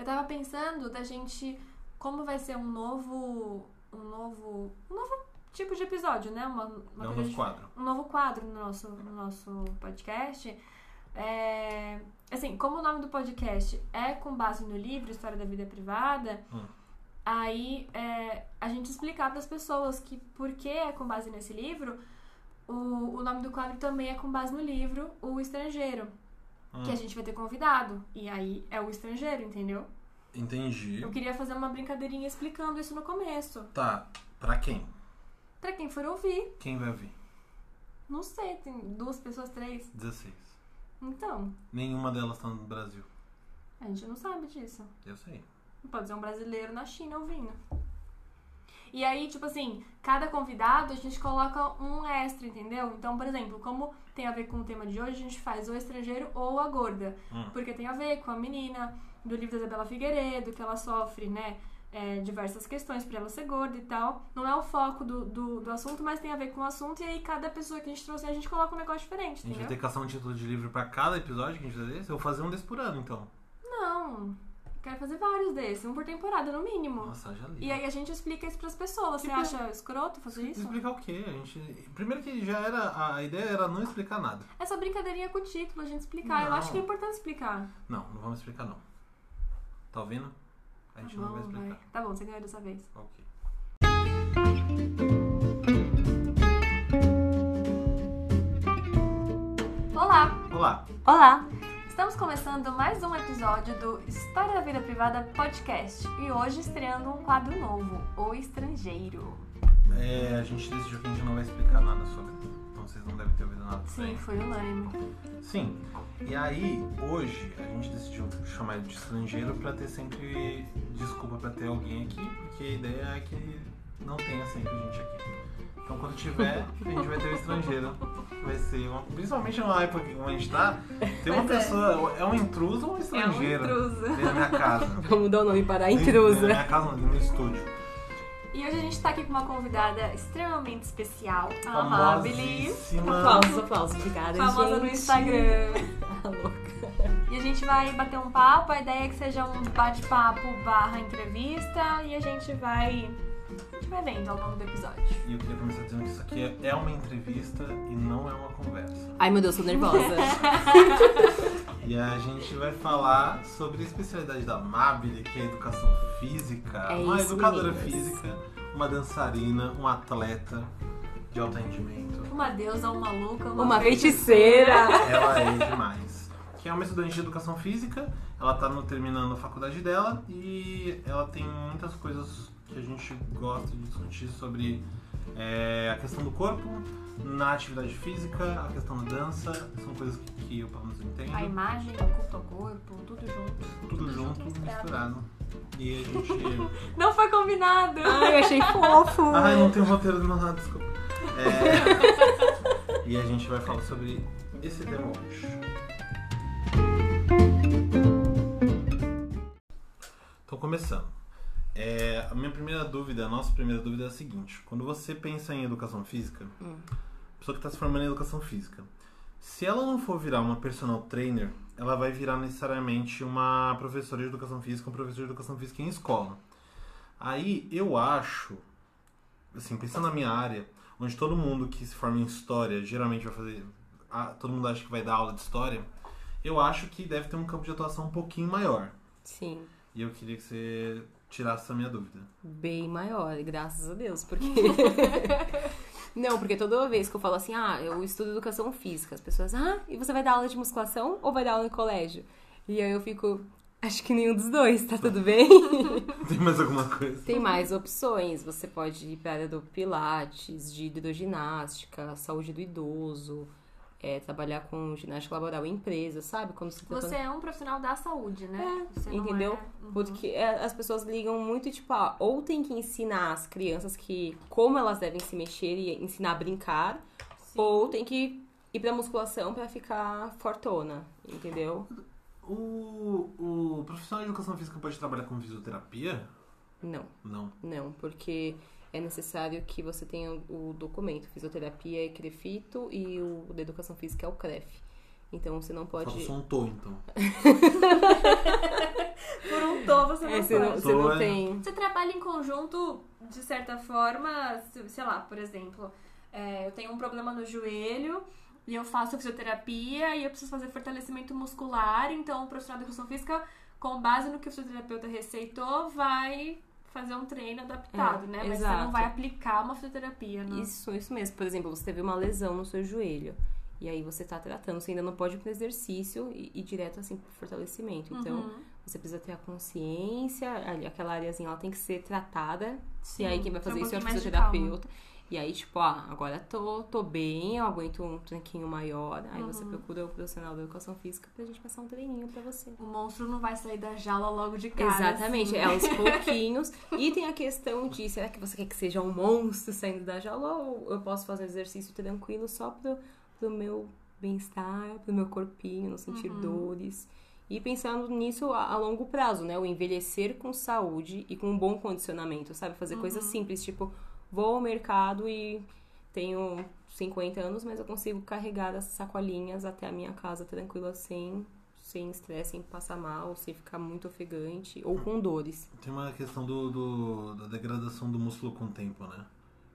Eu tava pensando da gente. Como vai ser um novo. Um novo. Um novo tipo de episódio, né? Uma, uma um novo dif- quadro. um novo quadro no nosso, no nosso podcast. É, assim, como o nome do podcast é com base no livro História da Vida Privada, Hum. aí é, a gente explicar para as pessoas que porque é com base nesse livro, o, o nome do quadro também é com base no livro O Estrangeiro, Hum, que a gente vai ter convidado. E aí é o estrangeiro, entendeu? Entendi. Eu queria fazer uma brincadeirinha explicando isso no começo. Tá, pra quem? Pra quem for ouvir, Quem vai ouvir? não sei, tem duas pessoas, três. 16. Então, Nenhuma delas tá no Brasil. a gente não sabe disso. Eu sei. Pode ser um brasileiro na China ouvindo. E aí, tipo assim, cada convidado a gente coloca um extra, entendeu? Então, por exemplo, como tem a ver com o tema de hoje, a gente faz o estrangeiro ou a gorda. Hum. Porque tem a ver com a menina do livro da Isabela Figueiredo, que ela sofre, né? é, diversas questões pra ela ser gorda e tal. Não é o foco do, do, do assunto, mas tem a ver com o assunto. E aí, cada pessoa que a gente trouxe, a gente coloca um negócio diferente, A gente vai ter que caçar um título de livro pra cada episódio que a gente vai fazer? Eu vou fazer um desse por ano, então. Não. Quero fazer vários desses, um por temporada, no mínimo. Nossa, já li. E aí a gente explica isso pras pessoas. Você Que bom. acha escroto fazer isso? Explicar o quê? A gente. Primeiro que já era. A ideia era não explicar nada. Essa brincadeirinha com o título, a gente explicar. Eu Não. acho que é importante explicar. Não, não vamos explicar não. Tá ouvindo? A gente Tá não bom, vai explicar. vai. Tá bom, você ganhou dessa vez. Ok. Olá! Olá. Olá! Estamos começando mais um episódio do História da Vida Privada Podcast. E hoje estreando um quadro novo, O Estrangeiro. É, a gente decidiu que a gente não vai explicar nada sobre. Então vocês não devem ter ouvido nada Sim, foi unânime. Sim. E aí, hoje, a gente decidiu chamar ele de estrangeiro pra ter sempre desculpa pra ter alguém aqui, porque a ideia é que não tenha sempre gente aqui. Então quando tiver, a gente vai ter o estrangeiro. Vai ser uma. Principalmente numa época como a gente tá, tem uma Pois é. pessoa. É um intruso ou um estrangeiro? intruso. Dentro da minha casa. Vamos dar o nome para a Dentro intrusa. Minha casa, não, no meu estúdio. E hoje a gente tá aqui com uma convidada extremamente especial, a Amabilis. Famosíssima. Aplausos, aplausos. Obrigada, Famosa gente. no Instagram. Tá louca. E a gente vai bater um papo, a ideia é que seja um bate-papo barra entrevista e a gente vai. A gente vai vendo ao longo do episódio. E eu queria começar dizendo que isso aqui é- é uma entrevista e não é uma conversa. Ai, meu Deus, tô nervosa. E a gente vai falar sobre a especialidade da Mabile, que é a educação física. É uma isso, educadora meninas. física, uma dançarina, um atleta de alto rendimento. Uma deusa, uma louca, uma, Uma feiticeira. Ela é demais. Que é uma estudante de educação física, ela tá no, terminando a faculdade dela e ela tem muitas coisas que a gente gosta de discutir sobre é, a questão do corpo na atividade física, a questão da dança, são coisas que, que eu pelo menos entendo. A imagem, o culto ao corpo, tudo junto. Tudo junto, misturado. E a gente. Não foi combinado! Ai, eu achei fofo. Ai, não tem um roteiro do meu lado, desculpa. É, E a gente vai falar sobre esse tema hoje. Então, começando. É, a minha primeira dúvida, a nossa primeira dúvida é a seguinte: quando você pensa em educação física, Hum. pessoa que está se formando em educação física, se ela não for virar uma personal trainer, ela vai virar necessariamente uma professora de educação física, um professor de educação física em escola. Aí eu acho, assim, pensando na minha área, onde todo mundo que se forma em história geralmente vai fazer. todo mundo acha que vai dar aula de história, eu acho que deve ter um campo de atuação um pouquinho maior. Sim, E eu queria que você tirasse essa minha dúvida. bem maior, graças a Deus, porque... Não, porque toda vez que eu falo assim, ah, eu estudo educação física, as pessoas, ah, e você vai dar aula de musculação ou vai dar aula em colégio? E aí eu fico, acho que nenhum dos dois, tá tudo bem? Tem mais alguma coisa? Tem mais opções, você pode ir para a área do pilates, de hidroginástica, saúde do idoso, é, trabalhar com ginástica laboral em empresa, sabe? Quando você, tá Você é um profissional da saúde, né? Você não entendeu? é- Uhum. Porque é, as pessoas ligam muito, tipo, ah, ou tem que ensinar as crianças que como elas devem se mexer e ensinar a brincar, Sim. ou tem que ir pra musculação pra ficar fortona, entendeu? O, o profissional de educação física pode trabalhar com fisioterapia? Não, Não. não, porque é necessário que você tenha o documento. Fisioterapia é CREFITO e o da educação física é o CREF. Então você não pode. só um tô, então. Por um tô, Você não, você não Pessoa- tem. Você trabalha em conjunto, de certa forma, se- sei lá, por exemplo, é, eu tenho um problema no joelho e eu faço fisioterapia e eu preciso fazer fortalecimento muscular, então o profissional de educação física, com base no que o fisioterapeuta receitou, vai fazer um treino adaptado, É, né? Mas você exato. não vai aplicar uma fisioterapia, né? Isso, isso mesmo. Por exemplo, você teve uma lesão no seu joelho. E aí você tá tratando, você ainda não pode ir pro exercício e ir direto assim pro fortalecimento. Então, Uhum. você precisa ter a consciência, aquela areazinha ela tem que ser tratada. Sim, e aí quem vai ter um fazer isso é o fisioterapeuta. E aí, tipo, ah, agora tô, tô bem, eu aguento um tranquinho maior. Aí você Uhum. procura o profissional da educação física pra gente passar um treininho pra você. O monstro não vai sair da jaula logo de cara. Exatamente, assim. é aos pouquinhos. E tem a questão de, será que você quer que seja um monstro saindo da jaula ou eu posso fazer um exercício tranquilo só pro, pro meu bem-estar, pro meu corpinho, não sentir Uhum. dores. E pensando nisso a, a longo prazo, né? O envelhecer com saúde e com um bom condicionamento, sabe? Fazer coisas Uhum. simples, tipo, vou ao mercado e tenho 50 anos, mas eu consigo carregar as sacolinhas até a minha casa tranquila, sem sem estresse, sem passar mal, sem ficar muito ofegante ou com dores. Tem uma questão do, do- da degradação do músculo com o tempo, né?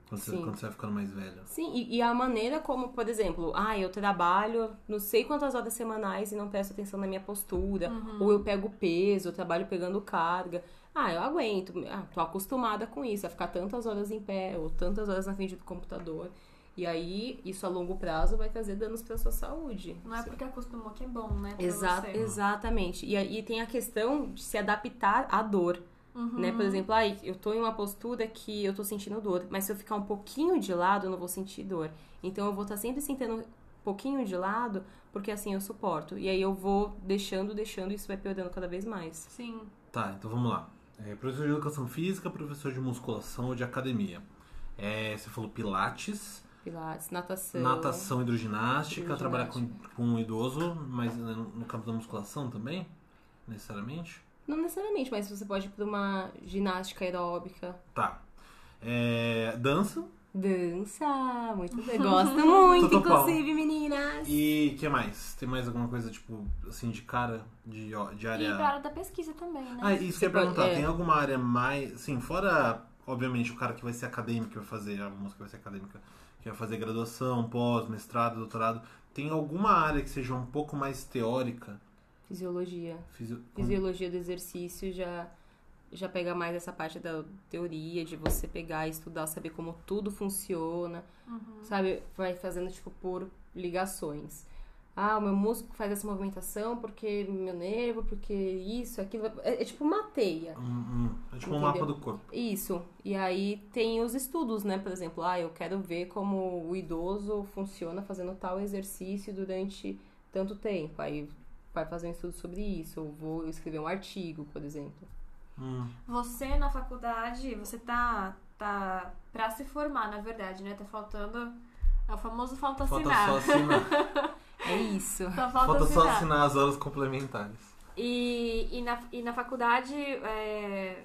Quando você, quando você vai ficando mais velho. Sim, e, e a maneira como, por exemplo, ah, eu trabalho não sei quantas horas semanais e não presto atenção na minha postura, ou eu pego peso, eu trabalho pegando carga. Ah, eu aguento, ah, tô acostumada com isso, a ficar tantas horas em pé ou tantas horas na frente do computador. E aí, isso a longo prazo vai trazer danos pra sua saúde. Não é porque acostumou que é bom, né? Exa você. exatamente. E aí tem a questão de se adaptar à dor. Uhum. Né? Por exemplo, ai, eu tô em uma postura que eu tô sentindo dor, mas se eu ficar um pouquinho de lado, eu não vou sentir dor. Então eu vou estar sempre sentindo um pouquinho de lado, porque assim eu suporto. E aí eu vou deixando, deixando, e isso vai piorando cada vez mais. Sim. Tá, então vamos lá. É, professor de educação física, professor de musculação ou de academia. É, você falou pilates, Pilates, natação. natação hidroginástica, Hidroginástica. trabalhar com, com um idoso, mas né, no campo da musculação também? Necessariamente? Não necessariamente, mas você pode ir pra uma ginástica aeróbica. Tá. É, dança Dança, muito bem. Gosto muito, inclusive, meninas. e o que mais? Tem mais alguma coisa, tipo, assim, de cara? De, de E área... pra área da pesquisa também, né? Ah, isso que eu ia pode- perguntar. é. Tem alguma área mais. Assim, fora, obviamente, o cara que vai ser acadêmico, que vai fazer a música vai ser acadêmica, que vai fazer graduação, pós, mestrado, doutorado. Tem alguma área que seja um pouco mais teórica? Fisiologia. Fisio... Fisiologia do exercício já já pega mais essa parte da teoria de você pegar, estudar, saber como tudo funciona, sabe? Vai fazendo tipo por ligações. Ah, o meu músculo faz essa movimentação porque meu nervo, porque isso, aquilo. É, é tipo uma teia. Hum, hum. É tipo um Entendeu? mapa do corpo. Isso. E aí tem os estudos, né? Por exemplo, ah, eu quero ver como o idoso funciona fazendo tal exercício durante tanto tempo. Aí vai fazer um estudo sobre isso. Ou vou escrever um artigo, por exemplo. Hum. Você na faculdade, você tá, tá pra se formar, na verdade, né? Tá faltando. É o famoso falta Falta assinar. só assinar. É isso. Só falta, Falta só assinar. assinar as horas complementares. E, e, na, e na faculdade, é,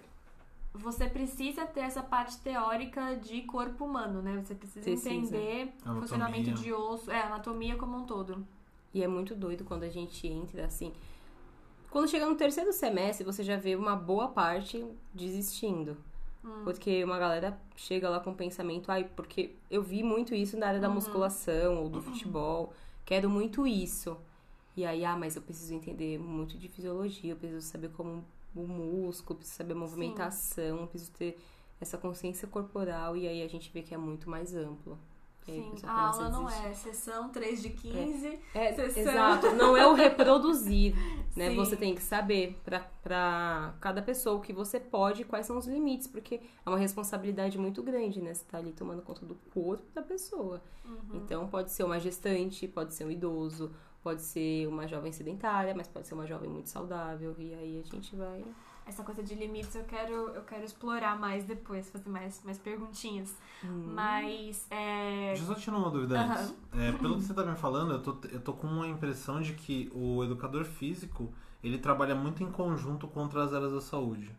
você precisa ter essa parte teórica de corpo humano, né? Você precisa Precisa. entender o funcionamento de osso, é, anatomia como um todo. E é muito doido quando a gente entra assim. Quando chega no terceiro semestre, você já vê uma boa parte desistindo. Porque uma galera chega lá com o pensamento, ai, porque eu vi muito isso na área da musculação ou do futebol, quero muito isso. E aí, ah, mas eu preciso entender muito de fisiologia, eu preciso saber como o músculo, preciso saber a movimentação, preciso ter essa consciência corporal, e aí a gente vê que é muito mais amplo. Sim, a aula não é sessão 3 de 15. É, Sessão. exato. Não é o reproduzir, né? Sim. Você tem que saber pra cada pessoa o que você pode e quais são os limites, porque é uma responsabilidade muito grande, né? Você tá ali tomando conta do corpo da pessoa. Uhum. Então, pode ser uma gestante, pode ser um idoso, pode ser uma jovem sedentária, mas pode ser uma jovem muito saudável. E aí a gente vai... Essa coisa de limites eu quero, eu quero explorar mais depois, fazer mais, mais perguntinhas. Hum. Mas é. Deixa eu só tirar uma dúvida antes. É, pelo que você tá me falando, eu tô, eu tô com uma impressão de que o educador físico, ele trabalha muito em conjunto com outras áreas da saúde.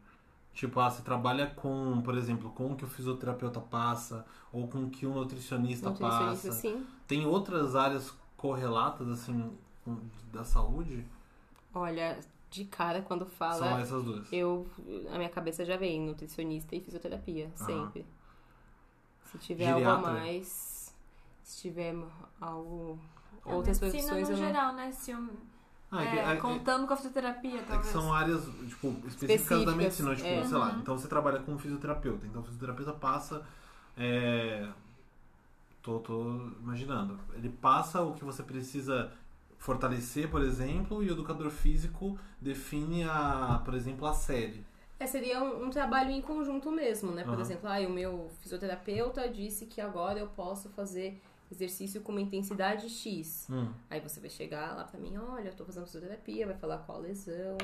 Tipo, ah, você trabalha com, por exemplo, com o que o fisioterapeuta passa, ou com o que o nutricionista, Nutricionista, passa. sim. Tem outras áreas correlatas, assim, da saúde? Olha, de cara quando São fala, essas duas. eu a minha cabeça já vem nutricionista e fisioterapia, sempre. Se tiver algo a mais, se tiver algo É, outras profissões no eu não- geral, né? Se um- Ah, é que- é, é que- contando com a fisioterapia, É que talvez. são áreas, tipo, específicas, Específicas, da medicina, tipo, é. sei lá. Uhum. Então você trabalha com um fisioterapeuta. Então o fisioterapeuta passa. É... Tô, tô imaginando. Ele passa o que você precisa fortalecer, por exemplo, e o educador físico define a, por exemplo, a série. É, seria um, um trabalho em conjunto mesmo, né? Por Aham. exemplo, ah, o meu fisioterapeuta disse que agora eu posso fazer exercício com uma intensidade X. Hum. Aí você vai chegar lá pra mim, olha, eu tô fazendo fisioterapia, vai falar qual lesão.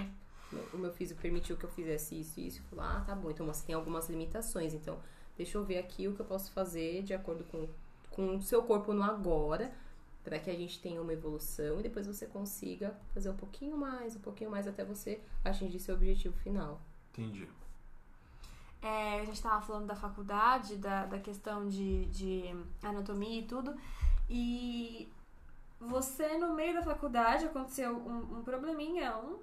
O meu físico permitiu que eu fizesse isso e isso. Eu falo, ah, tá bom, então você tem algumas limitações. Então, deixa eu ver aqui o que eu posso fazer de acordo com, com o seu corpo no agora, para que a gente tenha uma evolução e depois você consiga fazer um pouquinho mais, um pouquinho mais até você atingir seu objetivo final. Entendi. É, a gente tava falando da faculdade, da, da questão de, de anatomia e tudo. E você, no meio da faculdade, aconteceu um, um probleminha, um,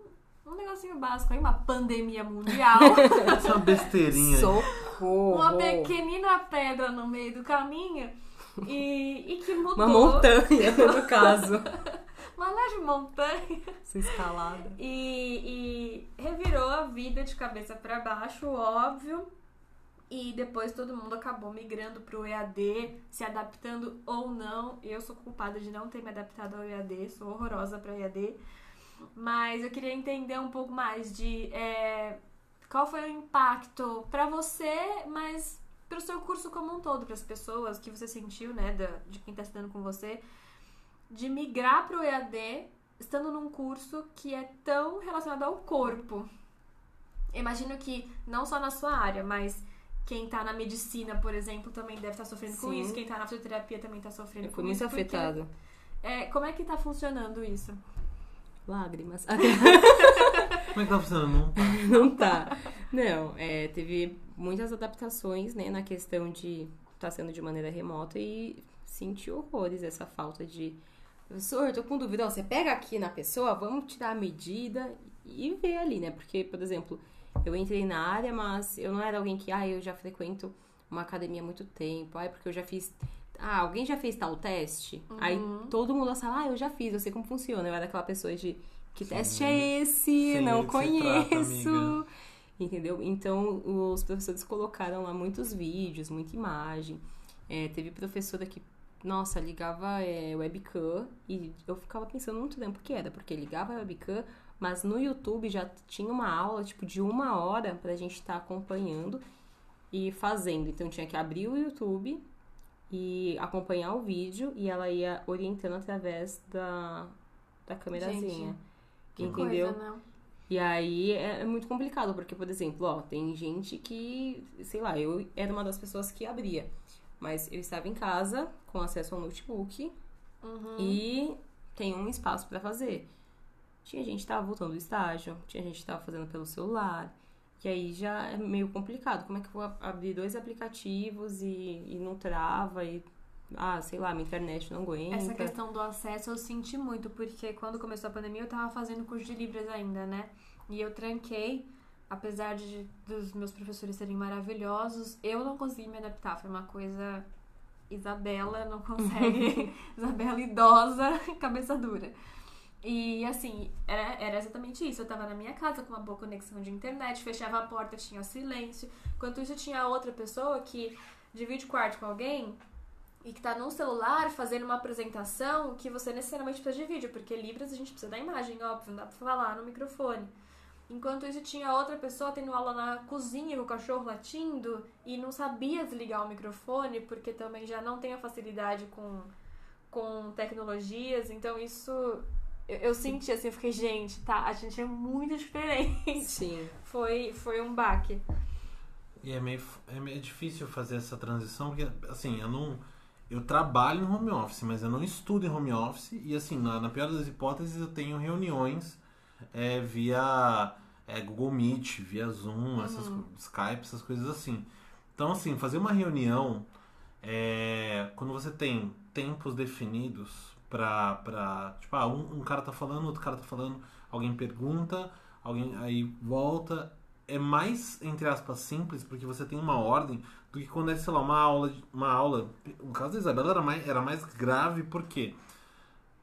um negocinho básico aí, uma pandemia mundial. Essa é uma besteirinha. Socorro! uma pequenina pedra no meio do caminho. E, e que mudou. Uma montanha, no caso. Uma leve montanha. Essa escalada. E, e revirou a vida de cabeça pra baixo, óbvio. E depois todo mundo acabou migrando pro EAD, se adaptando ou não. Eu sou culpada de não ter me adaptado ao EAD, sou horrorosa pra EAD. Mas eu queria entender um pouco mais de é, qual foi o impacto pra você, mas pro seu curso como um todo, pras pessoas que você sentiu, né, da- de quem tá estudando com você, de migrar pro EAD estando num curso que é tão relacionado ao corpo. Imagino que não só na sua área, mas quem tá na medicina, por exemplo, também deve estar sofrendo com Sim. isso. Quem tá na fisioterapia também tá sofrendo Eu com fui muito isso. porque-. É, como é que tá funcionando isso? Lágrimas. Como é que tá funcionando? Não tá. Não tá. Não, é, teve muitas adaptações, né, na questão de estar sendo de maneira remota e senti horrores essa falta de. Professor, tô com dúvida. Ó, você pega aqui na pessoa, vamos tirar a medida e ver ali, né? Porque, por exemplo, eu entrei na área, mas eu não era alguém que, ah, eu já frequento uma academia há muito tempo, ai, porque eu já fiz. Ah, alguém já fez tal teste? Aí todo mundo fala, ah, eu já fiz, eu sei como funciona. Eu era aquela pessoa de que Sim. teste é esse? Sei não trata, conheço. amiga. Entendeu? Então, os professores colocaram lá muitos vídeos, muita imagem. É, teve professora que, nossa, ligava é, webcam e eu ficava pensando muito tempo o que era, porque ligava a webcam, mas no YouTube já tinha uma aula, tipo, de uma hora pra gente estar acompanhando e fazendo. Então, tinha que abrir o YouTube e acompanhar o vídeo e ela ia orientando através da, da câmerazinha. Que entendeu? coisa, não? E aí é é muito complicado, porque, por exemplo, ó, tem gente que, sei lá, eu era uma das pessoas que abria. Mas eu estava em casa, com acesso ao notebook, Uhum. e tem um espaço pra fazer. Tinha gente que tava voltando do estágio, tinha gente que tava fazendo pelo celular. E aí já é meio complicado. Como é que eu vou ab- abrir dois aplicativos e, e não trava e. Ah, sei lá, minha internet não aguenta. Essa questão do acesso eu senti muito, porque quando começou a pandemia eu tava fazendo curso de Libras ainda, né? E eu tranquei, apesar de dos meus professores serem maravilhosos, eu não consegui me adaptar. Foi uma coisa. Isabela não consegue. Isabela idosa, cabeça dura. E assim, era, era exatamente isso. Eu tava na minha casa com uma boa conexão de internet, fechava a porta, tinha silêncio. Enquanto isso, tinha outra pessoa que divide quarto com alguém e que tá num celular fazendo uma apresentação que você necessariamente precisa de vídeo, porque Libras a gente precisa da imagem, óbvio, não dá pra falar no microfone. Enquanto isso, tinha outra pessoa tendo aula na cozinha com o cachorro latindo e não sabia desligar o microfone, porque também já não tem a facilidade com, com tecnologias. Então, isso eu, eu senti assim, eu fiquei, gente, tá, a gente é muito diferente. Sim. Foi, foi um baque. E é meio, é meio difícil fazer essa transição, porque, assim, eu não. Eu trabalho em home office, mas eu não estudo em home office. E, assim, na, na pior das hipóteses, eu tenho reuniões é, via é, Google Meet, via Zoom, essas, co- Skype, essas coisas assim. Então, assim, fazer uma reunião, é, quando você tem tempos definidos pra. pra tipo, ah, um, um cara tá falando, outro cara tá falando, alguém pergunta, alguém aí volta. É mais, entre aspas, simples, porque você tem uma ordem do que quando é, sei lá, uma aula. Uma aula. No caso da Isabela era mais, era mais grave, porque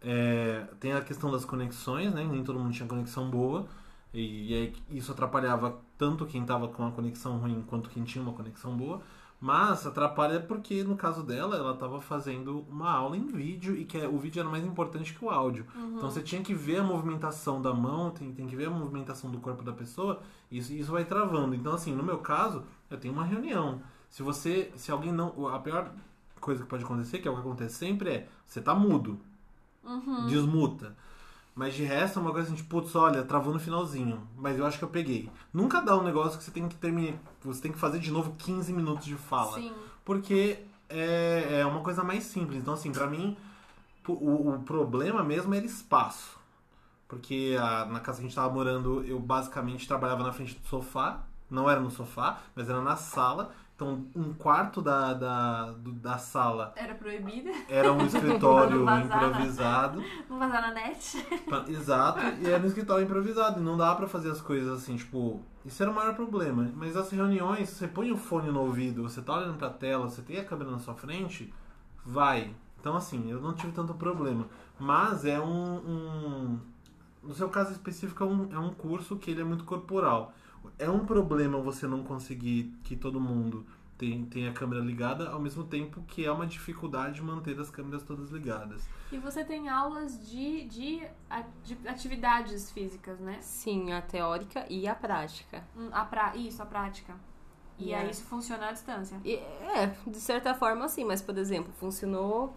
é, tem a questão das conexões, né? Nem todo mundo tinha conexão boa. E, aí isso atrapalhava tanto quem tava com a conexão ruim quanto quem tinha uma conexão boa. Mas atrapalha porque, no caso dela, ela estava fazendo uma aula em vídeo e que é- o vídeo era mais importante que o áudio. Então você tinha que ver a movimentação da mão, tem, tem que ver a movimentação do corpo da pessoa, e isso, isso vai travando. Então, assim, no meu caso, eu tenho uma reunião. Se você. Se alguém não. A pior coisa que pode acontecer, que é o que acontece sempre, é você tá mudo. Desmuta. Mas de resto é uma coisa assim, tipo, putz, olha, travou no finalzinho. Mas eu acho que eu peguei. Nunca dá um negócio que você tem que terminar. Você tem que fazer de novo 15 minutos de fala. Sim. Porque é, é uma coisa mais simples. Então, assim, pra mim, o, o problema mesmo era espaço. Porque a- na casa que a gente tava morando, eu basicamente trabalhava na frente do sofá. Não era no sofá, mas era na sala. Então, um quarto da, da, da sala Era proibida. era um escritório Não improvisado. Não vazar na net. Exato, e era um escritório improvisado. E não dá pra fazer as coisas assim, tipo. Isso era o maior problema. Mas as reuniões, você põe o fone no ouvido, você tá olhando pra tela, você tem a câmera na sua frente, vai. Então, assim, eu não tive tanto problema. Mas é um. um- no seu caso específico, é um, é um curso que ele é muito corporal. É um problema você não conseguir que todo mundo tem- tenha a câmera ligada, ao mesmo tempo que é uma dificuldade manter as câmeras todas ligadas. E você tem aulas de, de, de atividades físicas, né? Sim, a teórica e a prática. Hum, A pra... Isso, a prática. E E aí isso funciona à distância. E, é, de certa forma sim, mas por exemplo, funcionou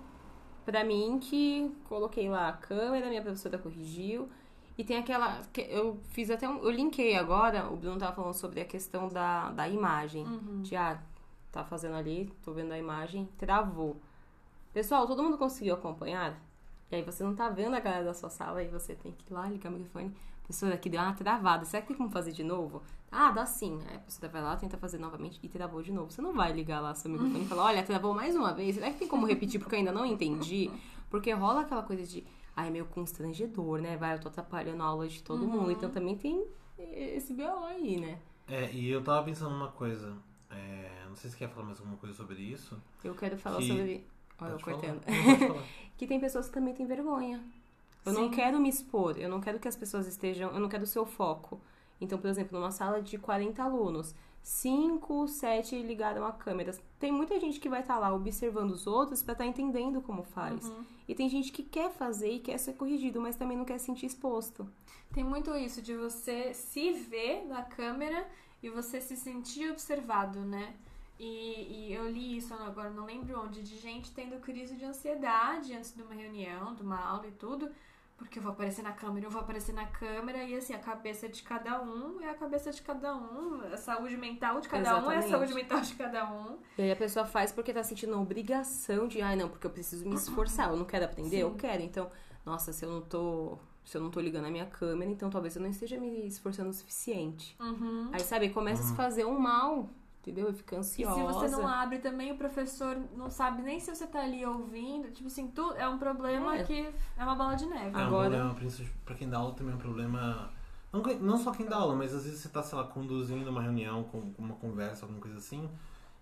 pra mim que coloquei lá a câmera, minha professora corrigiu. E tem aquela. que Eu fiz até um. Eu linkei agora, o Bruno tava falando sobre a questão da, da imagem. Uhum. De ah, tá fazendo ali, tô vendo a imagem, travou. Pessoal, todo mundo conseguiu acompanhar? E aí você não tá vendo a galera da sua sala e você tem que ir lá, ligar o microfone. Professora, aqui deu uma travada. Será que tem como fazer de novo? Ah, dá sim. Aí a professora vai lá, tenta fazer novamente e travou de novo. Você não vai ligar lá seu microfone e falar, olha, travou mais uma vez. Será que tem como repetir porque eu ainda não entendi? Porque rola aquela coisa de, ai, é meio constrangedor, né? Vai, eu tô atrapalhando a aula de todo mundo. Então também tem esse BO aí, né? É, e eu tava pensando uma coisa. é, não sei se quer falar mais alguma coisa sobre isso. Eu quero falar Que- sobre. Olha, eu cortando. Não, que tem pessoas que também têm vergonha. Eu não Sim. quero me expor, eu não quero que as pessoas estejam, eu não quero ser o foco. Então, por exemplo, numa sala de 40 alunos, 5, 7 ligaram a câmeras. Tem muita gente que vai estar lá observando os outros pra estar entendendo como faz. E tem gente que quer fazer e quer ser corrigido, mas também não quer se sentir exposto. Tem muito isso de você se ver na câmera e você se sentir observado, né? E, e eu li isso agora, não lembro onde, de gente tendo crise de ansiedade antes de uma reunião, de uma aula e tudo, porque eu vou aparecer na câmera, eu vou aparecer na câmera, e assim, a cabeça de cada um é a cabeça de cada um, a saúde mental de cada um é a Exatamente. saúde mental de cada um. E aí a pessoa faz porque tá sentindo a obrigação de, ai não, porque eu preciso me esforçar, eu não quero aprender, eu Sim. quero. Então, nossa, se eu não tô, se eu não tô ligando a minha câmera, então talvez eu não esteja me esforçando o suficiente. Uhum. Aí, sabe, começa a se fazer um mal, entendeu? E fica E ansiosa. se você não abre também, o professor não sabe nem se você tá ali ouvindo. Tipo assim, tu, é um problema É. que é uma bola de neve. É um Agora- problema, principalmente pra quem dá aula também é um problema. Não, não só quem dá aula, mas às vezes você tá, sei lá, conduzindo uma reunião, com uma conversa, alguma coisa assim,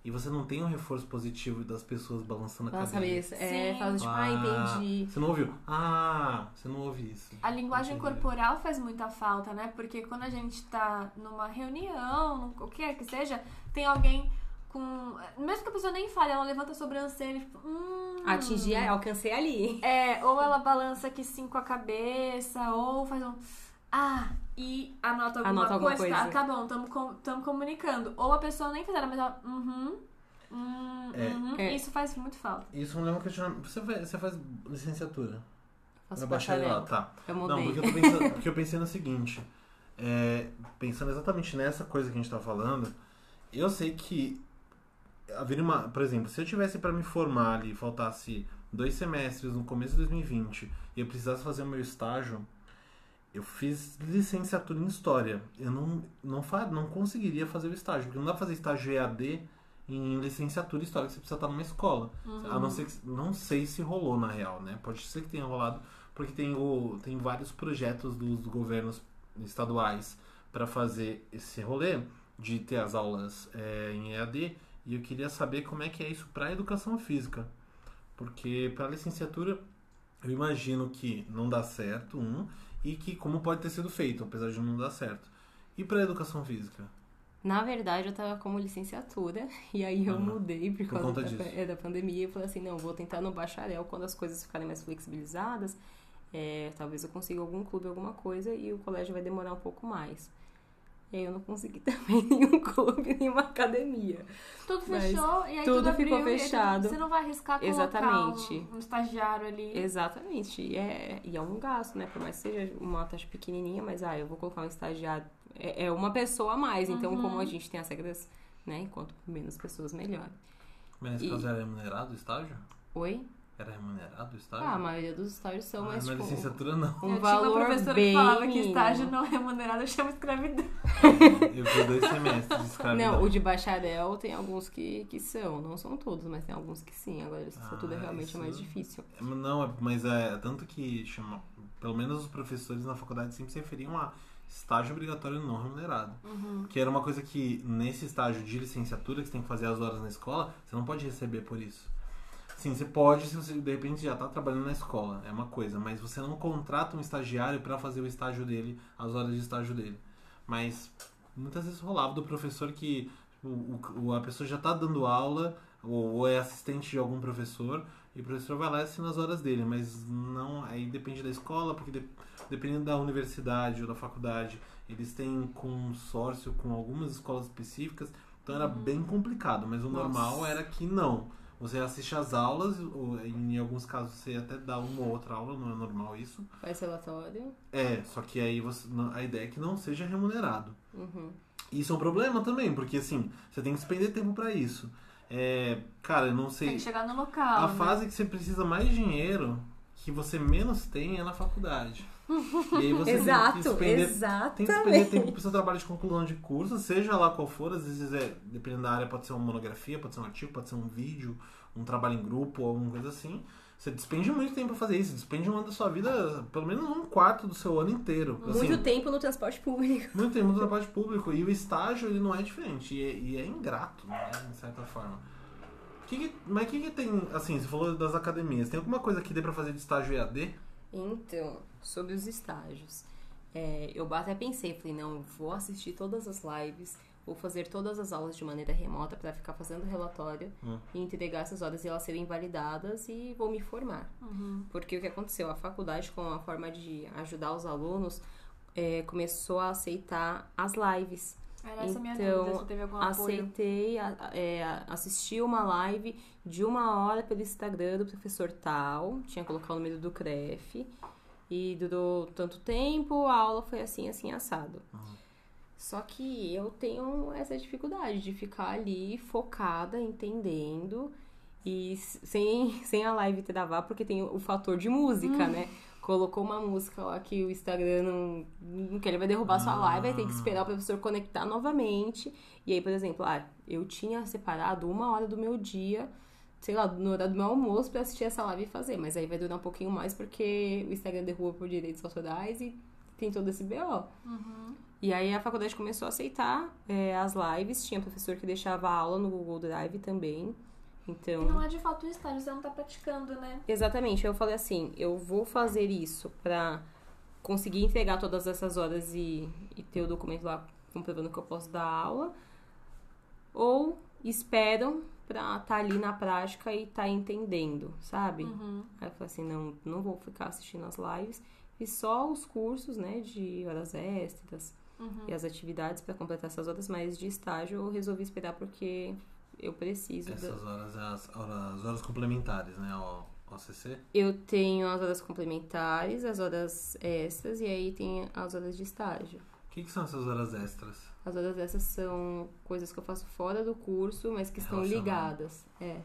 e você não tem um reforço positivo das pessoas balançando a Nossa cabeça. cabeça. É, Sim. fala tipo, ah, entendi. Você não ouviu? Ah, você não ouve isso. A linguagem Entendi. corporal faz muita falta, né? Porque quando a gente tá numa reunião, o que que seja, tem alguém com. Mesmo que a pessoa nem fale, ela levanta a sobrancelha, tipo, hum. Atingi, alcancei ali. É, ou ela balança aqui sim com a cabeça, ou faz um. Ah, e anota alguma, Anota alguma coisa. Tá, coisa. tá bom, com, tamo comunicando. Ou a pessoa nem fez nada, mas ela. Uhum. Hum, É. uhum. É. Isso faz muito falta. Isso me leva um questionamento. Você faz, você faz licenciatura? Faço É bacharelado, bacharel. tá. Eu Não, mudei. porque eu, pensando, porque eu pensei no seguinte. é, pensando exatamente nessa coisa que a gente tá falando, eu sei que haveria uma. Por exemplo, se eu tivesse para me formar ali, faltasse dois semestres no começo de 2020 e eu precisasse fazer o meu estágio, eu fiz licenciatura em História. Eu não, não, fa, não conseguiria fazer o estágio, porque não dá pra fazer estágio EAD em licenciatura em História, que você precisa estar numa escola. A não ser que, não sei se rolou na real, né? Pode ser que tenha rolado, porque tem, o, tem vários projetos dos governos estaduais para fazer esse rolê de ter as aulas é, em EAD e eu queria saber como é que é isso para educação física. Porque para licenciatura eu imagino que não dá certo, um, e que como pode ter sido feito, apesar de não dar certo. E para educação física? Na verdade, eu tava como licenciatura, e aí eu Ah, mudei por por causa conta da, é, da pandemia. Eu falei assim, não, vou tentar no bacharel, quando as coisas ficarem mais flexibilizadas, é, talvez eu consiga algum clube, alguma coisa, e o colégio vai demorar um pouco mais. E aí eu não consegui também nenhum clube, nenhuma academia. Tudo Mas fechou e aí tudo tudo, ficou abriu, aí fechado. você não vai arriscar colocar Exatamente. Um, um estagiário ali. Exatamente. E é, e é um gasto, né? Por mais que seja uma taxa pequenininha, mas ah, eu vou colocar um estagiário. É, é uma pessoa a mais. Então, Uhum. como a gente tem as regras, né? Enquanto menos pessoas, melhor. Mas nesse E- caso era remunerado o estágio? Oi? Era remunerado o estágio? Ah, a maioria dos estágios são, Ah, mas na tipo, licenciatura não. um eu tinha uma valor professora bem que falava que estágio não remunerado chama escravidão. Eu fiz dois semestres de escravidão. Não, o de bacharel tem alguns que, que são. Não são todos, mas tem alguns que sim. Agora, licenciatura Ah, realmente isso- é mais difícil. Não, é- mas é tanto que chama, pelo menos os professores na faculdade sempre se referiam a estágio obrigatório não remunerado. Uhum. Que era uma coisa que nesse estágio de licenciatura, que você tem que fazer as horas na escola, você não pode receber por isso. Sim, você pode se você de repente já está trabalhando na escola, é uma coisa, mas você não contrata um estagiário para fazer o estágio dele, as horas de estágio dele. Mas muitas vezes rolava do professor que o, o- a pessoa já está dando aula ou, ou é assistente de algum professor e o professor vai lá e assina as horas dele, mas não, aí depende da escola, porque de- dependendo da universidade ou da faculdade, eles têm consórcio com algumas escolas específicas, então era bem complicado, mas o Nossa. normal era que não. Você assiste às aulas, ou em alguns casos você até dá uma ou outra aula, não é normal isso. Faz relatório. É, só que aí você, não- a ideia é que não seja remunerado. Uhum. Isso é um problema também, porque assim, você tem que despender tempo pra isso. É, cara, eu não Tem sei. que chegar no local. A né? fase que você precisa mais dinheiro, que você menos tem, é na faculdade. E aí você Exato, tem que despender exatamente. tem que despender tempo pro seu trabalho de conclusão de curso, seja lá qual for, às vezes é, dependendo da área, pode ser uma monografia, pode ser um artigo, pode ser um vídeo, um trabalho em grupo alguma coisa assim. Você despende muito tempo pra fazer isso, despende um ano da sua vida, pelo menos um quarto do seu ano inteiro. Assim, Muito tempo no transporte público. muito tempo no trabalho público. E o estágio, ele não é diferente, e é, e é ingrato, né, de certa forma. Que que- mas o que, que tem, assim, você falou das academias, tem alguma coisa que dê pra fazer de estágio EAD? Então, sobre os estágios. É, eu até pensei, falei, não, eu vou assistir todas as lives, vou fazer todas as aulas de maneira remota para ficar fazendo relatório Hum. e entregar essas horas e elas serem validadas e vou me formar. Uhum. Porque o que aconteceu? A faculdade, com a forma de ajudar os alunos, é, começou a aceitar as lives. Era essa a minha Então, dúvida, se teve algum apoio. Aceitei, é, assisti uma live de uma hora pelo Instagram do professor tal, tinha colocado o número do CREF, e durou tanto tempo, a aula foi assim, assim, assado. Só que eu tenho essa dificuldade de ficar ali focada, entendendo, e sem, sem a live travar, porque tem o fator de música, né? Colocou uma música lá que o Instagram não, não quer, ele vai derrubar sua live, vai ter que esperar o professor conectar novamente. E aí, por exemplo, ah, eu tinha separado uma hora do meu dia, sei lá, no horário do meu almoço pra assistir essa live e fazer. Mas aí vai durar um pouquinho mais porque o Instagram derruba por direitos autorais e tem todo esse BO. Uhum. E aí a faculdade começou a aceitar é, as lives, tinha professor que deixava aula no Google Drive também. Então. E não é de fato um estágio, você não tá praticando, né? Exatamente, eu falei assim, eu vou fazer isso pra conseguir entregar todas essas horas e, e ter o documento lá comprovando que eu posso dar aula, ou esperam pra estar ali na prática e tá entendendo, sabe? Uhum. Aí eu falei assim, não, não vou ficar assistindo as lives, fiz só os cursos, né, de horas extras Uhum. e as atividades pra completar essas horas, mas de estágio eu resolvi esperar porque eu preciso da- Essas horas, as horas, as horas complementares, né, ao, ao CC? Eu tenho as horas complementares, as horas extras e aí tem as horas de estágio. O que, que são essas horas extras? As horas extras são coisas que eu faço fora do curso, mas que estão ligadas. É.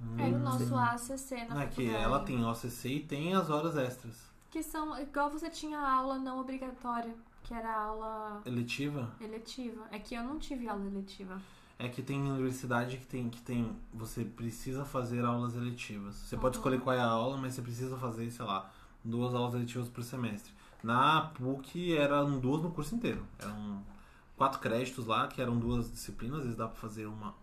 O Hum, nosso ACC na Não é que faculdade. ela tem OCC e tem as horas extras. Que são, igual você tinha a aula não obrigatória, que era a aula Eletiva? eletiva. É que eu não tive aula eletiva. É que tem universidade que tem, que tem. Você precisa fazer aulas eletivas. Você pode Uhum. escolher qual é a aula, mas você precisa fazer, sei lá, duas aulas eletivas por semestre. Na PUC eram duas no curso inteiro. Eram quatro créditos lá, que eram duas disciplinas, às vezes dá pra fazer uma.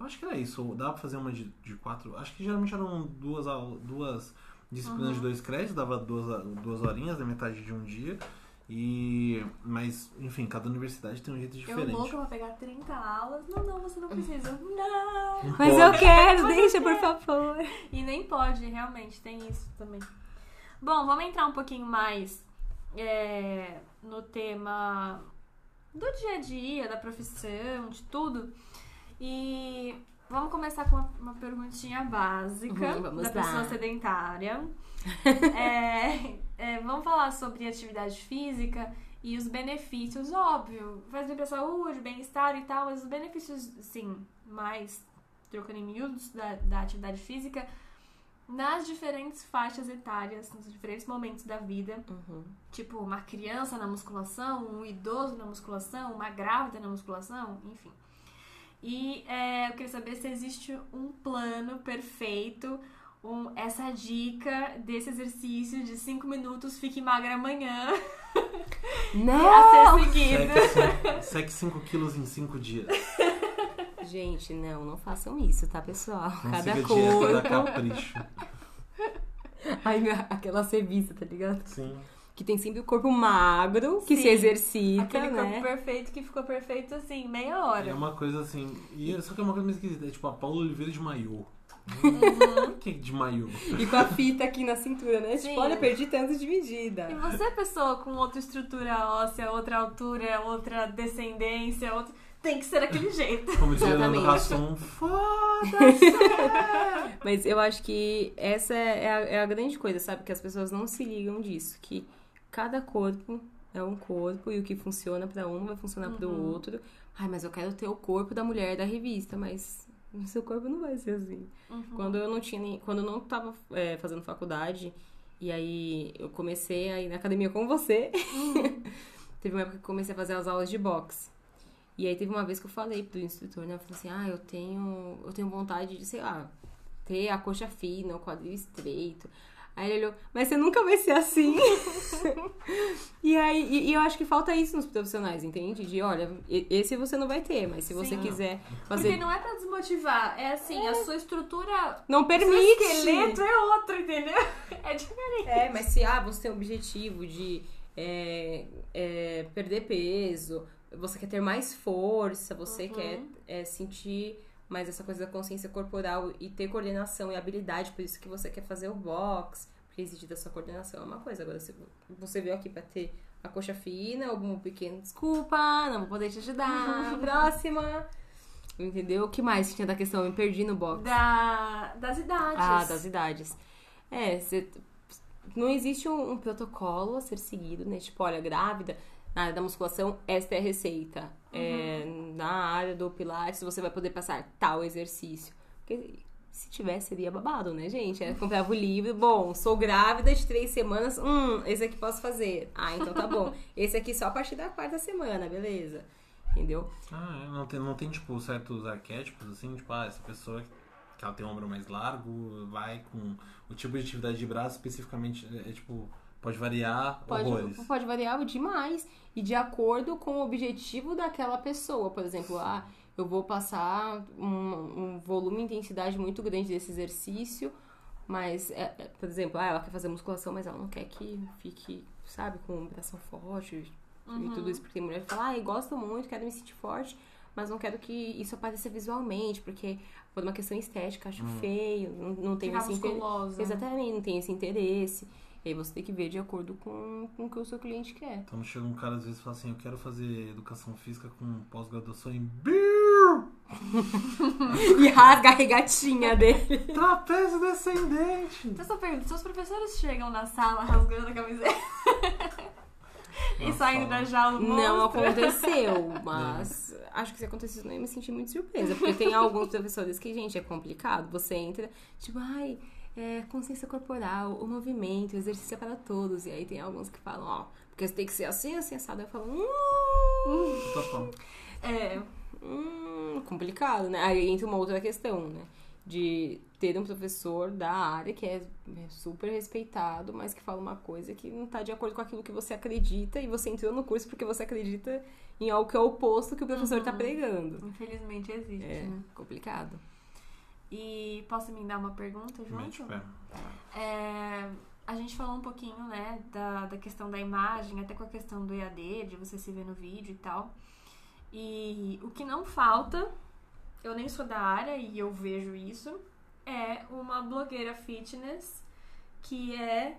Eu acho que era isso, ou dá pra fazer uma de, de quatro. Acho que geralmente eram duas, duas disciplinas de dois créditos, dava duas, duas horinhas, da metade de um dia. E. Mas, enfim, cada universidade tem um jeito Eu diferente. louca pra pegar 30 aulas. Não, não, você não precisa. Não! Não Mas pode. eu quero, deixa, por favor. E nem pode, realmente, tem isso também. Bom, vamos entrar um pouquinho mais é, no tema do dia a dia, da profissão, de tudo. E vamos começar com uma, uma perguntinha básica Uhum, da lá. pessoa sedentária. É, é, vamos falar sobre atividade física e os benefícios, óbvio, faz bem pra saúde, bem-estar e tal, mas os benefícios, sim, mais trocando em miúdos da, da atividade física nas diferentes faixas etárias, nos diferentes momentos da vida. Uhum. Tipo, uma criança na musculação, um idoso na musculação, uma grávida na musculação, enfim. E é, eu queria saber se existe um plano perfeito, um, essa dica desse exercício de 5 minutos, fique magra amanhã, Não! a ser seguido. Seque 5 quilos em 5 dias. Gente, não, não façam isso, tá, pessoal? Não Cada dieta corpo. capricho. Ai, aquela revista, tá ligado? Sim. Que tem sempre o corpo magro, que Sim, se exercita, Aquele corpo né? perfeito que ficou perfeito assim, meia É hora. uma coisa assim. E, só que é uma coisa meio esquisita. É tipo a Paula Oliveira de maiô. Uhum. Por que de maiô? E com a fita aqui na cintura, né? Sim. Tipo, olha, perdi tanto de medida. E você, pessoa com outra estrutura óssea, outra altura, outra descendência, outra... tem que ser daquele jeito. Como Leandro Exatamente. Rasson, foda-se! Mas eu acho que essa é a, é a grande coisa, sabe? Que as pessoas não se ligam disso. Que cada corpo é um corpo e o que funciona pra um vai funcionar pro Uhum. outro. Ai, mas eu quero ter o corpo da mulher da revista, mas o seu corpo não vai ser assim. Uhum. Quando eu não tinha nem, quando eu não tava é, fazendo faculdade e aí eu comecei a ir na academia com você, teve uma época que eu comecei a fazer as aulas de boxe. E aí teve uma vez que eu falei pro instrutor, né? Eu falei assim, ah, eu tenho, eu tenho vontade de, sei lá, ter a coxa fina, o quadril estreito. Aí ele olhou, mas você nunca vai ser assim. e aí, e, e eu acho que falta isso nos profissionais, entende? De, olha, esse você não vai ter, mas se você Sim. quiser Porque fazer... não é pra desmotivar, é assim, a sua estrutura, Não permite! esqueleto é outro, entendeu? É diferente. É, mas se ah, você tem o objetivo de é, é, perder peso, você quer ter mais força, você Uhum. quer é, sentir mais essa coisa da consciência corporal e ter coordenação e habilidade, por isso que você quer fazer o box, porque exige da sua coordenação é uma coisa. Agora, se você veio aqui pra ter a coxa fina, algum pequeno desculpa, não vou poder te ajudar, próxima. Entendeu? O que mais tinha da questão? Eu me perdi no box. Da, das idades. Ah, das idades. É, você- não existe um, um protocolo a ser seguido, né? Tipo, olha, grávida, na área da musculação, esta é a receita. É, na área do pilates, você vai poder passar tal exercício. Porque se tivesse, seria babado, né, gente? É, comprava o livro, bom, sou grávida de três semanas, hum, esse aqui posso fazer. Ah, então tá bom. Esse aqui só a partir da quarta semana, beleza. Entendeu? Ah, é, não tem, não tem, tipo, certos arquétipos, assim, tipo, ah, essa pessoa que ela tem um ombro mais largo, vai com o tipo de atividade de braço especificamente, é, é, tipo, pode variar Pode, horrores. pode variar demais. E de acordo com o objetivo daquela pessoa. Por exemplo, ah, eu vou passar um, um volume e intensidade muito grande desse exercício. Mas, é, é, por exemplo, ah, ela quer fazer musculação, mas ela não quer que fique, sabe, com um bração forte e tudo isso. Porque tem mulher que fala, ah, eu gosto muito, quero me sentir forte, mas não quero que isso apareça visualmente, porque por uma questão estética, acho feio, não, não tenho Ficar esse interesse. Exatamente, não tem esse interesse. E aí você tem que ver de acordo com, com o que o seu cliente quer. Então chega um cara às vezes e fala assim, eu quero fazer educação física com pós-graduação em E rasga a regatinha dele. trapézio descendente. Então, só pergunta, seus professores chegam na sala rasgando a camiseta e saindo da jaula do Não aconteceu, mas acho que se acontecesse isso, eu ia me senti muito surpresa. Porque tem alguns professores que, gente, é complicado. Você entra, tipo, ai, é, consciência corporal, o movimento, o exercício é para todos. E aí tem alguns que falam, ó, porque você tem que ser assim, assim, assado. Eu falo, hum. É, hum, complicado, né? Aí entra uma outra questão, né? de ter um professor da área que é super respeitado, mas que fala uma coisa que não tá de acordo com aquilo que você acredita e você entrou no curso porque você acredita em algo que é o oposto que o professor tá Uhum. pregando. Infelizmente existe, É né? complicado. E posso me dar uma pergunta, junto? É, a gente falou um pouquinho, né, da, da questão da imagem, até com a questão do EAD, de você se ver no vídeo e tal. E o que não falta, eu nem sou da área e eu vejo isso, é uma blogueira fitness que é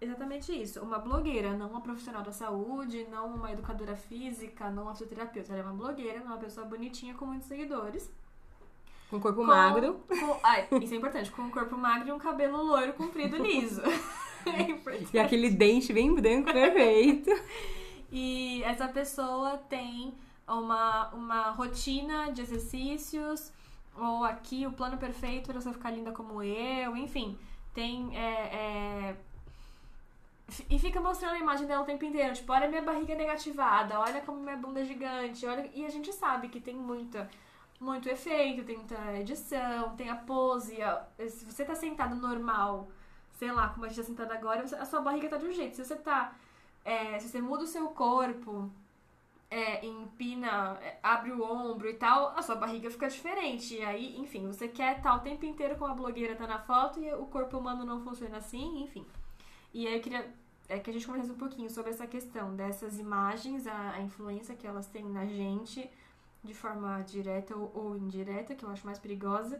exatamente isso. Uma blogueira, não uma profissional da saúde, não uma educadora física, não uma fisioterapeuta. Ela é uma blogueira, uma pessoa bonitinha com muitos seguidores. Com corpo Com- magro. com- ai, isso é importante. Com um corpo magro e um cabelo loiro, comprido, liso. é importante. E aquele dente bem branco, perfeito. E essa pessoa tem uma, uma rotina de exercícios, ou aqui o plano perfeito para você ficar linda como eu, enfim. Tem. é, é, E fica mostrando a imagem dela o tempo inteiro. Tipo, olha minha barriga negativada, olha como minha bunda é gigante. Olha... E a gente sabe que tem muita, muito efeito, tem muita edição, tem a pose. a- Se você tá sentado normal, sei lá, como a gente tá sentado agora, a sua barriga tá de um jeito. Se você tá é, se você muda o seu corpo, é, empina, é, abre o ombro e tal, a sua barriga fica diferente. E aí, enfim, você quer estar o tempo inteiro como a blogueira tá na foto e o corpo humano não funciona assim, enfim. E aí eu queria é, que a gente conversasse um pouquinho sobre essa questão dessas imagens, a, a influência que elas têm na gente, de forma direta ou, ou indireta, que eu acho mais perigosa.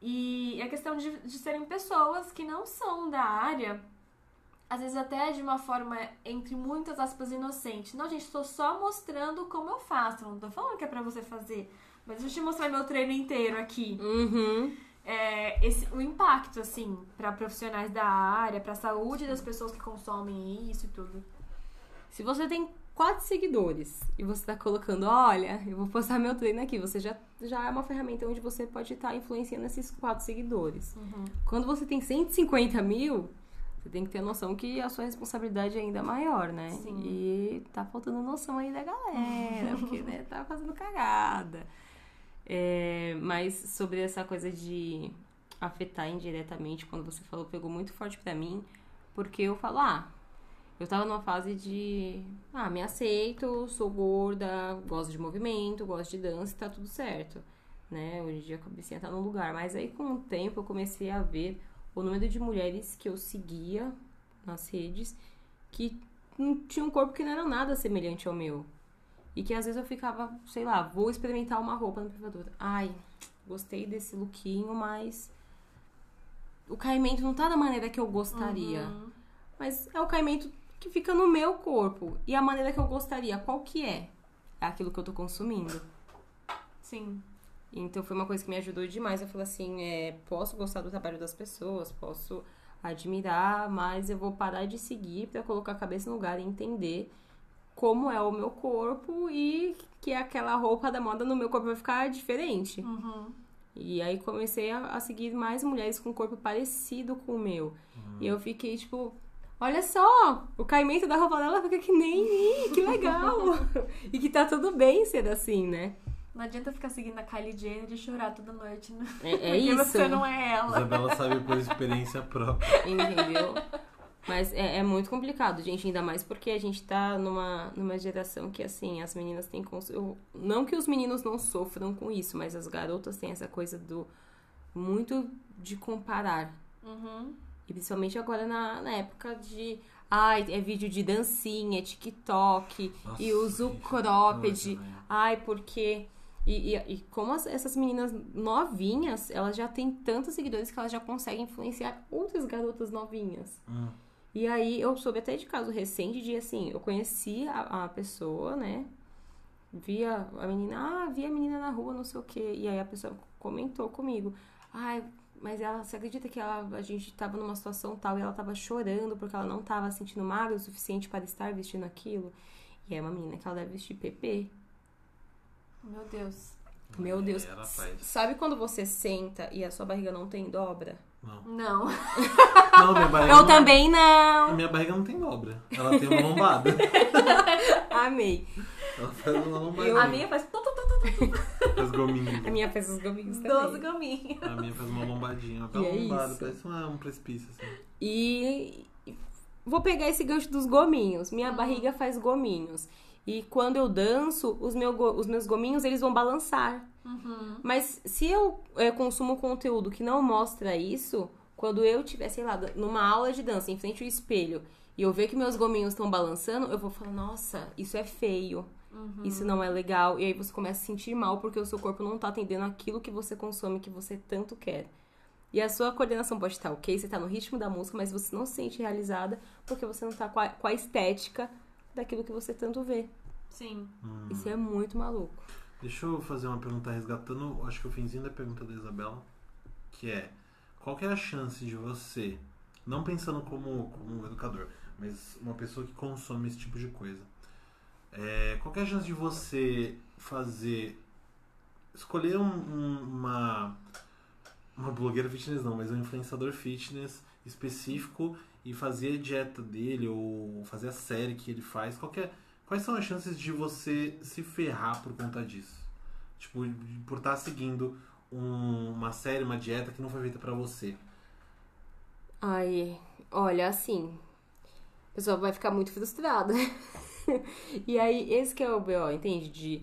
E a questão de, de serem pessoas que não são da área, às vezes até de uma forma, entre muitas aspas, inocente. Não, gente, tô só mostrando como eu faço. Não tô falando que é pra você fazer. Mas deixa eu te mostrar meu treino inteiro aqui. Uhum. É, esse, o impacto, assim, pra profissionais da área, pra saúde das pessoas que consomem isso e tudo. Se você tem quatro seguidores e você tá colocando, olha, eu vou postar meu treino aqui, você já, já é uma ferramenta onde você pode estar influenciando esses quatro seguidores. Quando você tem 150 mil, você tem que ter noção que a sua responsabilidade é ainda maior, né? Sim. E tá faltando noção aí da galera, porque, né, tá fazendo cagada. É, mas sobre essa coisa de afetar indiretamente, quando você falou, pegou muito forte pra mim, porque eu falo, ah, eu tava numa fase de, ah, me aceito, sou gorda, gosto de movimento, gosto de dança, tá tudo certo, né? Hoje em dia a cabecinha tá no lugar, mas aí com o tempo eu comecei a ver o número de mulheres que eu seguia nas redes que não tinham um corpo que não era nada semelhante ao meu. E que às vezes eu ficava, sei lá, vou experimentar uma roupa no privador. Ai, gostei desse lookinho, mas o caimento não tá da maneira que eu gostaria. Uhum. Mas é o caimento que fica no meu corpo. E a maneira que eu gostaria, qual que é? É aquilo que eu tô consumindo. Sim. Então foi uma coisa que me ajudou demais. Eu falei assim, é, posso gostar do trabalho das pessoas, posso admirar, mas eu vou parar de seguir pra colocar a cabeça no lugar e entender como é o meu corpo e que aquela roupa da moda no meu corpo vai ficar diferente. Uhum. E aí comecei a, a seguir mais mulheres com corpo parecido com o meu. E eu fiquei tipo, olha só, o caimento da roupa dela fica que nem mim, que legal. e que tá tudo bem ser assim, né? Não adianta ficar seguindo a Kylie Jenner e chorar toda noite, né? É, é Porque isso. você não é ela. Isabela sabe por experiência própria. Entendeu? Mas é, é muito complicado, gente, ainda mais porque a gente tá numa, numa geração que, assim, as meninas têm. cons- eu- Não que os meninos não sofram com isso, mas as garotas têm essa coisa do. Muito de comparar. Uhum. E principalmente agora na, na época de. Ai, é vídeo de dancinha, é TikTok, Nossa, e uso cropped. né? Ai, porque. E, e, e como as- essas meninas novinhas, elas já têm tantos seguidores que elas já conseguem influenciar outras garotas novinhas. Hum. E aí eu soube até de caso recente de assim, eu conheci a, a pessoa, né? Via a menina, ah, vi a menina na rua, não sei o quê. E aí a pessoa comentou comigo, ai, mas ela, você acredita que ela, a gente tava numa situação tal e ela tava chorando porque ela não tava se sentindo magra o suficiente para estar vestindo aquilo? E é uma menina que ela deve vestir PP. Meu Deus. Meu Deus. É, faz. Sabe quando você senta e a sua barriga não tem dobra? Não. Não. Não, minha barriga. Eu não- também A não! minha barriga não tem dobra. Ela tem uma lombada. Amei. Ela faz uma lombada. Eu- A minha faz. Faz gominho. A minha fez os gominhos também. Doze gominhos. A minha faz uma lombadinha. Uma E é lombada, isso. parece uma- um precipício, assim. E vou pegar esse gancho dos gominhos. Minha Uhum. barriga faz gominhos. E quando eu danço, os, meu os meus gominhos eles vão balançar. Uhum. Mas se eu é, consumo conteúdo que não mostra isso, quando eu tiver, sei lá, numa aula de dança, em frente ao espelho, e eu ver que meus gominhos estão balançando, eu vou falar, nossa, isso é feio. Uhum. Isso não é legal. E aí você começa a se sentir mal porque o seu corpo não tá atendendo aquilo que você consome, que você tanto quer. E a sua coordenação pode estar ok, você tá no ritmo da música, mas você não se sente realizada porque você não tá com a, com a estética daquilo que você tanto vê. Sim. Hum. Isso é muito maluco. Deixa eu fazer uma pergunta resgatando, acho que o finzinho da pergunta da Isabela, que é qual que é a chance de você, não pensando como, como educador, mas uma pessoa que consome esse tipo de coisa, é, qual que a chance de você fazer, escolher um- um- uma, uma blogueira fitness não, mas um influenciador fitness específico e fazer a dieta dele ou fazer a série que ele faz, qual que é, quais são as chances de você se ferrar por conta disso? Tipo, por estar seguindo um- uma série, uma dieta que não foi feita pra você. Ai, olha, assim, a pessoa vai ficar muito frustrada. e aí, esse que é o BO, entende? De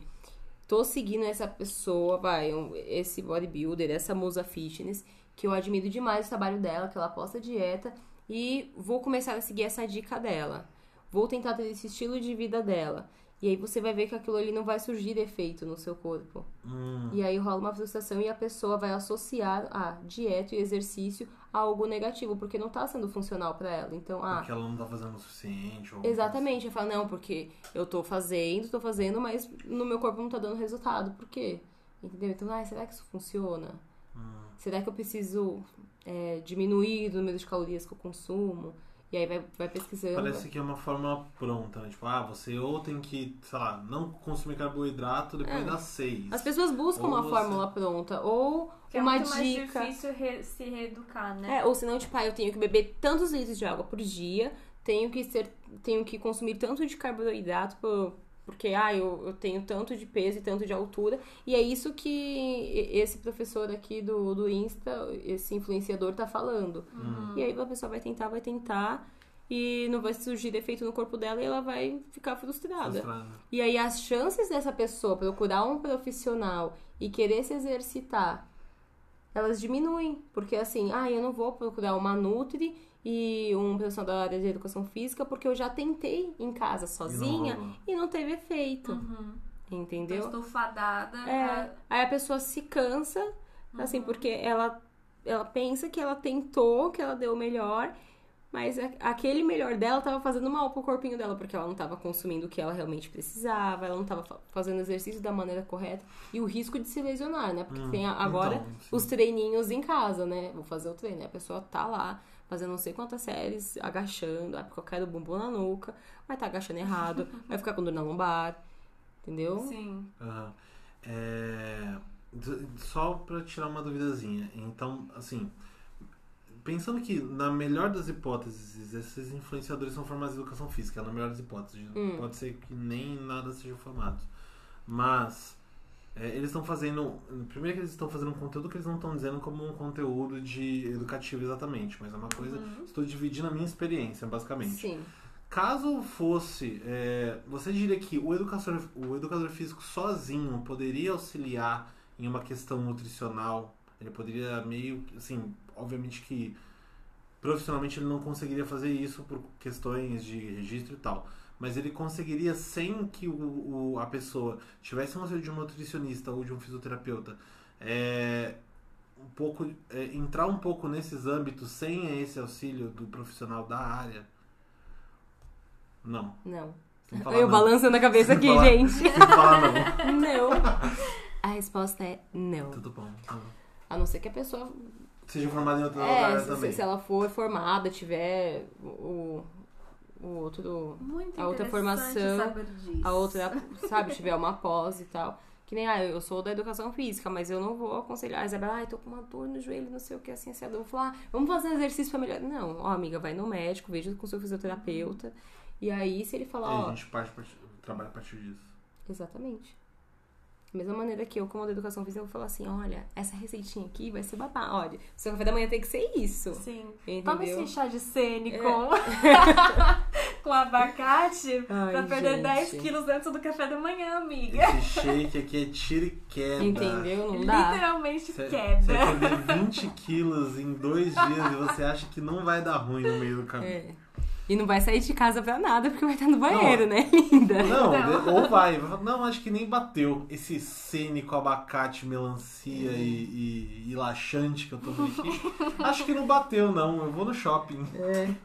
tô seguindo essa pessoa, vai, esse bodybuilder, essa musa fitness, que eu admiro demais o trabalho dela, que ela posta dieta, e vou começar a seguir essa dica dela. Vou tentar ter esse estilo de vida dela. E aí você vai ver que aquilo ali não vai surgir efeito no seu corpo. Hum, E aí rola uma frustração e a pessoa vai associar a dieta e exercício algo negativo, porque não tá sendo funcional pra ela. Então, ah, porque ela não tá fazendo o suficiente. Exatamente. Eu falo, não, porque eu tô fazendo, tô fazendo, mas no meu corpo não tá dando resultado. Por quê? Entendeu? Então, ah, será que isso funciona? Hum, Será que eu preciso é, diminuir o número de calorias que eu consumo? E aí vai, vai pesquisando. Parece que é uma fórmula pronta, né? Tipo, ah, você ou tem que, sei lá, não consumir carboidrato depois É. das seis. As pessoas buscam Ou uma você- fórmula pronta, ou Que é uma muito mais dica. difícil re- se reeducar, né? É, ou senão, tipo, ah, eu tenho que beber tantos litros de água por dia, tenho que ser, tenho que consumir tanto de carboidrato por- porque ah, eu, eu tenho tanto de peso e tanto de altura. E é isso que esse professor aqui do, do Insta, esse influenciador, tá falando. Uhum. E aí a pessoa vai tentar, vai tentar, e não vai surgir defeito no corpo dela e ela vai ficar frustrada. Frustrada. E aí as chances dessa pessoa procurar um profissional e querer se exercitar, elas diminuem. Porque assim, ah, eu não vou procurar uma Nutri e um profissional da área de educação física porque eu já tentei em casa sozinha rolou. e não, teve efeito. Uhum. Então, Entendeu? estou fadada. É, aí a pessoa se cansa, assim, porque ela, ela pensa que ela tentou, que ela deu o melhor, mas a- aquele melhor dela tava fazendo mal pro corpinho dela, porque ela não tava consumindo o que ela realmente precisava, ela não tava fa- fazendo exercício da maneira correta, e o risco de se lesionar, né? Porque Hum, tem a- agora então, os treininhos em casa, né? Vou fazer o treino, né? a pessoa tá lá fazendo não sei quantas séries, agachando, ah, porque eu quero o bumbum na nuca, vai tá agachando errado, vai ficar com dor na lombar, entendeu? Sim. Aham. É, Só pra tirar uma duvidazinha. Então, assim, pensando que, na melhor das hipóteses, esses influenciadores são formados em educação física, na melhor das hipóteses. Hum. Pode ser que nem nada sejam formados. Mas, é, eles estão fazendo. Primeiro que eles estão fazendo um conteúdo que eles não estão dizendo como um conteúdo de educativo exatamente, mas é uma coisa. Estou dividindo a minha experiência, basicamente. Sim. Caso fosse, é, você diria que o educador, o educador físico sozinho poderia auxiliar em uma questão nutricional? Ele poderia meio, assim, obviamente que profissionalmente ele não conseguiria fazer isso por questões de registro e tal. Mas ele conseguiria sem que o, o- a pessoa tivesse um auxílio de um nutricionista ou de um fisioterapeuta, é, um pouco, é, entrar um pouco nesses âmbitos sem esse auxílio do profissional da área. Não. Não. Eu não. balançando a cabeça aqui, falar- gente. Sem falar não. Não. A resposta é não. Tudo bom. tá bom. A não ser que a pessoa. Seja formado em outra É, área se, também. se ela for formada, tiver o, o outro. Muito A outra formação. A outra, sabe, tiver uma pós e tal. Que nem, ah, eu sou da educação física, mas eu não vou aconselhar a Isabela, ai, tô com uma dor no joelho, não sei o que, assim, assim. Eu vou falar, ah, vamos fazer um exercício pra melhorar. Não, ó, amiga, vai no médico, veja com seu fisioterapeuta. E aí, se ele falar, Aí ó, a gente parte, parte, trabalha a partir disso. Exatamente. Da mesma maneira que eu, como da educação física, eu vou falar assim: olha, essa receitinha aqui vai ser babá. Olha, o seu café da manhã tem que ser isso. Sim. Entendeu? Toma esse chá de sene É. com, com abacate Ai, pra perder gente. 10 quilos antes do café da manhã, amiga. Esse shake aqui é tira e quebra. Entendeu? Não dá. Literalmente Você você quebra. vai perder 20 quilos em dois dias e você acha que não vai dar ruim no meio do caminho. É. E não vai sair de casa pra nada porque vai estar no banheiro, né, linda? Não, Não. ou vai. Não, acho que nem bateu. Esse com abacate, melancia e, e, e laxante que eu tomei aqui. Acho que não bateu, não. Eu vou no shopping.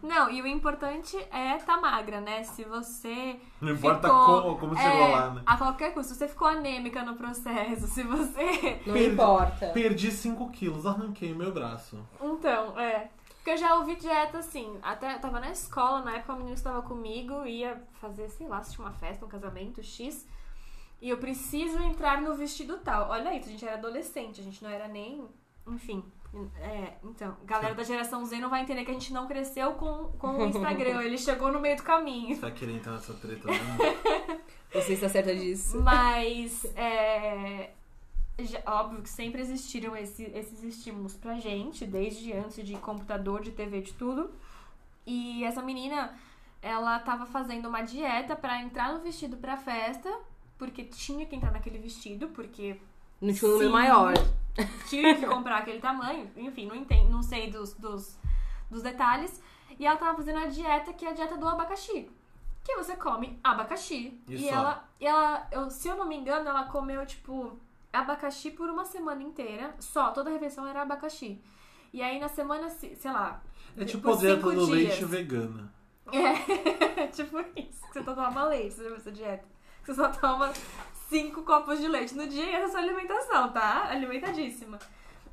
Não, e o importante é tá magra, né? Se você. Não importa ficou, como, como é, chegou lá, né? A qualquer custo. Se você ficou anêmica no processo, se você. Não Perdi- importa. Perdi 5 quilos, arranquei o meu braço. Então, é. Porque eu já ouvi dieta assim. Até eu tava na escola, na época a menina estava comigo, ia fazer, sei lá, se tinha uma festa, um casamento, X. E eu preciso entrar no vestido tal. Olha isso, a gente era adolescente, a gente não era nem. Enfim. É, então, galera da geração Z não vai entender que a gente não cresceu com, com o Instagram. Ele chegou no meio do caminho. Você vai querer entrar nessa treta mesmo? Você está certa disso? Mas, é, já- óbvio que sempre existiram esse- esses estímulos pra gente, desde antes de computador, de TV, de tudo. E essa menina, ela tava fazendo uma dieta pra entrar no vestido pra festa, porque tinha que entrar naquele vestido, porque Não tinha um número maior. tinha que comprar aquele tamanho. Enfim, não, entendo, não sei dos, dos, dos detalhes. E ela tava fazendo a dieta que é a dieta do abacaxi. Que você come abacaxi. E E, ela, e ela eu, se eu não me engano, ela comeu, tipo, abacaxi por uma semana inteira. Só, toda a refeição era abacaxi. E aí na semana, se- sei lá. É tipo dieta cinco do leite dias. vegana. É, tipo isso. Que você só toma leite, você essa dieta? Que você só toma cinco copos de leite no dia e essa é a sua alimentação, tá? Alimentadíssima.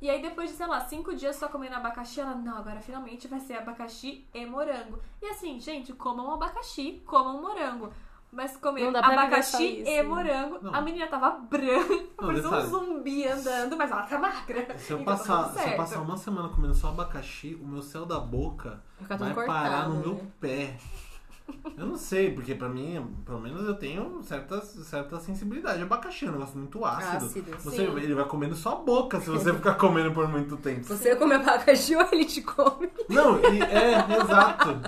E aí depois de, sei lá, cinco dias só comendo abacaxi, ela, não, agora finalmente vai ser abacaxi e morango. E assim, gente, comam abacaxi, comam morango. Mas comer só abacaxi e né? morango, Não. a menina tava branca, parecia um zumbi andando, mas ela tá magra. Se eu, Então tá passar, se eu passar uma semana comendo só abacaxi, o meu céu da boca vai tudo parar cortado, no meu né? pé. Eu não sei, porque pra mim, pelo menos eu tenho certa, certa sensibilidade. Abacaxi é um negócio muito ácido. Ácido, Você, sim. ele vai comendo sua boca se você ficar comendo por muito tempo. Você come abacaxi ou ele te come? Não, e, é, exato.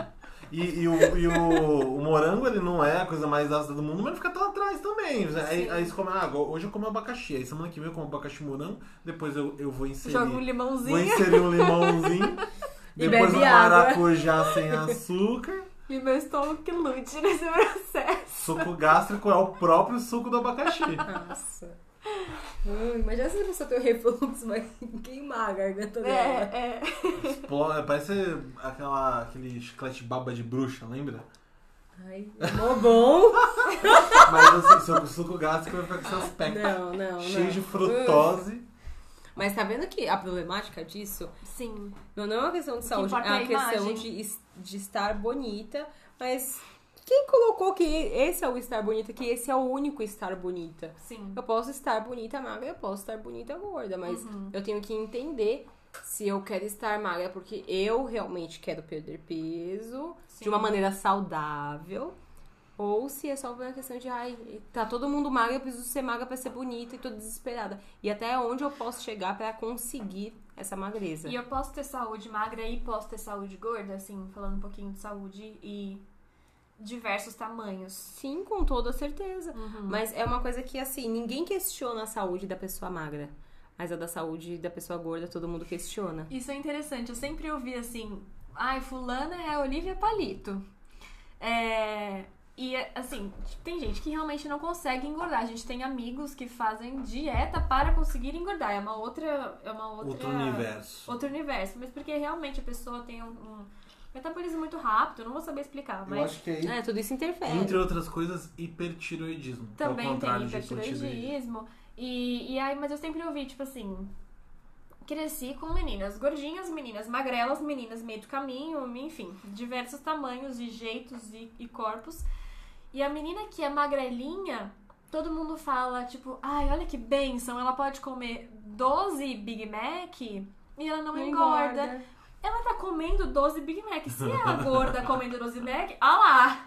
E, e o, e o, o morango, ele não é a coisa mais ácida do mundo, mas ele fica tão atrás também. Aí, Sim. aí você come, ah, hoje eu como abacaxi. Aí semana que vem eu como abacaxi morango. Depois eu, eu vou inserir. Joga um Vou limãozinho inserir um limãozinho. Depois um água. maracujá sem açúcar. e meu estômago que lute nesse processo. Suco gástrico é o próprio suco do abacaxi. Nossa. Hum, imagina se a pessoa tem o refluxo, vai queimar a garganta dela. É, é. Explo- Parece aquela, aquele chiclete baba de bruxa, lembra? Ai, mó bom. Mas assim, seu suco gástrico vai ficar com seus pés Não, não, cheio não. de frutose. Mas tá vendo que a problemática disso Sim. não não é uma questão de saúde, é é uma a questão de, de estar bonita, mas quem colocou que esse é o estar bonita, que esse é o único estar bonita? Sim. Eu posso estar bonita magra, eu posso estar bonita gorda, mas Uhum. eu tenho que entender se eu quero estar magra porque eu realmente quero perder peso Sim. de uma maneira saudável. Ou se é só uma questão de, ai, tá todo mundo magra, eu preciso ser magra pra ser bonita e tô desesperada. E até onde eu posso chegar pra conseguir essa magreza. E eu posso ter saúde magra e posso ter saúde gorda, assim, falando um pouquinho de saúde e diversos tamanhos. Sim, com toda certeza. Uhum. Mas é uma coisa que, assim, ninguém questiona a saúde da pessoa magra. Mas a da saúde da pessoa gorda, todo mundo questiona. Isso é interessante. Eu sempre ouvi assim, ai, fulana é a Olivia Palito. É... E, assim, tem gente que realmente não consegue engordar. A gente tem amigos que fazem dieta para conseguir engordar. É uma outra... É uma outra... Outro universo. Outro universo. Mas porque realmente a pessoa tem um, um metabolismo muito rápido. Eu não vou saber explicar, Eu mas... acho que aí, É, tudo isso interfere. entre outras coisas, hipertiroidismo. é Também tem hipertiroidismo. E, e aí, mas eu sempre ouvi, tipo assim. Cresci com meninas gordinhas, meninas magrelas, meninas meio do caminho, enfim, diversos tamanhos e jeitos e, e corpos. E a menina que é magrelinha, todo mundo fala, tipo, ai, olha que benção, ela pode comer 12 Big Mac e ela não, engorda. Ela tá comendo 12 Big Mac. Se é a gorda comendo 12 Big Mac, ah lá!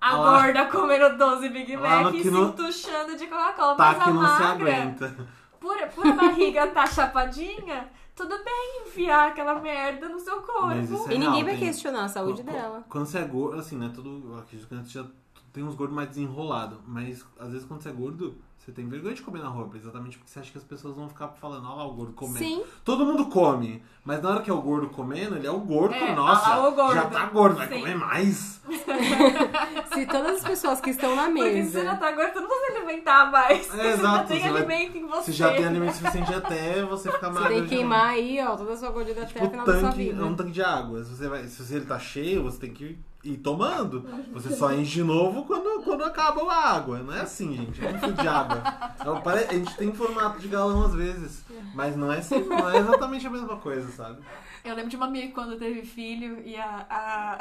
A Lá- gorda comendo 12 Big Mac e se não- entuchando de Coca-Cola. Tá Mas a que não se magra, aguenta. por, por a barriga tá chapadinha, tudo bem enfiar aquela merda no seu corpo. É E ninguém vai tem- questionar a saúde Qu- qu- dela. Quando você é gordo, assim, né? Tudo, eu acredito que antes já tem uns gordos mais desenrolados. Mas às vezes quando você é gordo, você tem vergonha de comer na roupa. Exatamente porque você acha que as pessoas vão ficar falando, olha lá o gordo comendo. Sim. Todo mundo come. Mas na hora que é o gordo comendo, ele é o gordo. É, nossa, lá o gordo. já tá gordo, vai Sim. comer mais. Se todas as pessoas que estão na Porque se você já mesa. tá gordo, você não precisa se alimentar mais. É, você já exato, tem você vai- alimento em você. Você já tem alimento suficiente até você ficar Você magro. tem que queimar aí, ó, toda a sua gordura até Tipo, o final da sua tanque, é vida. um tanque de água. Se, você vai, se ele tá cheio, você tem que ir tomando. Você só enche de novo quando, quando acaba a água. Não é assim, gente. É um fio de água. É, pare- A gente tem formato de galão às vezes. Mas não é, assim, não é exatamente a mesma coisa, sabe? Eu lembro de uma amiga quando teve filho e a. a...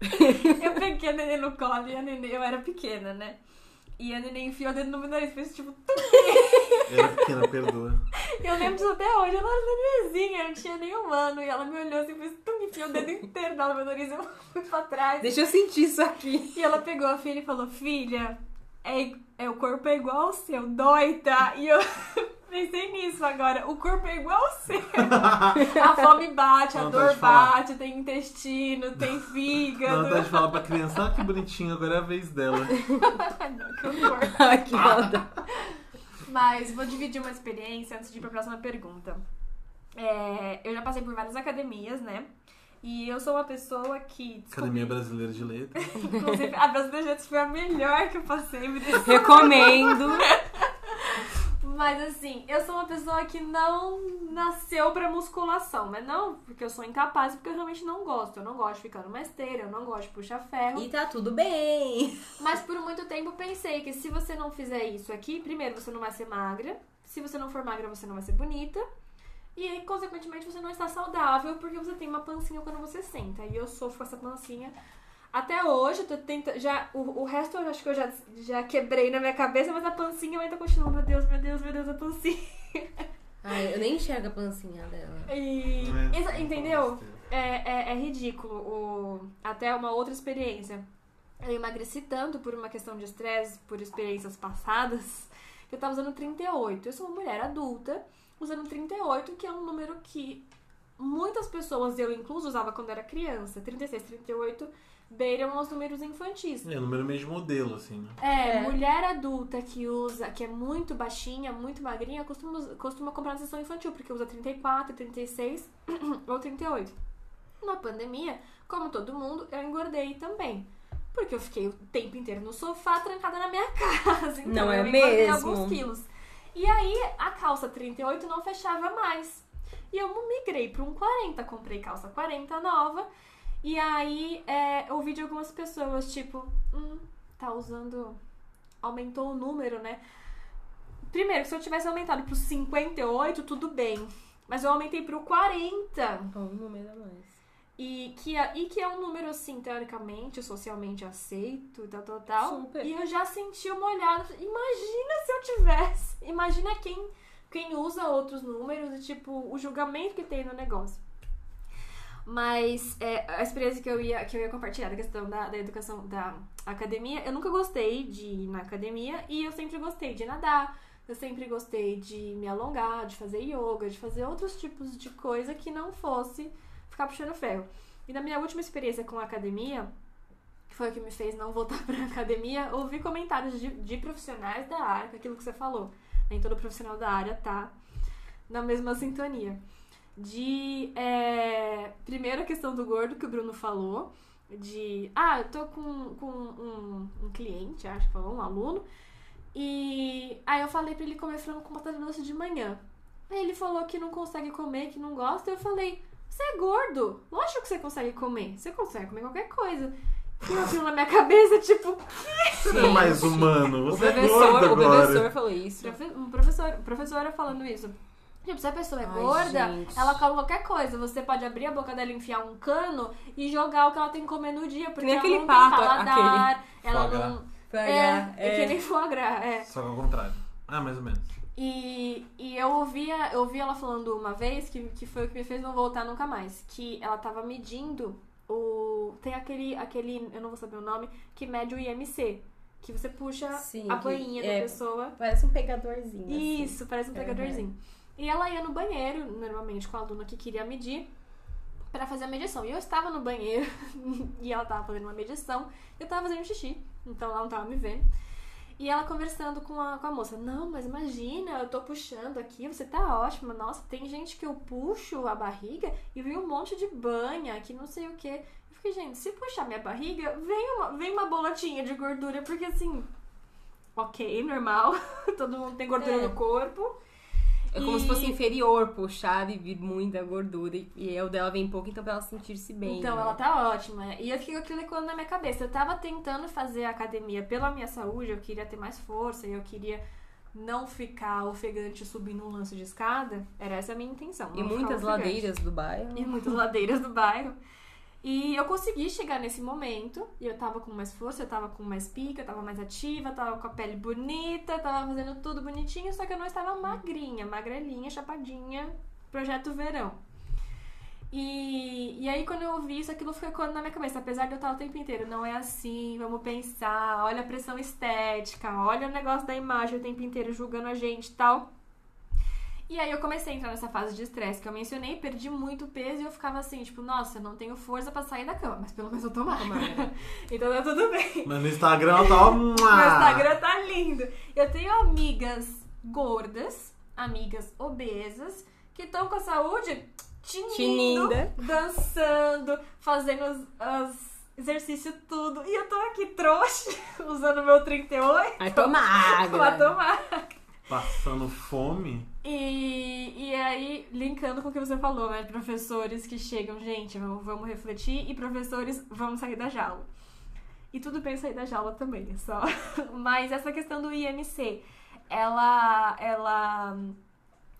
eu peguei a neném no colo e a neném, eu era pequena, né? E a neném enfiou o dedo no meu nariz, fez tipo. tum. Era pequena, perdoa. Eu lembro disso até hoje, ela era nenenzinha, eu não tinha nem um ano. E ela me olhou assim, fez tum, enfiou o dedo inteiro dela no meu nariz, eu fui pra trás. Deixa eu sentir isso aqui. E ela pegou a filha e falou: Filha, é, é, o corpo é igual ao seu, dói, tá? E eu pensei nisso agora: o corpo é igual ao seu. A fome bate, a Vontade dor bate, tem intestino, tem fígado. vontade de falar pra criança, ah, que bonitinho, agora é a vez dela. Não, que horror. Ai, que maldade. Mas vou dividir uma experiência antes de ir pra próxima pergunta. É, eu já passei por várias academias, né? E eu sou uma pessoa que. descobri- Academia Brasileira de Letras. Inclusive, a Brasileira de Letras foi a melhor que eu passei. Me Recomendo. Mas assim, eu sou uma pessoa que não nasceu pra musculação, mas não porque eu sou incapaz, porque eu realmente não gosto. Eu não gosto de ficar numa esteira, eu não gosto de puxar ferro. E tá tudo bem. Mas por muito tempo pensei que se você não fizer isso aqui, primeiro você não vai ser magra, se você não for magra, você não vai ser bonita. E aí, consequentemente, você não está saudável porque você tem uma pancinha quando você senta. E eu sofro com essa pancinha. Até hoje, eu tô tentando. Já, o, o resto eu acho que eu já, já quebrei na minha cabeça, mas a pancinha ainda continua. Meu Deus, meu Deus, meu Deus, a pancinha. Ai, eu nem enxergo a pancinha dela. E. É, entendeu? ter. É, é, é ridículo. O, até uma outra experiência. Eu emagreci tanto por uma questão de estresse, por experiências passadas, que eu tava usando 38. Eu sou uma mulher adulta, usando 38, que é um número que muitas pessoas, eu incluso, usava quando era criança. 36, 38 beiram aos números infantis. É, número meio de modelo, assim, né? É, É. mulher adulta que usa, que é muito baixinha, muito magrinha, costuma, costuma comprar na sessão infantil, porque usa 34, 36 ou 38. Na pandemia, como todo mundo, eu engordei também. Porque eu fiquei o tempo inteiro no sofá, trancada na minha casa. Então Não é eu engordei mesmo? alguns quilos. E aí, a calça 38 não fechava mais. E eu migrei para um 40, comprei calça 40 nova. E aí, é, ouvi de algumas pessoas, tipo, hum, tá usando. Aumentou o número, né? Primeiro, se eu tivesse aumentado pro 58, tudo bem. Mas eu aumentei pro 40. Um número a mais. E que, é, e que é um número, assim, teoricamente, socialmente aceito e tal, tal, tal. Super. E eu já senti uma olhada. Imagina se eu tivesse. Imagina quem, quem usa outros números e, tipo, o julgamento que tem no negócio. Mas é, a experiência que eu ia, que eu ia compartilhar da questão da, da educação da academia, eu nunca gostei de ir na academia e eu sempre gostei de nadar, eu sempre gostei de me alongar, de fazer yoga, de fazer outros tipos de coisa que não fosse ficar puxando ferro. E na minha última experiência com a academia, que foi o que me fez não voltar pra academia, ouvi comentários de, de profissionais da área, com aquilo que você falou. Nem todo profissional da área tá na mesma sintonia. De. É, primeiro a questão do gordo que o Bruno falou. De. Ah, eu tô com, com um, um cliente, acho que falou, um aluno. E aí eu falei pra ele comer frango com batata doce de manhã. Aí ele falou que não consegue comer, que não gosta. Eu falei, você é gordo. Lógico que você consegue comer. Você consegue comer qualquer coisa. E aquilo na minha cabeça, tipo, Você é mais humano, O você é professor, gordo o agora. professor falou isso. profe- um professor, professora falando isso. Tipo, se a pessoa é Ai, gorda, gente. ela come qualquer coisa. Você pode abrir a boca dela, enfiar um cano e jogar o que ela tem que comer no dia. Porque nem ela aquele não pato, tem paladar, ela Foie não... É, ganhar, é, que nem foie gras, é. Só que ao contrário. Ah, mais ou menos. E, e eu ouvia, eu ouvi ela falando uma vez, que, que foi o que me fez não voltar nunca mais, que ela tava medindo o. Tem aquele, aquele, eu não vou saber o nome, que mede o IMC. Que você puxa Sim, a banhinha é, da pessoa. Parece um pegadorzinho. assim. Isso, parece um Uhum. pegadorzinho. E ela ia no banheiro, normalmente com a aluna que queria medir, pra fazer a medição. E eu estava no banheiro e ela tava fazendo uma medição, eu tava fazendo xixi, então ela não tava me vendo. E ela conversando com a, com a moça, não, mas imagina, eu tô puxando aqui, você tá ótima, nossa, tem gente que eu puxo a barriga e vem um monte de banha, que não sei o que. Eu fiquei, gente, se puxar minha barriga, vem uma, vem uma bolotinha de gordura, porque assim, ok, normal, todo mundo tem gordura É. no corpo. É como E- se fosse inferior puxar e vir muita gordura. E, o dela vem pouco, então pra ela sentir-se bem. Então, né? ela tá ótima. E eu fiquei com aquilo ecoando na minha cabeça. Eu tava tentando fazer a academia pela minha saúde, eu queria ter mais força, e eu queria não ficar ofegante subindo um lance de escada. Era essa a minha intenção. E muitas ofegante. ladeiras do bairro. E muitas ladeiras do bairro. E eu consegui chegar nesse momento. E eu tava com mais força, eu tava com mais pica, eu tava mais ativa, tava com a pele bonita, tava fazendo tudo bonitinho, só que eu não estava magrinha, magrelinha, chapadinha, projeto verão. E, e aí, quando eu ouvi isso, aquilo ficou na minha cabeça. Apesar de eu estar o tempo inteiro, não é assim, vamos pensar, olha a pressão estética, olha o negócio da imagem o tempo inteiro julgando a gente e tal. E aí eu comecei a entrar nessa fase de estresse que eu mencionei, perdi muito peso e eu ficava assim, tipo, nossa, eu não tenho força pra sair da cama, mas pelo menos eu tô magra. magra. então tá tudo bem. Mas no Instagram ela tá. Meu Instagram tá lindo. Eu tenho amigas gordas, amigas obesas, que estão com a saúde tinindo, Tininda. dançando, fazendo os, os exercícios tudo. E eu tô aqui trouxa, usando meu 38 Ai, tô magra. pra tomar. Passando fome. E, e aí, linkando com o que você falou, né? Professores que chegam, gente, vamos, vamos refletir, e professores, vamos sair da jaula. E tudo bem sair da jaula também, é só. Mas essa questão do IMC, ela, ela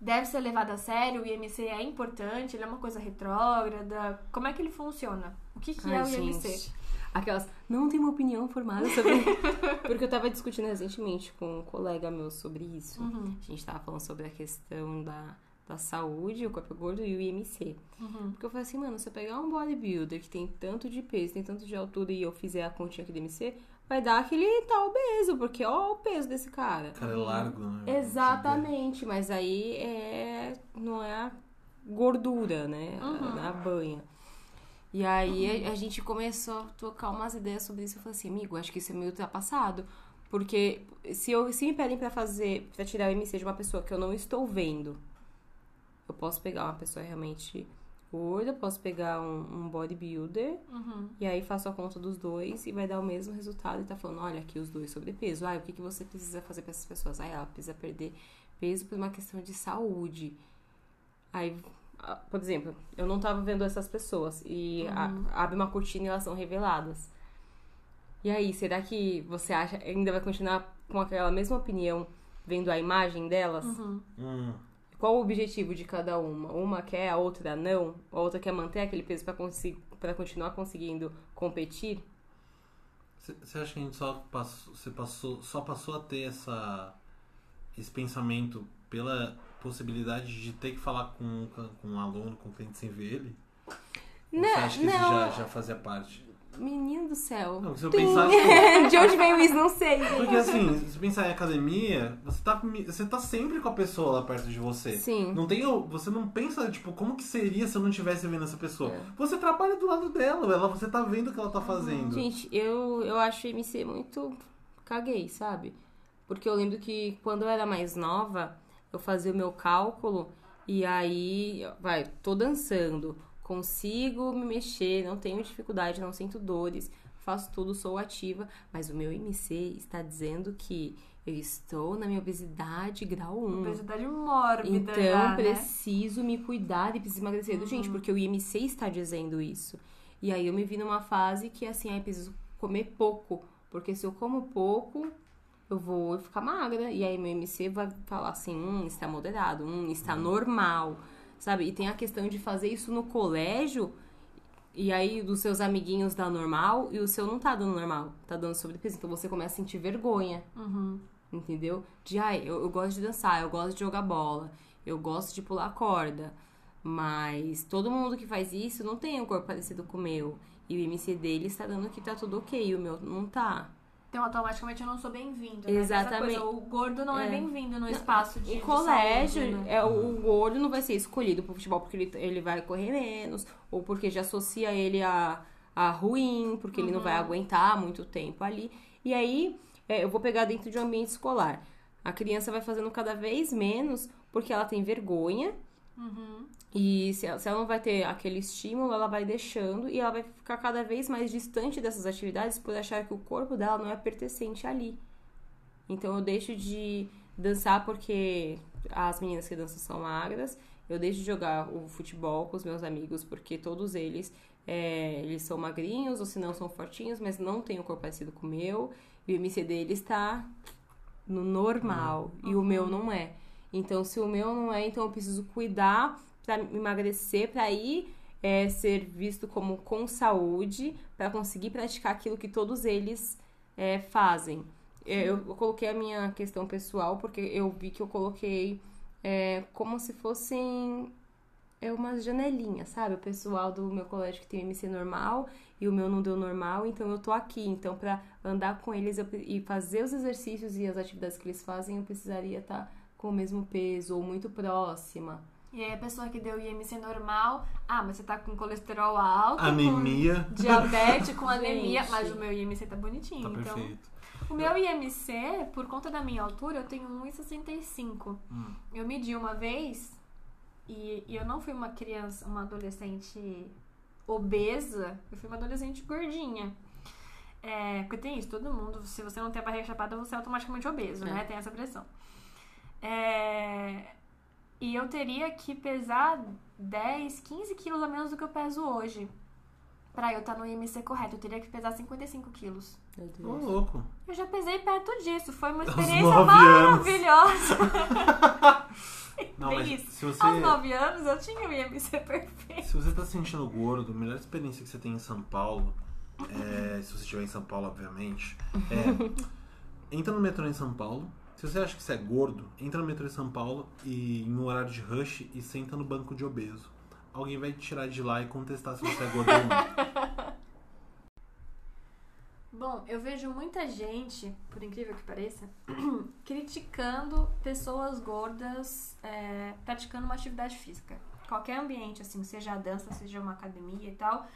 deve ser levada a sério, o IMC é importante, ele é uma coisa retrógrada. Como é que ele funciona? O que, que é Ai, o IMC? Aquelas, não tenho uma opinião formada sobre. Porque eu tava discutindo recentemente com um colega meu sobre isso. Uhum, A gente tava falando sobre a questão da, da saúde, o corpo gordo e o IMC. uhum. Porque eu falei assim, mano, se eu pegar um bodybuilder que tem tanto de peso, tem tanto de altura e eu fizer a continha aqui do IMC, vai dar aquele tá obeso, porque ó o peso desse cara. Cara, é largo, né? Exatamente, mas aí é não é a gordura, né? A- Uhum. A, banha. E aí a, a gente começou a tocar umas ideias sobre isso. Eu falei assim, amigo, acho que isso é meio ultrapassado. Porque se, eu, se me pedem pra fazer, pra tirar o MC de uma pessoa que eu não estou vendo, eu posso pegar uma pessoa realmente gorda, posso pegar um, um bodybuilder, Uhum. e aí faço a conta dos dois e vai dar o mesmo resultado. E tá falando, olha, aqui os dois sobrepeso. Ah, o que, que você precisa fazer pra essas pessoas? Ah, ela precisa perder peso por uma questão de saúde. Aí, por exemplo, eu não tava vendo essas pessoas e a- abre uma cortina e elas são reveladas. E aí, será que você acha ainda vai continuar com aquela mesma opinião vendo a imagem delas? Uhum. Hum. Qual o objetivo de cada uma? Uma quer, a outra não? A outra quer manter aquele peso pra conseguir para continuar conseguindo competir? Você acha que a gente só passou, você passou, só passou a ter essa, esse pensamento pela possibilidade de ter que falar com, com um aluno, com um cliente sem ver ele? Ou Não, você acha que isso não. já, já fazia parte? Menino do céu. Não, se eu Tum. pensasse. de onde veio isso? Não sei. Porque assim, se você pensar em academia, você tá, você tá sempre com a pessoa lá perto de você. Sim. Não tem, o- você não pensa, tipo, como que seria se eu não estivesse vendo essa pessoa? É. Você trabalha do lado dela, ela, você tá vendo o que ela tá fazendo. Gente, eu, eu acho MC muito caguei, sabe? Porque eu lembro que quando eu era mais nova, eu fazia o meu cálculo e aí, vai, tô dançando, consigo me mexer, não tenho dificuldade, não sinto dores, faço tudo, sou ativa, mas o meu MC está dizendo que eu estou na minha obesidade grau 1. Obesidade mórbida. Então, já, né? preciso me cuidar e preciso emagrecer. Gente, porque o IMC está dizendo isso. E aí eu me vi numa fase que, assim, aí preciso comer pouco. Porque se eu como pouco, eu vou ficar magra. E aí meu IMC vai falar assim, hum, está moderado, hum, está normal. Sabe? E tem a questão de fazer isso no colégio. E aí, dos seus amiguinhos dá normal e o seu não tá dando normal, tá dando sobrepeso. Então você começa a sentir vergonha Uhum. entendeu? De, ai, eu, eu gosto de dançar, eu gosto de jogar bola, eu gosto de pular corda, mas todo mundo que faz isso não tem um corpo parecido com o meu. E o IMC dele está dando que tá tudo ok, o meu não tá. Então, automaticamente eu não sou bem-vindo. Né? Exatamente. O gordo não é, É. bem-vindo no espaço de. De colégio, saúde, né? é, o gordo não vai ser escolhido pro futebol porque ele, ele vai correr menos, ou porque já associa ele a, a ruim, porque ele não vai aguentar muito tempo ali. E aí, é, eu vou pegar dentro de um ambiente escolar. A criança vai fazendo cada vez menos porque ela tem vergonha. E se ela, se ela não vai ter aquele estímulo, ela vai deixando e ela vai ficar cada vez mais distante dessas atividades por achar que o corpo dela não é pertencente ali. Então eu deixo de dançar porque as meninas que dançam são magras. Eu deixo de jogar o futebol com os meus amigos porque todos eles é, eles são magrinhos ou se não são fortinhos, mas não tem o corpo parecido com o meu. E o MC deles está no normal e o meu não é. Então se o meu não é, então eu preciso cuidar para emagrecer, para ir é, ser visto como com saúde, para conseguir praticar aquilo que todos eles é, fazem. É, Eu, eu coloquei a minha questão pessoal porque eu vi que eu coloquei é, como se fossem é umas janelinhas, sabe? O pessoal do meu colégio que tem MC normal e o meu não deu normal, então eu tô aqui. Então, pra andar com eles eu e fazer os exercícios e as atividades que eles fazem, eu precisaria estar com o mesmo peso ou muito próxima. E aí a pessoa que deu IMC normal, ah, mas você tá com colesterol alto, Anemia. com diabetes, com anemia, Gente. mas o meu IMC tá bonitinho, Tá então. perfeito. O meu IMC, por conta da minha altura, eu tenho 1,65. Hum. Eu medi uma vez e, e eu não fui uma criança, uma adolescente obesa, eu fui uma adolescente gordinha. É, porque tem isso, todo mundo, se você não tem a barriga chapada, você é automaticamente obeso, É. né? Tem essa pressão. É, e eu teria que pesar 10, 15 quilos a menos do que eu peso hoje. Pra eu estar no IMC correto, eu teria que pesar 55 quilos. Meu Ô, Deus. louco. Eu já pesei perto disso, foi uma experiência nove maravilhosa. Não, Bem mas isso. se você, Aos 9 anos eu tinha o IMC perfeito. se você tá se sentindo gordo, a melhor experiência que você tem em São Paulo, é, se você estiver em São Paulo, obviamente, é entra no metrô em São Paulo. Se você acha que você é gordo, entra no metrô em São Paulo e em um horário de rush e senta no banco de obeso. Alguém vai te tirar de lá e contestar se você é gordo ou não. Bom, eu vejo muita gente, por incrível que pareça, criticando pessoas gordas é, praticando uma atividade física. Qualquer ambiente, assim, seja a dança, seja uma academia e tal,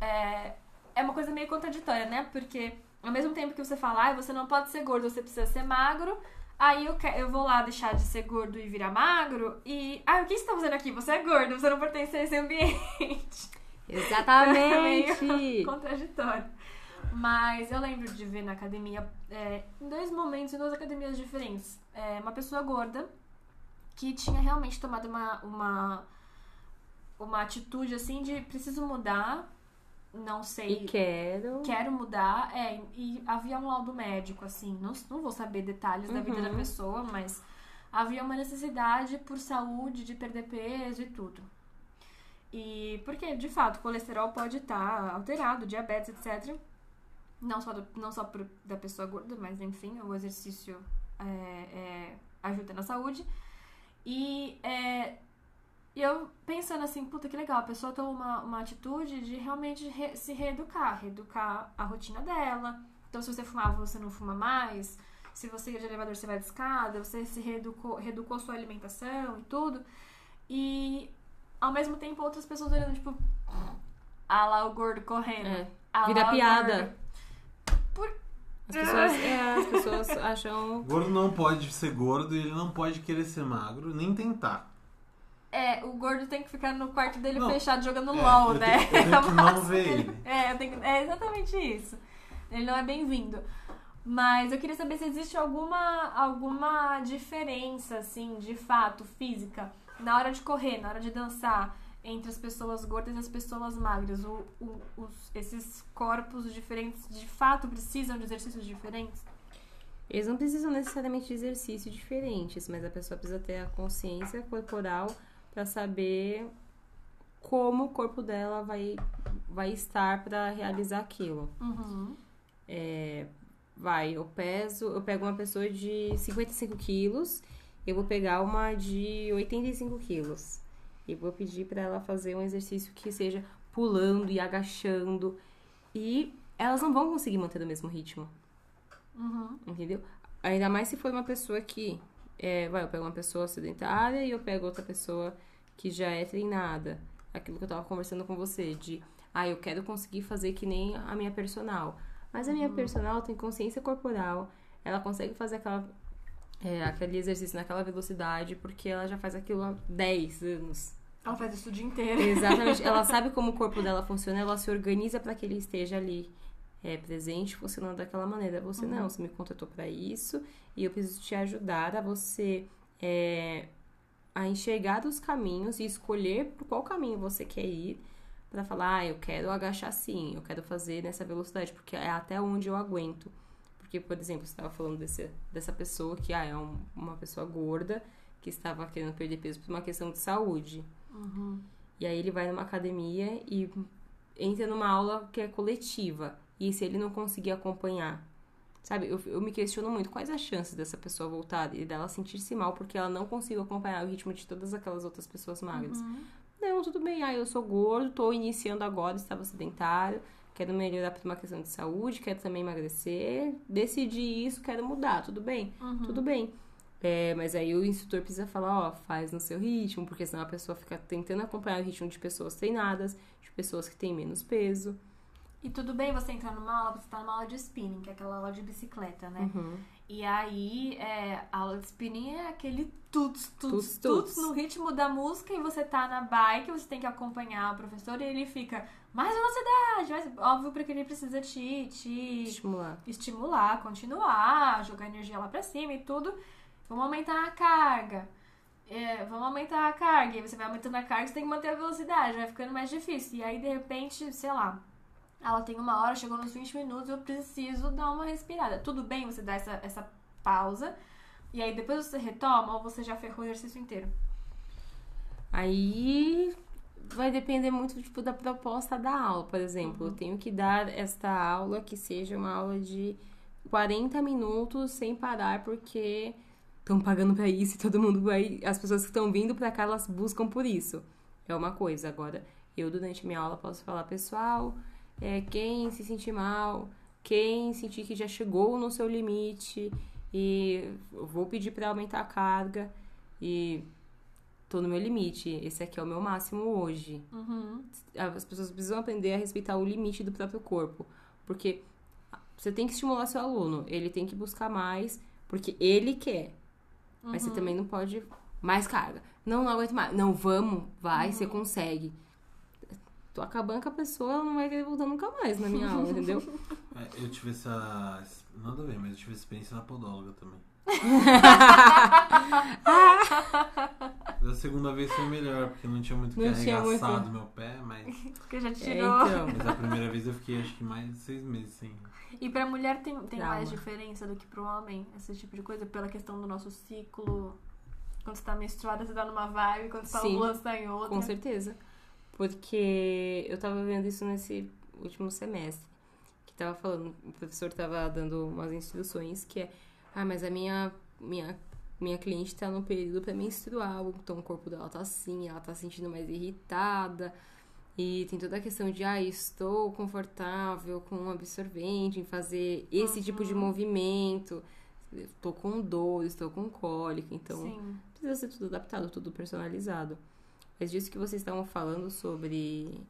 é, é uma coisa meio contraditória, né? Porque ao mesmo tempo que você fala, ah, você não pode ser gordo, você precisa ser magro, aí eu, que- eu vou lá deixar de ser gordo e virar magro, e, ah, o que você tá fazendo aqui? Você é gordo, você não pertence a esse ambiente. Exatamente! contraditório. Mas eu lembro de ver na academia, é, em dois momentos, em duas academias diferentes, é, uma pessoa gorda que tinha realmente tomado uma, uma, uma atitude assim de preciso mudar, não sei. E quero. Quero mudar, é, e havia um laudo médico, assim, não, não vou saber detalhes da vida da Uhum. pessoa, mas havia uma necessidade por saúde, de perder peso e tudo. E porque, de fato, o colesterol pode estar alterado, diabetes, etc. Não só, do- não só pro- da pessoa gorda, mas enfim, o exercício é, é, ajuda na saúde. E é, e eu pensando assim, puta que legal, a pessoa toma uma, uma atitude de realmente re- se reeducar, reeducar a rotina dela. Então, se você fumava, você não fuma mais. Se você ia de elevador, você vai de escada. Você se reeducou, reeducou sua alimentação e tudo. E, ao mesmo tempo, outras pessoas olhando, tipo, ah lá o gordo correndo. É. Ah Vira piada. gordo." As pessoas, é, as pessoas acham. Gordo não pode ser gordo e ele não pode querer ser magro, nem tentar. É, o gordo tem que ficar no quarto dele Não. fechado jogando É, LOL, eu né? tenho- eu tenho É que não máximo ver ele. É, eu tenho é exatamente isso. Ele não é bem-vindo. Mas eu queria saber se existe alguma, alguma diferença, assim, de fato, física, na hora de correr, na hora de dançar, entre as pessoas gordas e as pessoas magras. O, o- os- esses corpos diferentes, de fato, precisam de exercícios diferentes? Eles não precisam necessariamente de exercícios diferentes, mas a pessoa precisa ter a consciência corporal para saber como o corpo dela vai, vai estar para realizar aquilo. Uhum. É, vai, eu peso, eu pego uma pessoa de 55 quilos, eu vou pegar uma de 85 quilos. E vou pedir para ela fazer um exercício que seja pulando e agachando. E elas não vão conseguir manter o mesmo ritmo. Uhum. Entendeu? Ainda mais se for uma pessoa que. É, vai, eu pego uma pessoa sedentária e eu pego outra pessoa que já é treinada. Aquilo que eu tava conversando com você, de ah, eu quero conseguir fazer que nem a minha personal. Mas a minha personal tem consciência corporal, ela consegue fazer aquela, é, aquele exercício naquela velocidade porque ela já faz aquilo há 10 anos. Ela faz isso o dia inteiro. Exatamente. Ela sabe como o corpo dela funciona, ela se organiza para que ele esteja ali é, presente, funcionando daquela maneira. Você não, você me contratou para isso e eu preciso te ajudar a você é, a enxergar os caminhos e escolher por qual caminho você quer ir para falar, ah, eu quero agachar sim, eu quero fazer nessa velocidade, porque é até onde eu aguento. Porque, por exemplo, você estava falando desse, dessa pessoa que ah, é um- uma pessoa gorda que estava querendo perder peso por uma questão de saúde. E aí ele vai numa academia e entra numa aula que é coletiva. E se ele não conseguir acompanhar, sabe? Eu, eu me questiono muito quais as chances dessa pessoa voltar e dela sentir-se mal porque ela não conseguiu acompanhar o ritmo de todas aquelas outras pessoas magras. Não, tudo bem. Ah, eu sou gordo, tô iniciando agora, estava sedentário, quero melhorar por uma questão de saúde, quero também emagrecer, decidi isso, quero mudar, tudo bem? Tudo bem. É, mas aí o instrutor precisa falar, ó, faz no seu ritmo, porque senão a pessoa fica tentando acompanhar o ritmo de pessoas treinadas, de pessoas que têm menos peso. E tudo bem você entrar numa aula, você tá numa aula de spinning, que é aquela aula de bicicleta, né? Uhum. E aí, é, a aula de spinning é aquele tuts, tuts, Tuts, no ritmo da música e você tá na bike, você tem que acompanhar o professor e ele fica mais velocidade, mais... óbvio porque ele precisa te, te Estimular. estimular, continuar, jogar energia lá pra cima e tudo. Vamos aumentar a carga. É, vamos aumentar a carga. E você vai aumentando a carga, você tem que manter a velocidade, vai ficando mais difícil. E aí, de repente, sei lá, ela tem uma hora, chegou nos 20 minutos, eu preciso dar uma respirada. Tudo bem você dar essa, essa pausa. E aí depois você retoma ou você já ferrou o exercício inteiro? Aí vai depender muito tipo, da proposta da aula. Por exemplo, eu tenho que dar esta aula que seja uma aula de 40 minutos sem parar, porque estão pagando pra isso e todo mundo vai. As pessoas que estão vindo pra cá, elas buscam por isso. É uma coisa. Agora, eu durante minha aula posso falar, pessoal, é, quem se sentir mal, quem sentir que já chegou no seu limite e vou pedir pra aumentar a carga e tô no meu limite. Esse aqui é o meu máximo hoje. As pessoas precisam aprender a respeitar o limite do próprio corpo, porque você tem que estimular seu aluno, ele tem que buscar mais, porque ele quer. Mas você também não pode mais carga. Não, não aguento mais. Não, vamos, vai, você consegue. Tô acabando com a pessoa, ela não vai querer voltar nunca mais na minha aula, entendeu? É, eu tive essa. Nada a ver, mas eu tive experiência na podóloga também. da segunda vez foi melhor, porque não tinha muito que Não tinha muito. arregaçar do meu pé, mas. Porque já É, tirou. então. Mas a primeira vez eu fiquei acho que mais de seis meses sem. E pra mulher tem, tem Trauma. mais diferença do que pro homem, esse tipo de coisa, pela questão do nosso ciclo. Quando você tá menstruada, você tá numa vibe, quando você tá Sim. ovulando, você tá em outra. Com certeza. Porque eu tava vendo isso nesse último semestre. Que tava falando, o professor tava dando umas instruções que é, ah, mas a minha, minha, minha cliente tá no período pré-menstrual, então o corpo dela tá assim, ela tá se sentindo mais irritada. E tem toda a questão de, ah, estou confortável com um absorvente, em fazer esse tipo de movimento. Estou com dor, estou com cólica, então Sim. precisa ser tudo adaptado, tudo personalizado. Mas disso que vocês estavam falando sobre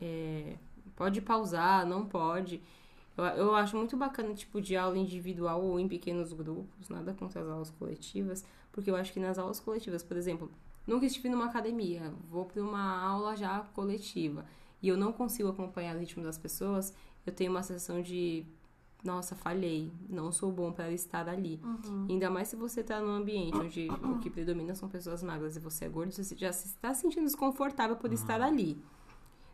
é, pode pausar, não pode. Eu, eu acho muito bacana tipo de aula individual ou em pequenos grupos, nada contra as aulas coletivas, porque eu acho que nas aulas coletivas, por exemplo, nunca estive numa academia, vou para uma aula já coletiva e eu não consigo acompanhar o ritmo das pessoas, eu tenho uma sensação de nossa, falhei, não sou bom para estar ali. Ainda mais se você tá num ambiente onde o que predomina são pessoas magras e você é gordo, você já se está sentindo desconfortável por estar ali.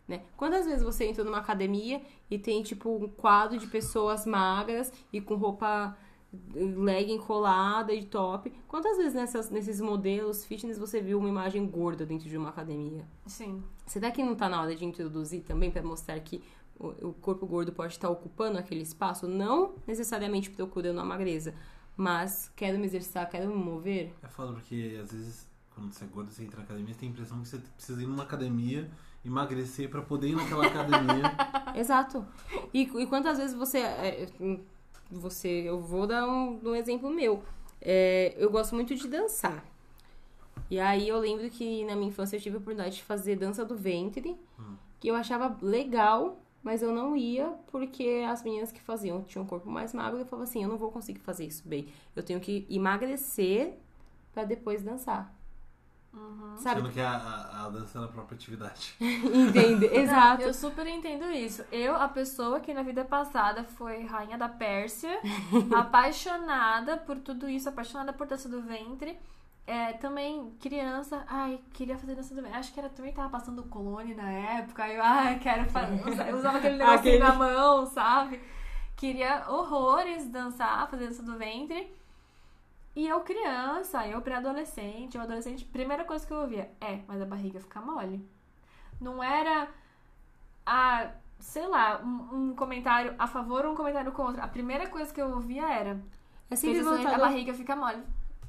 Né? Quantas vezes você entra numa academia e tem tipo um quadro de pessoas magras e com roupa legging colada e top? Quantas vezes nessas, nesses modelos fitness você viu uma imagem gorda dentro de uma academia? Sim. Será que não tá na hora de introduzir também para mostrar que o corpo gordo pode estar ocupando aquele espaço, não necessariamente procurando a magreza, mas quero me exercitar, quero me mover? É foda porque às vezes quando você é gordo, você entra na academia, você tem a impressão que você precisa ir numa academia, emagrecer pra poder ir naquela academia. Exato. E, e quantas vezes você. é, você eu vou dar um, um exemplo meu. É, eu gosto muito de dançar. E aí eu lembro que na minha infância eu tive a oportunidade de fazer dança do ventre, que eu achava legal, mas eu não ia porque as meninas que faziam tinham um corpo mais magro e eu falava assim, eu não vou conseguir fazer isso bem. Eu tenho que emagrecer pra depois dançar. Sabe? Sendo que a, a, a dança era a própria atividade. Entende? Exato. Eu super entendo isso. Eu, a pessoa que na vida passada foi rainha da Pérsia, apaixonada por tudo isso, apaixonada por dança do ventre. É, também, criança, ai, queria fazer dança do ventre. Acho que era também tava passando o colone na época. Aí eu, ai, quero fazer. Eu usava aquele negocinho Aquele- na mão, sabe? Queria horrores dançar, fazer dança do ventre. E eu criança, eu pré-adolescente, eu adolescente, primeira coisa que eu ouvia é, mas a barriga fica mole. Não era a, sei lá, um, um comentário a favor ou um comentário contra. A primeira coisa que eu ouvia era, É sempre isso, a voltado barriga fica mole.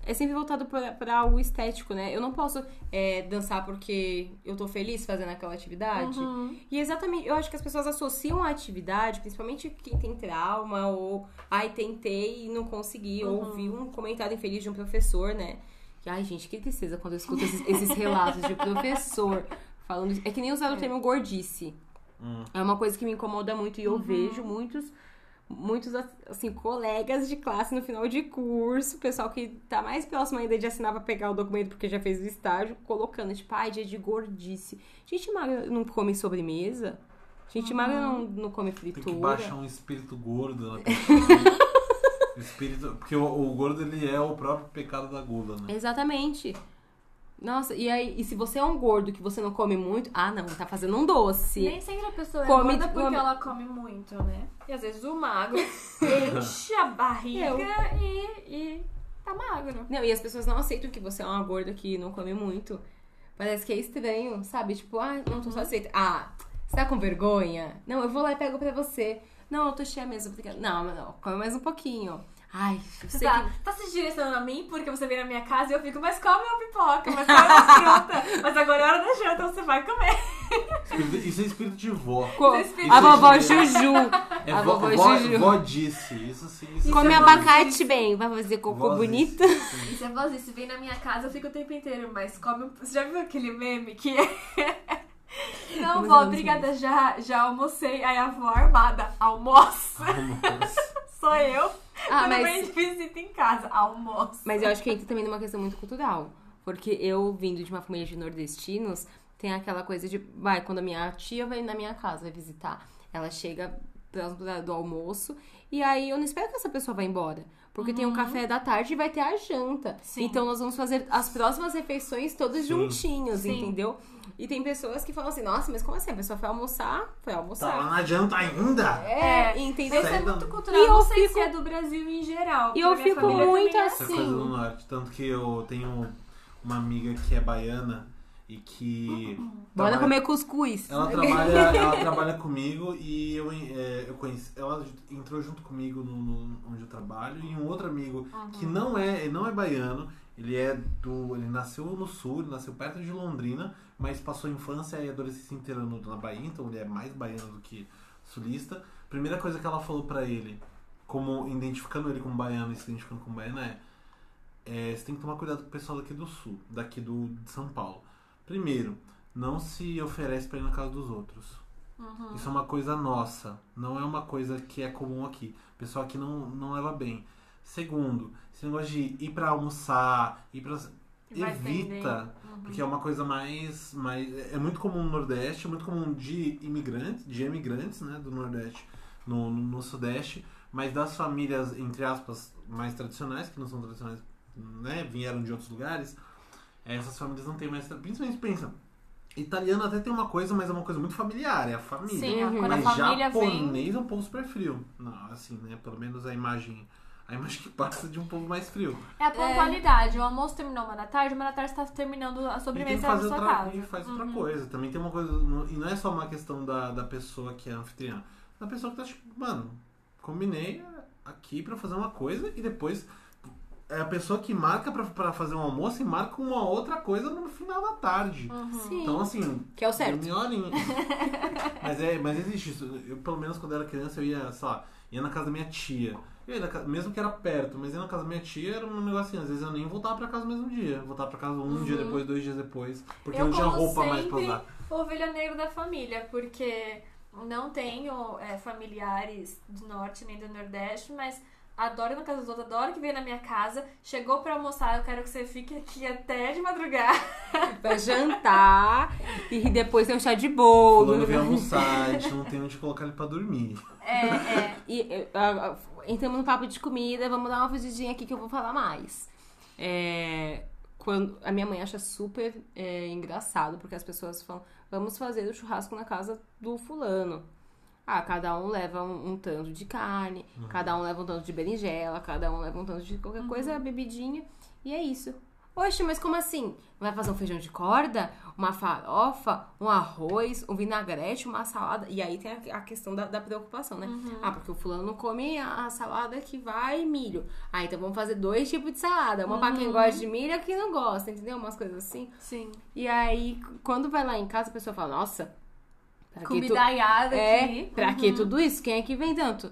É sempre voltado pra, pra o estético, né? Eu não posso é, dançar porque eu tô feliz fazendo aquela atividade. Uhum. E exatamente, eu acho que as pessoas associam a atividade, principalmente quem tem trauma, ou ai, tentei e não consegui, ou Uhum. ouvi um comentário infeliz de um professor, né? Que, ai, gente, que tristeza quando eu escuto esses, esses relatos de professor falando. isso. É que nem usar o termo gordice. Hum. É uma coisa que me incomoda muito e eu vejo muitos, muitos, assim, colegas de classe no final de curso, pessoal que tá mais próximo ainda de assinar pra pegar o documento porque já fez o estágio, colocando, tipo, ai, dia de gordice. Gente magra não come sobremesa? Gente magra não, não come Tem fritura? que baixar um espírito gordo na pessoa. Espírito, porque o, o gordo ele é o próprio pecado da gula, né? Exatamente. Nossa, e aí, e se você é um gordo que você não come muito, ah, não, tá fazendo um doce. Nem sempre a pessoa é Come- gorda porque come- ela come muito, né? E às vezes o magro enche a barriga e, e tá magro. Não, e as pessoas não aceitam que você é uma gorda que não come muito. Parece que é estranho, sabe? Tipo, ah, não, tô só aceita. Ah, você tá com vergonha? Não, eu vou lá e pego pra você. Não, eu tô cheia mesmo. Não, mas não, come mais um pouquinho. Ai, Você tá, que... tá se direcionando a mim porque você vem na minha casa e eu fico, mas come uma pipoca, mas come uma fruta. Mas agora é hora da janta, você vai comer. Espírito- Isso é espírito de vó. Co- espírito A de- vovó Juju. É a vó, vovó vó, Juju. vó disse. Isso sim. Isso Come sim. abacate bem, vai fazer cocô Vó bonito. E você fala assim, se vem na minha casa, eu fico o tempo inteiro, mas come. um- Você já viu aquele meme que é. Não, vó, obrigada, já, já almocei. Aí a avó armada, almoça. Almoço. Sou eu. Ah, Quando mas- vem de visita em casa, almoço. Mas eu acho que entra também numa questão muito cultural. Porque eu, vindo de uma família de nordestinos, tem aquela coisa de, vai, quando a minha tia vai na minha casa vai visitar, ela chega do almoço, e aí eu não espero que essa pessoa vá embora. Porque tem o café da tarde e vai ter a janta. Sim. Então nós vamos fazer as próximas refeições todos Sim. juntinhos, Sim. entendeu? E tem pessoas que falam assim, nossa, mas como assim? A pessoa foi almoçar? Foi Tá almoçar. lá na janta ainda? É, É, entendeu? Isso é muito cultural. E eu não sei fico- se é do Brasil em geral. E eu fico muito é Essa coisa do Sim. norte. Tanto que eu tenho uma amiga que é baiana e que. Bora trabalha- comer cuscuz. Ela trabalha, ela trabalha comigo e eu, é, eu conheci. Ela entrou junto comigo no, no- onde eu trabalho e um outro amigo que não é, não é baiano, ele é do. Ele nasceu no sul, ele nasceu perto de Londrina, mas passou a infância e adolescência inteira no, na Bahia, então ele é mais baiano do que sulista. Primeira coisa que ela falou pra ele, como identificando ele como baiano e se identificando como baiano, é, é você tem que tomar cuidado com o pessoal daqui do sul, daqui do, de São Paulo. Primeiro, não se oferece pra ir na casa dos outros. Isso é uma coisa nossa, não é uma coisa que é comum aqui. O pessoal aqui não, não leva bem. Segundo, esse negócio de ir pra almoçar, ir pra. Vai Evita, porque é uma coisa mais, mais. É muito comum no Nordeste, é muito comum de imigrantes, de emigrantes, né, do Nordeste no, no, no Sudeste, mas das famílias, entre aspas, mais tradicionais, que não são tradicionais, né, vieram de outros lugares, essas famílias não têm mais. Principalmente pensa. Italiano até tem uma coisa, mas é uma coisa muito familiar, é a família. Sim, Uhum. quando a Mas família vem. japonês é um povo super frio. Não, assim, né? Pelo menos a imagem. A imagem que passa de um povo mais frio. É a pontualidade. O almoço terminou uma da tarde, uma da tarde você tá terminando a sobremesa na fazer sua outra, casa. e faz outra Uhum. coisa. Também tem uma coisa. E não é só uma questão da, da pessoa que é anfitriã. Da pessoa que tá tipo, mano, combinei aqui pra fazer uma coisa e depois. É a pessoa que marca pra, pra fazer um almoço e marca uma outra coisa no final da tarde. Sim. Então, assim. Que é o certo. dormir horinha. mas, é, mas existe isso. Eu, pelo menos, quando era criança, eu ia, sei lá, ia na casa da minha tia. Eu ia na ca- mesmo que era perto, mas ia na casa da minha tia era um negocinho. Às vezes eu nem voltava pra casa no mesmo dia. Voltava pra casa um dia depois, dois dias depois. Porque Eu, não tinha roupa mais pra sempre, usar. Ovelha negra da família, porque não tenho é, familiares do norte nem do nordeste, mas adoro ir na casa dos outros, adoro que venha na minha casa. Chegou pra almoçar, eu quero que você fique aqui até de madrugada. Vai jantar e depois tem um chá de bolo. Fulano veio almoçar, a gente não tem onde colocar ele pra dormir. É, é. E entramos no papo de comida, vamos dar uma fugidinha aqui que eu vou falar mais. É, quando a minha mãe acha super é, engraçado, porque as pessoas falam, vamos fazer o churrasco na casa do fulano. Ah, cada um leva um, um tanto de carne, cada um leva um tanto de berinjela, cada um leva um tanto de qualquer coisa, bebidinha, e é isso. Oxe, mas como assim? Vai fazer um feijão de corda, uma farofa, um arroz, um vinagrete, uma salada. E aí tem a, a questão da, da preocupação, né? Ah, porque o fulano não come a, a salada que vai milho. Ah, então vamos fazer dois tipos de salada. Uma pra quem gosta de milho e a quem não gosta, entendeu? Umas coisas assim. Sim. E aí, quando vai lá em casa, a pessoa fala, nossa, pra que tu... É, aqui. pra que tudo isso? Quem é que vem tanto?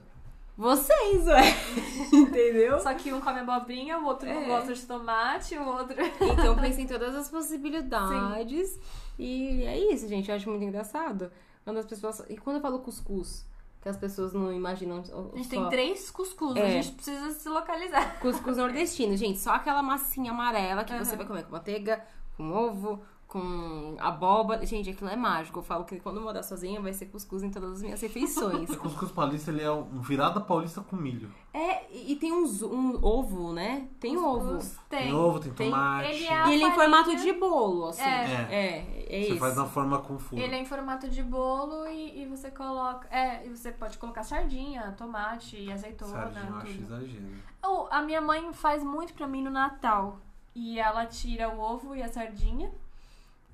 Vocês, ué. Entendeu? Só que um come abobrinha, o outro não É. gosta de tomate, o outro. Então pensa em todas as possibilidades. E é isso, gente. Eu acho muito engraçado. Quando as pessoas. E quando eu falo cuscuz, que as pessoas não imaginam. A gente só... tem três cuscuz, a É. gente precisa se localizar. Cuscuz nordestino, gente. Só aquela massinha amarela que você Aham. vai comer com manteiga, com ovo, com abóbora. Gente, aquilo é mágico. Eu falo que quando eu morar sozinha vai ser cuscuz em todas as minhas refeições. O cuscuz paulista ele é um virada paulista com milho. é, e tem uns- um ovo, né? Tem ovo. Cuscuz Tem, Tem. ovo, tem, Tem- tomate. Ele é a E ele em farinha- formato de bolo, assim. É. É, é Você isso. faz na forma com furo. Ele é em formato de bolo e, e você coloca. É, e você pode colocar sardinha, tomate e azeitona, Sardinha, eu acho tudo. exagero. Oh, a minha mãe faz muito pra mim no Natal. E ela tira o ovo e a sardinha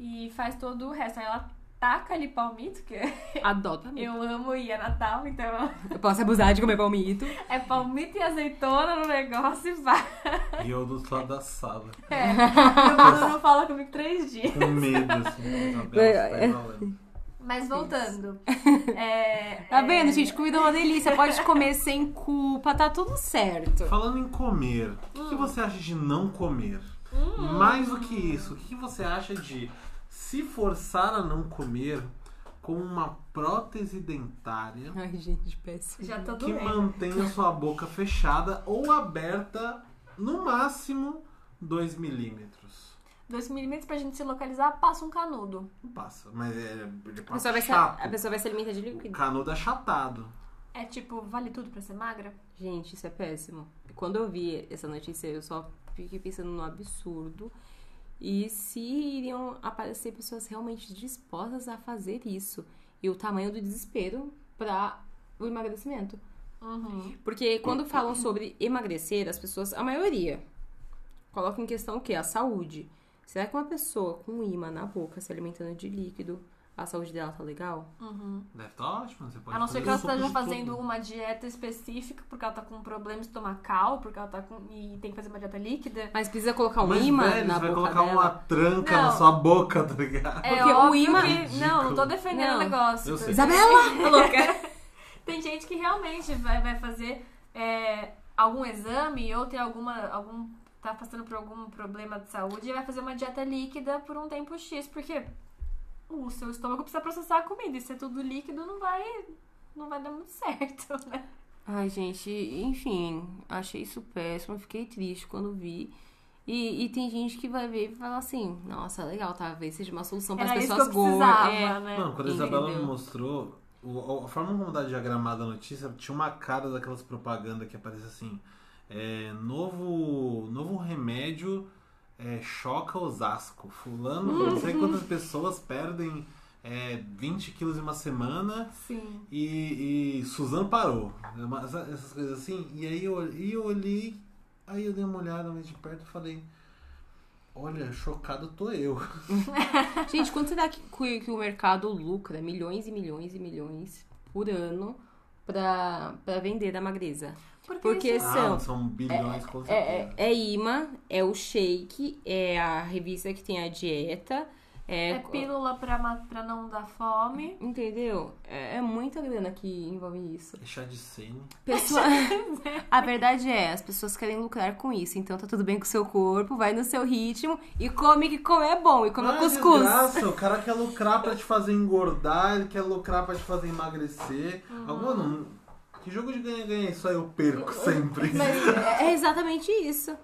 e faz todo o resto. Aí ela taca ali palmito, que Adoro também. eu amo e é Natal, então Eu posso abusar de comer palmito. é palmito e azeitona no negócio e vai. E eu do outro lado da sala. É. Meu Bruno fala comigo três dias. Com medo, assim. É. tá enrolando. Mas voltando. É, Tá vendo, é, gente? Comida é uma delícia. Pode comer sem culpa, tá tudo certo. Falando em comer, o que, Hum. que você acha de não comer? Mais do que isso, o que você acha de se forçar a não comer com uma prótese dentária Ai, gente, péssimo. Já tô que doendo. mantenha sua boca fechada ou aberta no máximo 2 milímetros? 2 milímetros pra gente se localizar, passa um canudo. Não passa, mas é, ele A pessoa, vai se, chato. a pessoa vai se alimentar de O líquido. canudo é achatado. É tipo, vale tudo pra ser magra? Gente, isso é péssimo. Quando eu vi essa notícia, eu só fiquei pensando no absurdo. E se iriam aparecer pessoas realmente dispostas a fazer isso. E o tamanho do desespero para o emagrecimento. Uhum. Porque quando falam sobre emagrecer, as pessoas, a maioria, colocam em questão o quê? A saúde. Será que uma pessoa com imã na boca se alimentando de líquido, a saúde dela tá legal? Uhum. Deve estar ótimo, você pode A não ser que ela esteja fazendo tudo. uma dieta específica porque ela tá com um problema estomacal, porque ela tá com. e tem que fazer uma dieta líquida. Mas precisa colocar um Mas, imã velho, na você vai boca colocar dela? uma tranca na Não. sua boca, tá ligado? É Porque o imã- que- Não, não tô defendendo Não. o negócio. Eu sei. Isabela! Tá louca? Tem gente que realmente vai, vai fazer é, algum exame ou tem alguma. algum. tá passando por algum problema de saúde e vai fazer uma dieta líquida por um tempo X, porque o seu estômago precisa processar a comida. E se é tudo líquido, não vai. não vai dar muito certo, né? Ai, gente, enfim, achei isso péssimo, fiquei triste quando vi. E, e tem gente que vai ver e falar assim, nossa, legal, talvez seja uma solução para as pessoas gordas. É. né? Mano, quando a Isabela me mostrou, o- a forma como tá diagramada a notícia, tinha uma cara daquelas propagandas que aparece assim: é, novo, novo remédio é, choca Osasco. Fulano, não sei quantas pessoas perdem é, 20 quilos em uma semana Sim. e, e Suzano parou. Essa- Essas coisas assim. E aí eu, e eu olhei, aí eu dei uma olhada mais de perto e falei. Olha, chocado tô eu. Gente, quanto será que, que, o mercado lucra milhões e milhões e milhões por ano pra vender da magreza. Porque, Porque isso- são- Ah, são bilhões, com É, certeza. é, é imã, é o shake, é a revista que tem a dieta, é. é pílula pra, pra não dar fome. Entendeu? É, é muita grana que envolve isso. É chá de sene. Pessoa... a verdade é, as pessoas querem lucrar com isso. Então tá tudo bem com o seu corpo, vai no seu ritmo e come que comer é bom. E come Ah, cuscuz. desgraça, o cara quer lucrar pra te fazer engordar, ele quer lucrar pra te fazer emagrecer. Uhum. Alguma não. Que jogo de ganha-ganha isso aí eu perco sempre. Mas é é exatamente isso.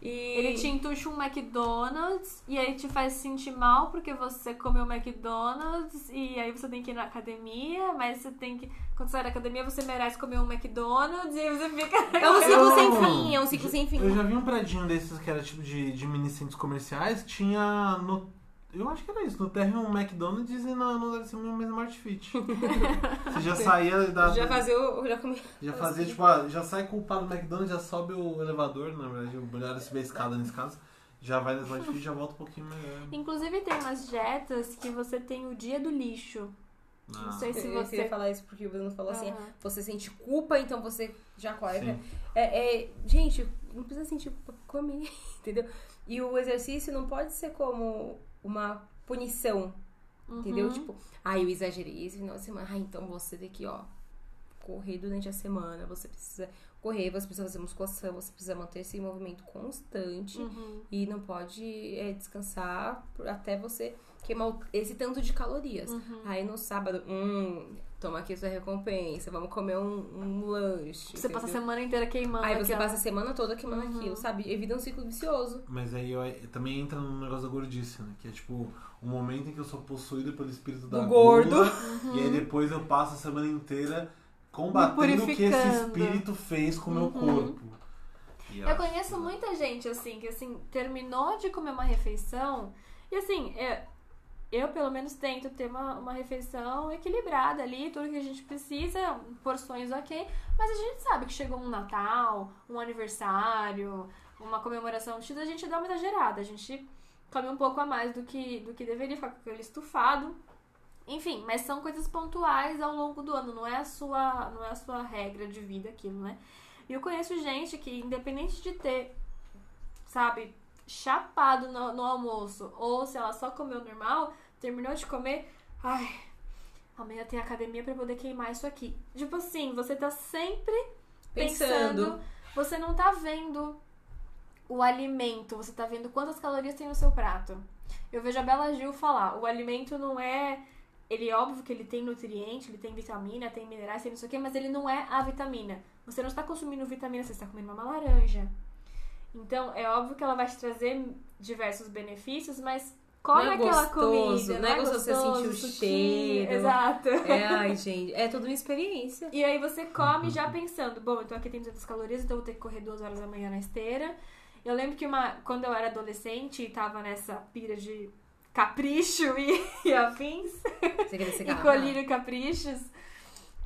E... Ele te entuxa um McDonald's e aí te faz sentir mal porque você comeu McDonald's e aí você tem que ir na academia, mas você tem que. Quando você sai da academia, você merece comer um McDonald's e aí você fica. É um ciclo sem fim, é um ciclo sem fim. Eu já vi um predinho desses que era tipo de, de mini centros comerciais, tinha no. Eu acho que era isso, no térreo um McDonald's e na, no deve ser um Smart Fit. Você já saía da. Já fazia o. Já comi. Já fazia, tipo, ah, já sai culpado do McDonald's, já sobe o elevador, na verdade, o melhor é subir a escada nesse caso. Já vai no Smart Fit e já volta um pouquinho melhor. Inclusive, tem umas dietas que você tem o dia do lixo. Não Ah, sei se Eu eu queria você. falar isso porque o Bruno falou assim: Aham. você sente culpa, então você já corre. Sim. É, é, gente, não precisa sentir culpa comer, entendeu? E o exercício não pode ser como uma punição, entendeu? Uhum. Tipo, ai, eu exagerei esse final de semana. Ah, então você tem que, ó, correr durante a semana, você precisa correr, você precisa fazer musculação, você precisa manter esse movimento constante Uhum. e não pode é, descansar até você queimar esse tanto de calorias. Uhum. Aí no sábado, hum, toma aqui sua recompensa, vamos comer um, um lanche. Você passa a entendeu? semana inteira queimando. Aí você aquela- passa a semana toda queimando Uhum. aquilo, sabe? Evita um ciclo vicioso. Mas aí eu, também entra no negócio da gordice, né? Que é tipo o momento em que eu sou possuído pelo espírito da Do gordo. gula, E aí depois eu passo a semana inteira combatendo o que esse espírito fez com o meu Uhum. corpo. E Eu conheço que- muita gente, assim, que assim, terminou de comer uma refeição e assim, eu, eu pelo menos tento ter uma, uma refeição equilibrada ali, tudo que a gente precisa, porções ok, mas a gente sabe que chegou um Natal, um aniversário, uma comemoração X, a gente dá uma exagerada, a gente come um pouco a mais do que, do que deveria, ficar com aquele estufado. Enfim, mas são coisas pontuais ao longo do ano, não é a sua, não é a sua regra de vida aquilo, né? E eu conheço gente que, independente de ter, sabe, chapado no, no almoço, ou se ela só comeu normal, terminou de comer, ai, amanhã tem academia pra poder queimar isso aqui. Tipo assim, você tá sempre pensando, Pensando. você não tá vendo o alimento, você tá vendo quantas calorias tem no seu prato. Eu vejo a Bela Gil falar, o alimento não é. Ele é óbvio que ele tem nutriente, ele tem vitamina, tem minerais, tem não sei o quê, mas ele não é a vitamina. Você não está consumindo vitamina, você está comendo uma laranja. Então, é óbvio que ela vai te trazer diversos benefícios, mas come Não é aquela gostoso, comida. não é gostoso você sentir o cheiro. Exato. É, ai, gente, é toda uma experiência. E aí você come já pensando, bom, então aqui tem 200 calorias, então eu vou ter que correr duas horas da manhã na esteira. Eu lembro que uma, quando eu era adolescente e tava nessa pira de capricho e, e afins, Você ser e colírio e caprichos,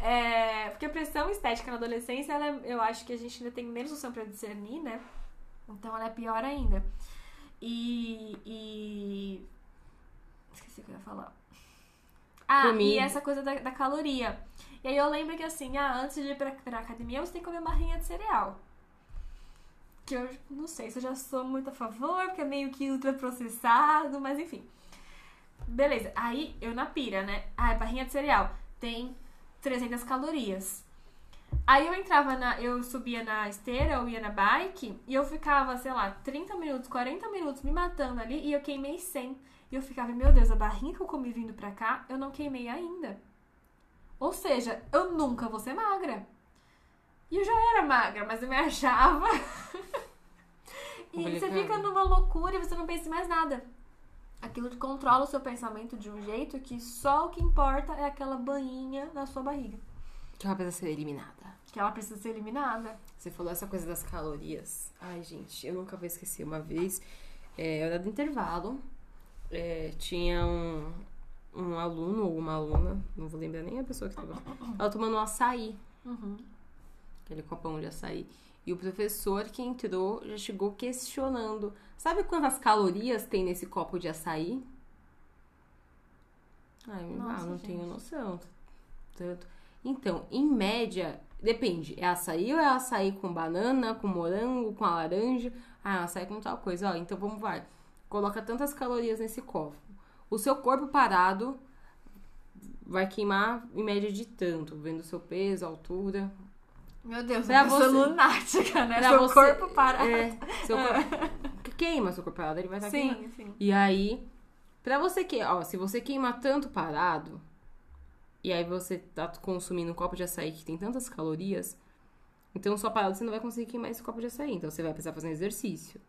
é, porque a pressão estética na adolescência, ela, é- eu acho que a gente ainda tem menos noção pra discernir, né? Então ela é pior ainda. E. e... Esqueci o que eu ia falar. Ah, e essa coisa da, da caloria. E aí eu lembro que assim, ah, antes de ir pra, pra academia, você tem que comer barrinha de cereal. Que eu não sei se eu já sou muito a favor, porque é meio que ultraprocessado, mas enfim. Beleza, aí eu na pira, né? Ah, barrinha de cereal tem 300 calorias. Aí eu entrava na. Eu subia na esteira ou ia na bike e eu ficava, sei lá, 30 minutos, 40 minutos me matando ali e eu queimei 100. E eu ficava, meu Deus, a barrinha que eu comi vindo pra cá, eu não queimei ainda. Ou seja, eu nunca vou ser magra. E eu já era magra, mas eu me achava. e você fica numa loucura e você não pensa em mais nada. Aquilo controla o seu pensamento de um jeito que só o que importa é aquela bainha na sua barriga. Que ela precisa ser eliminada. Que ela precisa ser eliminada. Você falou essa coisa das calorias. Ai, gente, eu nunca vou esquecer. Uma vez, é, eu era do intervalo, é, tinha um, um aluno ou uma aluna, não vou lembrar nem a pessoa que tava. Ela tomando um açaí, Uhum. aquele copão de açaí. E o professor que entrou já chegou questionando: sabe quantas calorias tem nesse copo de açaí? Ai, ah, Nossa, não gente. tenho noção. Tanto. Então, em média, depende. É açaí ou é açaí com banana, com morango, com a laranja? Ah, açaí com tal coisa. Ó, então vamos vai. Coloca tantas calorias nesse copo. O seu corpo parado vai queimar em média de tanto, vendo o seu peso, a altura. Meu Deus, Pra é pessoa você- lunática, né? Seu você- corpo para. É, seu corpo. queima seu corpo parado, ele vai estar queimando. Sim, sim. E aí, pra você que, ó, se você queima tanto parado, e aí você tá consumindo um copo de açaí que tem tantas calorias, então só parado você não vai conseguir queimar esse copo de açaí, então você vai precisar fazer um exercício.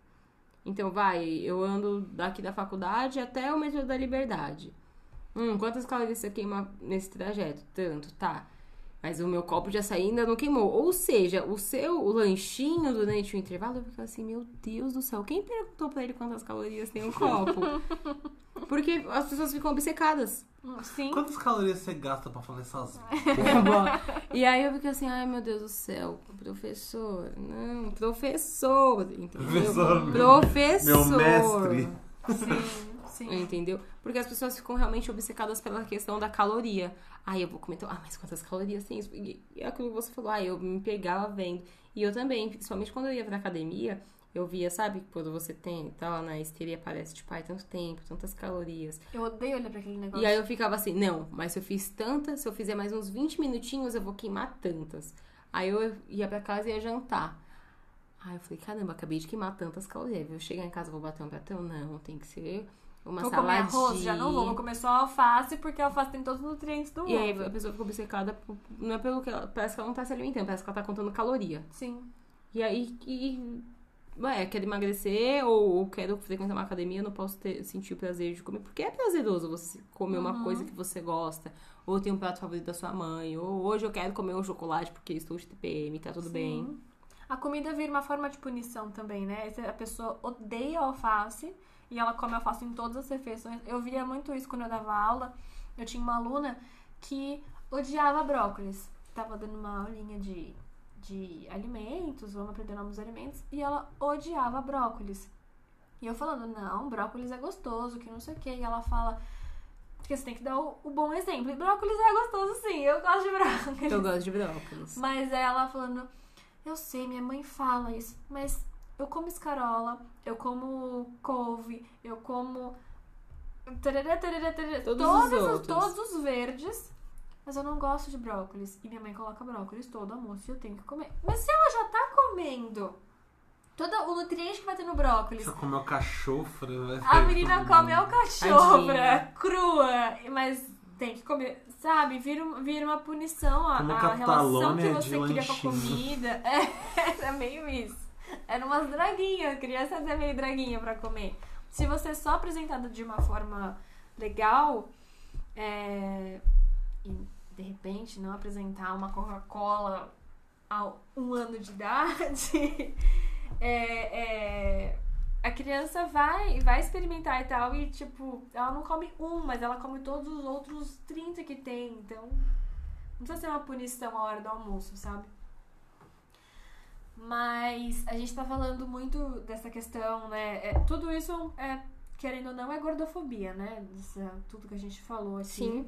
Então vai, eu ando daqui da faculdade até o metrô da Liberdade. Hum, quantas calorias você queima nesse trajeto? Tanto, tá. Mas o meu copo de açaí ainda não queimou. Ou seja, o seu o lanchinho durante o intervalo, eu fico assim, meu Deus do céu, quem perguntou pra ele quantas calorias tem um copo? Porque as pessoas ficam obcecadas. Sim. Quantas calorias você gasta pra fazer sozinho? e aí eu fico assim, ai meu Deus do céu, professor, não, professor, entendeu? Professor, meu- Professor. meu mestre. Sim, sim. Entendeu? Porque as pessoas ficam realmente obcecadas pela questão da caloria. Aí eu vou comentar, ah, mas quantas calorias tem isso? E e é aquilo que você falou, ah, eu me pegava vendo. E eu também, principalmente quando eu ia pra academia, eu via, sabe, quando você tem, tá lá na esteira e aparece, tipo, ai, tanto tempo, tantas calorias. Eu odeio olhar pra aquele negócio. E aí eu ficava assim, não, mas se eu fiz tantas, se eu fizer mais uns 20 minutinhos, eu vou queimar tantas. Aí eu ia pra casa e ia jantar. Aí eu falei, caramba, acabei de queimar tantas calorias. Eu chegar em casa, vou bater um pratão? Não, tem que ser uma Vou comer arroz, já não vou. Vou comer só alface, porque a alface tem todos os nutrientes do E aí a pessoa ficou obcecada, por- não é pelo que ela, parece que ela não tá se alimentando, parece que ela tá contando caloria. Sim. E aí, e, ué, quero emagrecer ou, ou quero frequentar uma academia, não posso ter, sentir o prazer de comer, porque é prazeroso você comer Uhum. uma coisa que você gosta, ou tem um prato favorito da sua mãe, ou hoje eu quero comer um chocolate porque estou de TPM, tá tudo bem. Sim. A comida vira uma forma de punição também, né? A pessoa odeia alface e ela come alface em todas as refeições. Eu via muito isso quando eu dava aula. Eu tinha uma aluna que odiava brócolis. Tava dando uma aulinha de, de alimentos, vamos aprender novos alimentos, e ela odiava brócolis. E eu falando, não, brócolis é gostoso, que não sei o quê. E ela fala, porque você tem que dar o, o bom exemplo. E brócolis é gostoso sim, eu gosto de brócolis. Eu gosto de brócolis. Mas ela falando, eu sei, minha mãe fala isso, mas eu como escarola, eu como couve, eu como. tarará, tarará, tarará, Todos todas os outros. todos os verdes, mas eu não gosto de brócolis. E minha mãe coloca brócolis todo almoço e eu tenho que comer. Mas se ela já tá comendo todo o nutriente que vai ter no brócolis, Você comeu cachofra, vai a menina come alcachofra Tadinha. crua, mas tem que comer, sabe? Vira, vira uma punição a, a relação que você cria com a comida. É, é meio isso. Era umas draguinhas, criança é meio draguinha pra comer. Se você é só apresentado de uma forma legal, é, e de repente não apresentar uma Coca-Cola a um ano de idade, é, é, a criança vai, vai experimentar e tal, e tipo, ela não come um, mas ela come todos os outros 30 que tem, então não precisa ser uma punição a hora do almoço, sabe? Mas a gente tá falando muito dessa questão, né? É, tudo isso é, querendo ou não, é gordofobia, né? Dessa- tudo que a gente falou aqui. Sim.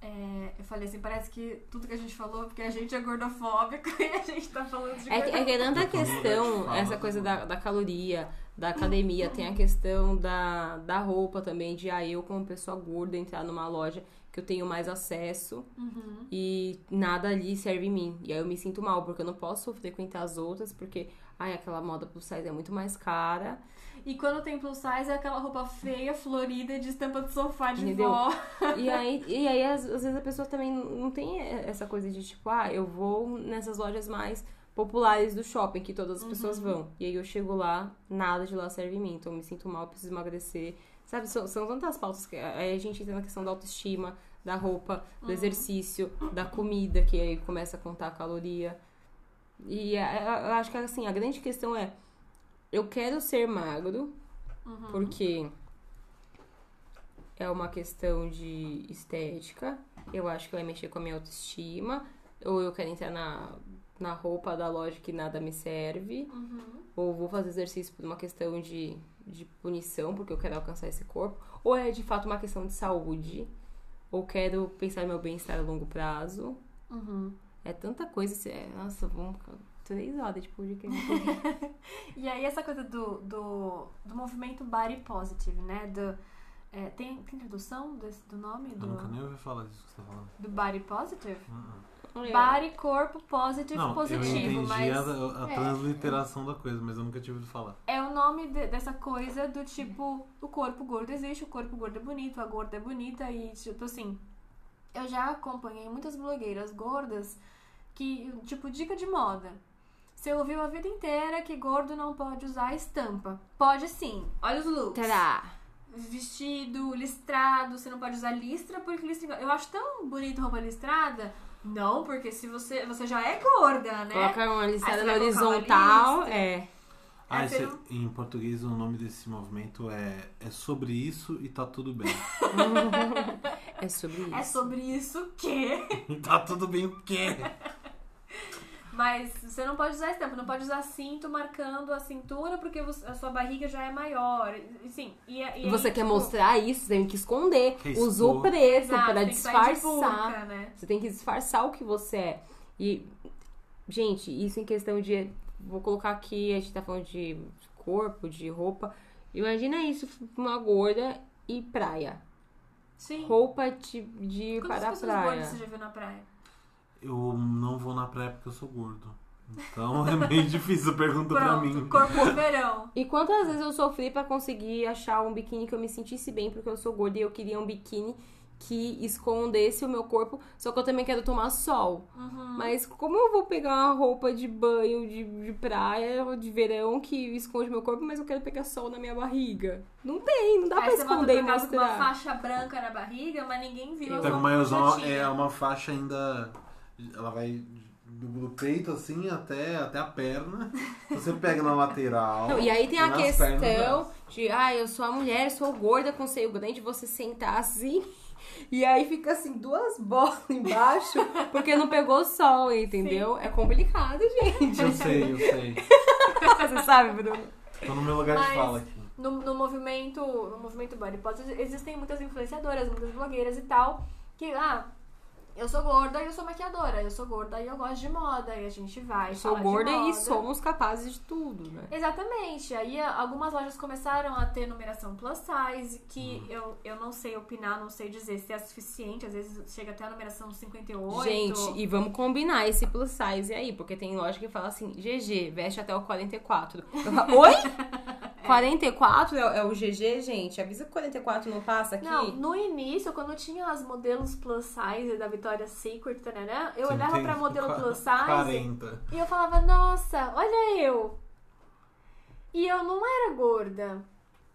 É, eu falei assim, parece que tudo que a gente falou, porque a gente é gordofóbico e a gente tá falando de É, que- é que é tanta Todo mundo questão, fala, essa né? coisa da, da caloria, da academia, tem a questão da, da roupa também, de ah, eu como pessoa gorda entrar numa loja que eu tenho mais acesso Uhum. e nada ali serve em mim. E aí eu me sinto mal, porque eu não posso frequentar as outras, porque ai, aquela moda plus size é muito mais cara. E quando tem plus size é aquela roupa feia, florida, de estampa de sofá de Entendeu? vó. E aí, e aí às, às vezes a pessoa também não tem essa coisa de tipo, ah, eu vou nessas lojas mais populares do shopping que todas as pessoas vão. E aí eu chego lá, nada de lá serve em mim. Então eu me sinto mal, preciso emagrecer. Sabe, são, são tantas pautas que aí a gente entra na questão da autoestima, da roupa, do exercício, da comida, que aí começa a contar a caloria. E eu acho que assim, a grande questão é eu quero ser magro, porque é uma questão de estética. Eu acho que vai mexer com a minha autoestima. Ou eu quero entrar na, na roupa da loja que nada me serve. Ou vou fazer exercício por uma questão de, de punição, porque eu quero alcançar esse corpo. Ou é de fato uma questão de saúde. ou quero pensar no meu bem-estar a longo prazo. Uhum. É tanta coisa. assim, É, nossa, vamos ficar três horas de podcast. E aí essa coisa do, do, do movimento body positive, né? Do, é, tem, tem tradução desse, do nome? Eu Do, nunca nem ouvi falar disso que você tá falando. do body positive? Uh-uh. Body, corpo, positive, Não, eu positivo. entendi mas a, a é. transliteração da coisa, mas eu nunca tive ouvido falar. é o nome de- dessa coisa do tipo, o corpo gordo existe, o corpo gordo é bonito, a gorda é bonita e tipo assim. Eu já acompanhei muitas blogueiras gordas que, tipo, dica de moda. Você ouviu a vida inteira que gordo não pode usar estampa. Pode sim. Olha os looks. Tará. Vestido, listrado, você não pode usar listra porque listra. Eu acho tão bonito roupa listrada. Não, porque se você. Você já é gorda, né? Coloca uma listada na horizontal. lista. É. Ah, esse- não- em português o nome desse movimento é, é sobre isso e tá tudo bem. É sobre isso. É sobre isso que. tá tudo bem o quê? Mas você não pode usar estampa, não pode usar cinto marcando a cintura porque você- a sua barriga já é maior. E, Sim, e, e E você aí, quer tipo, mostrar isso, você tem que esconder. Quer Usou preto para que disfarçar. burca, né? Você tem que disfarçar o que você é. E, gente, isso em questão de. Vou colocar aqui, a gente tá falando de corpo, de roupa. Imagina isso, uma gorda e praia. Sim. Roupa de, de Quantas para a pessoas praia. gordas você já viu na praia? Eu não vou na praia porque eu sou gordo. Então é meio difícil a pergunta pra Pronto, mim. corpo verão. E quantas vezes eu sofri pra conseguir achar um biquíni que eu me sentisse bem, porque eu sou gorda e eu queria um biquíni que escondesse o meu corpo, só que eu também quero tomar sol. Uhum. Mas como eu vou pegar uma roupa de banho, de, de praia, ou de verão que esconde meu corpo, mas eu quero pegar sol na minha barriga? Não tem, não dá pra Aí você bota esconder e de uma mostrar. faixa branca na barriga, mas ninguém viu. Pega o maiôzão, projetinha. é uma faixa ainda. Ela vai do, do peito assim até, até a perna. Você pega na lateral. Não, e aí tem a questão de, ah, eu sou a mulher, sou gorda com seio grande, você sentar assim. E aí fica assim, duas bolas embaixo, porque não pegou sol, entendeu? É complicado, gente. Eu sei, eu sei. Você sabe, Bruno? Tô no meu lugar Mas- de fala aqui. No, no movimento no movimento body positive existem muitas influenciadoras, muitas blogueiras e tal, que, ah, eu sou gorda e eu sou maquiadora, eu sou gorda e eu gosto de moda, e a gente vai Sou falar de gorda e somos capazes de tudo, né? Exatamente. Aí algumas lojas começaram a ter numeração plus size, que eu, eu não sei opinar, não sei dizer se é suficiente, às vezes chega até a numeração 58. Gente, e vamos combinar esse plus size aí, porque tem loja que fala assim, GG, veste até o 44. Eu falo, Oi? 44 é, é o GG, gente? Avisa que o 44 não passa aqui. Não, no início, quando tinha as modelos plus size da Victoria's Secret, tarará, eu Você olhava pra modelo plus size 40. e eu falava, nossa, olha eu. E eu não era gorda.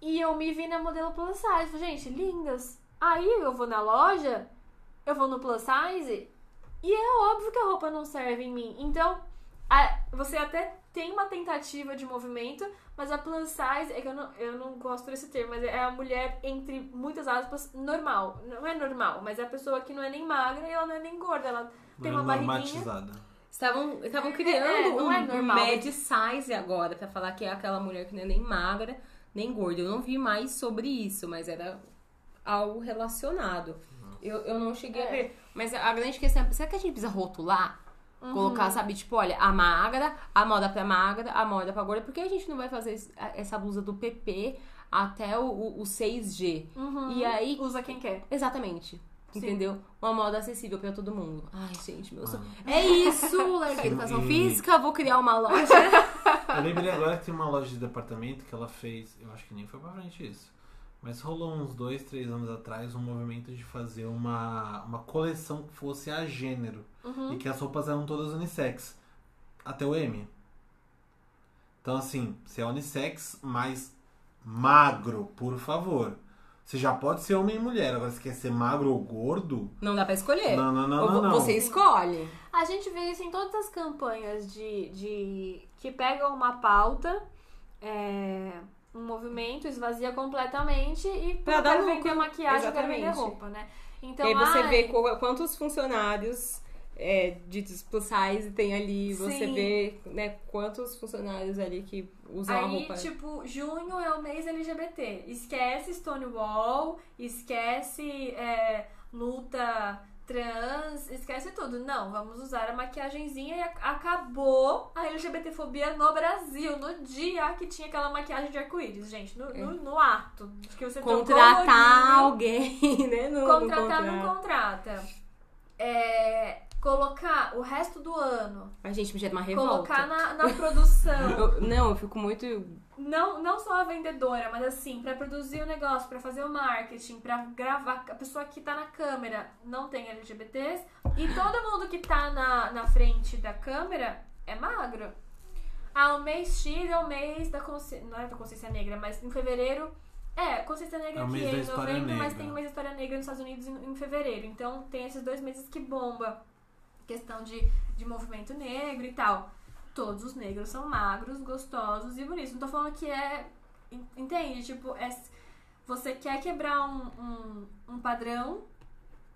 E eu me vi na modelo plus size. Falei, Gente, lindas. Aí eu vou na loja, eu vou no plus size, e é óbvio que a roupa não serve em mim. Então, a- você até tem uma tentativa de movimento, mas a plus size, é que eu não, eu não gosto desse termo, mas é a mulher, entre muitas aspas, normal. Não é normal, mas é a pessoa que não é nem magra e ela não é nem gorda. Ela tem uma é barriguinha. Estavam, estavam É, criando não um, é normal. mad size agora, pra falar que é aquela mulher que não é nem magra, nem gorda. Eu não vi mais sobre isso, mas era algo relacionado. Eu, eu não cheguei a É. ver. Mas a grande questão é, será que a gente precisa rotular? Uhum. Colocar, sabe, tipo, olha, a magra, a moda pra magra, a moda pra gorda. Por que a gente não vai fazer essa blusa do PP até o, o, o 6G? Uhum. E aí, Usa quem quer. exatamente. Sim. Entendeu? Uma moda acessível pra todo mundo. Ai, gente, meu Ah. sonho. É isso! Larguei educação E- física, vou criar uma loja. Eu lembrei agora que tem uma loja de departamento que ela fez. Eu acho que nem foi pra frente isso. Mas rolou uns dois, três anos atrás um movimento de fazer uma, uma coleção que fosse a gênero. Uhum. E que as roupas eram todas unissex. Até o M. Então, assim, se é unissex, mas magro, por favor. Você já pode ser homem e mulher. Agora, se quer ser magro ou gordo. Não dá pra escolher. Não, não, não, não. Você escolhe. A gente vê isso em todas as campanhas de, de que pegam uma pauta, é, um movimento, esvazia completamente e Pra eu dar quero vender maquiagem, eu quero vender Exatamente. roupa, né? Então, e aí você ai, vê qu- quantos funcionários é, ditos plus size, tem ali, você Sim. vê, né, quantos funcionários ali que usam a Aí, roupa. tipo, junho é o mês LGBT. Esquece Stonewall, esquece é, luta trans, esquece tudo. Não, vamos usar a maquiagenzinha e acabou a LGBTfobia no Brasil. No dia que tinha aquela maquiagem de arco-íris, gente. No, no, no ato. Que você Contratar alguém, né? No Contratar não contrato. contrata. É, colocar o resto do ano. A gente me gera uma revolta. Colocar na, na produção. Eu- não, eu fico muito. Não, não só a vendedora, mas assim, pra produzir o negócio, pra fazer o marketing, pra gravar, a pessoa que tá na câmera não tem LGBTs e todo mundo que tá na, na frente da câmera é magro. Ah, o mês X é o mês da consciência, não é da consciência negra, mas em fevereiro é, consciência negra É aqui é em novembro, mas tem o mês da história negra nos Estados Unidos em, em fevereiro. Então tem esses dois meses que bomba questão de, de movimento negro e tal. Todos os negros são magros, gostosos e bonitos. Não tô falando que é. en- Entende? Tipo, é, você quer quebrar um, um, um padrão,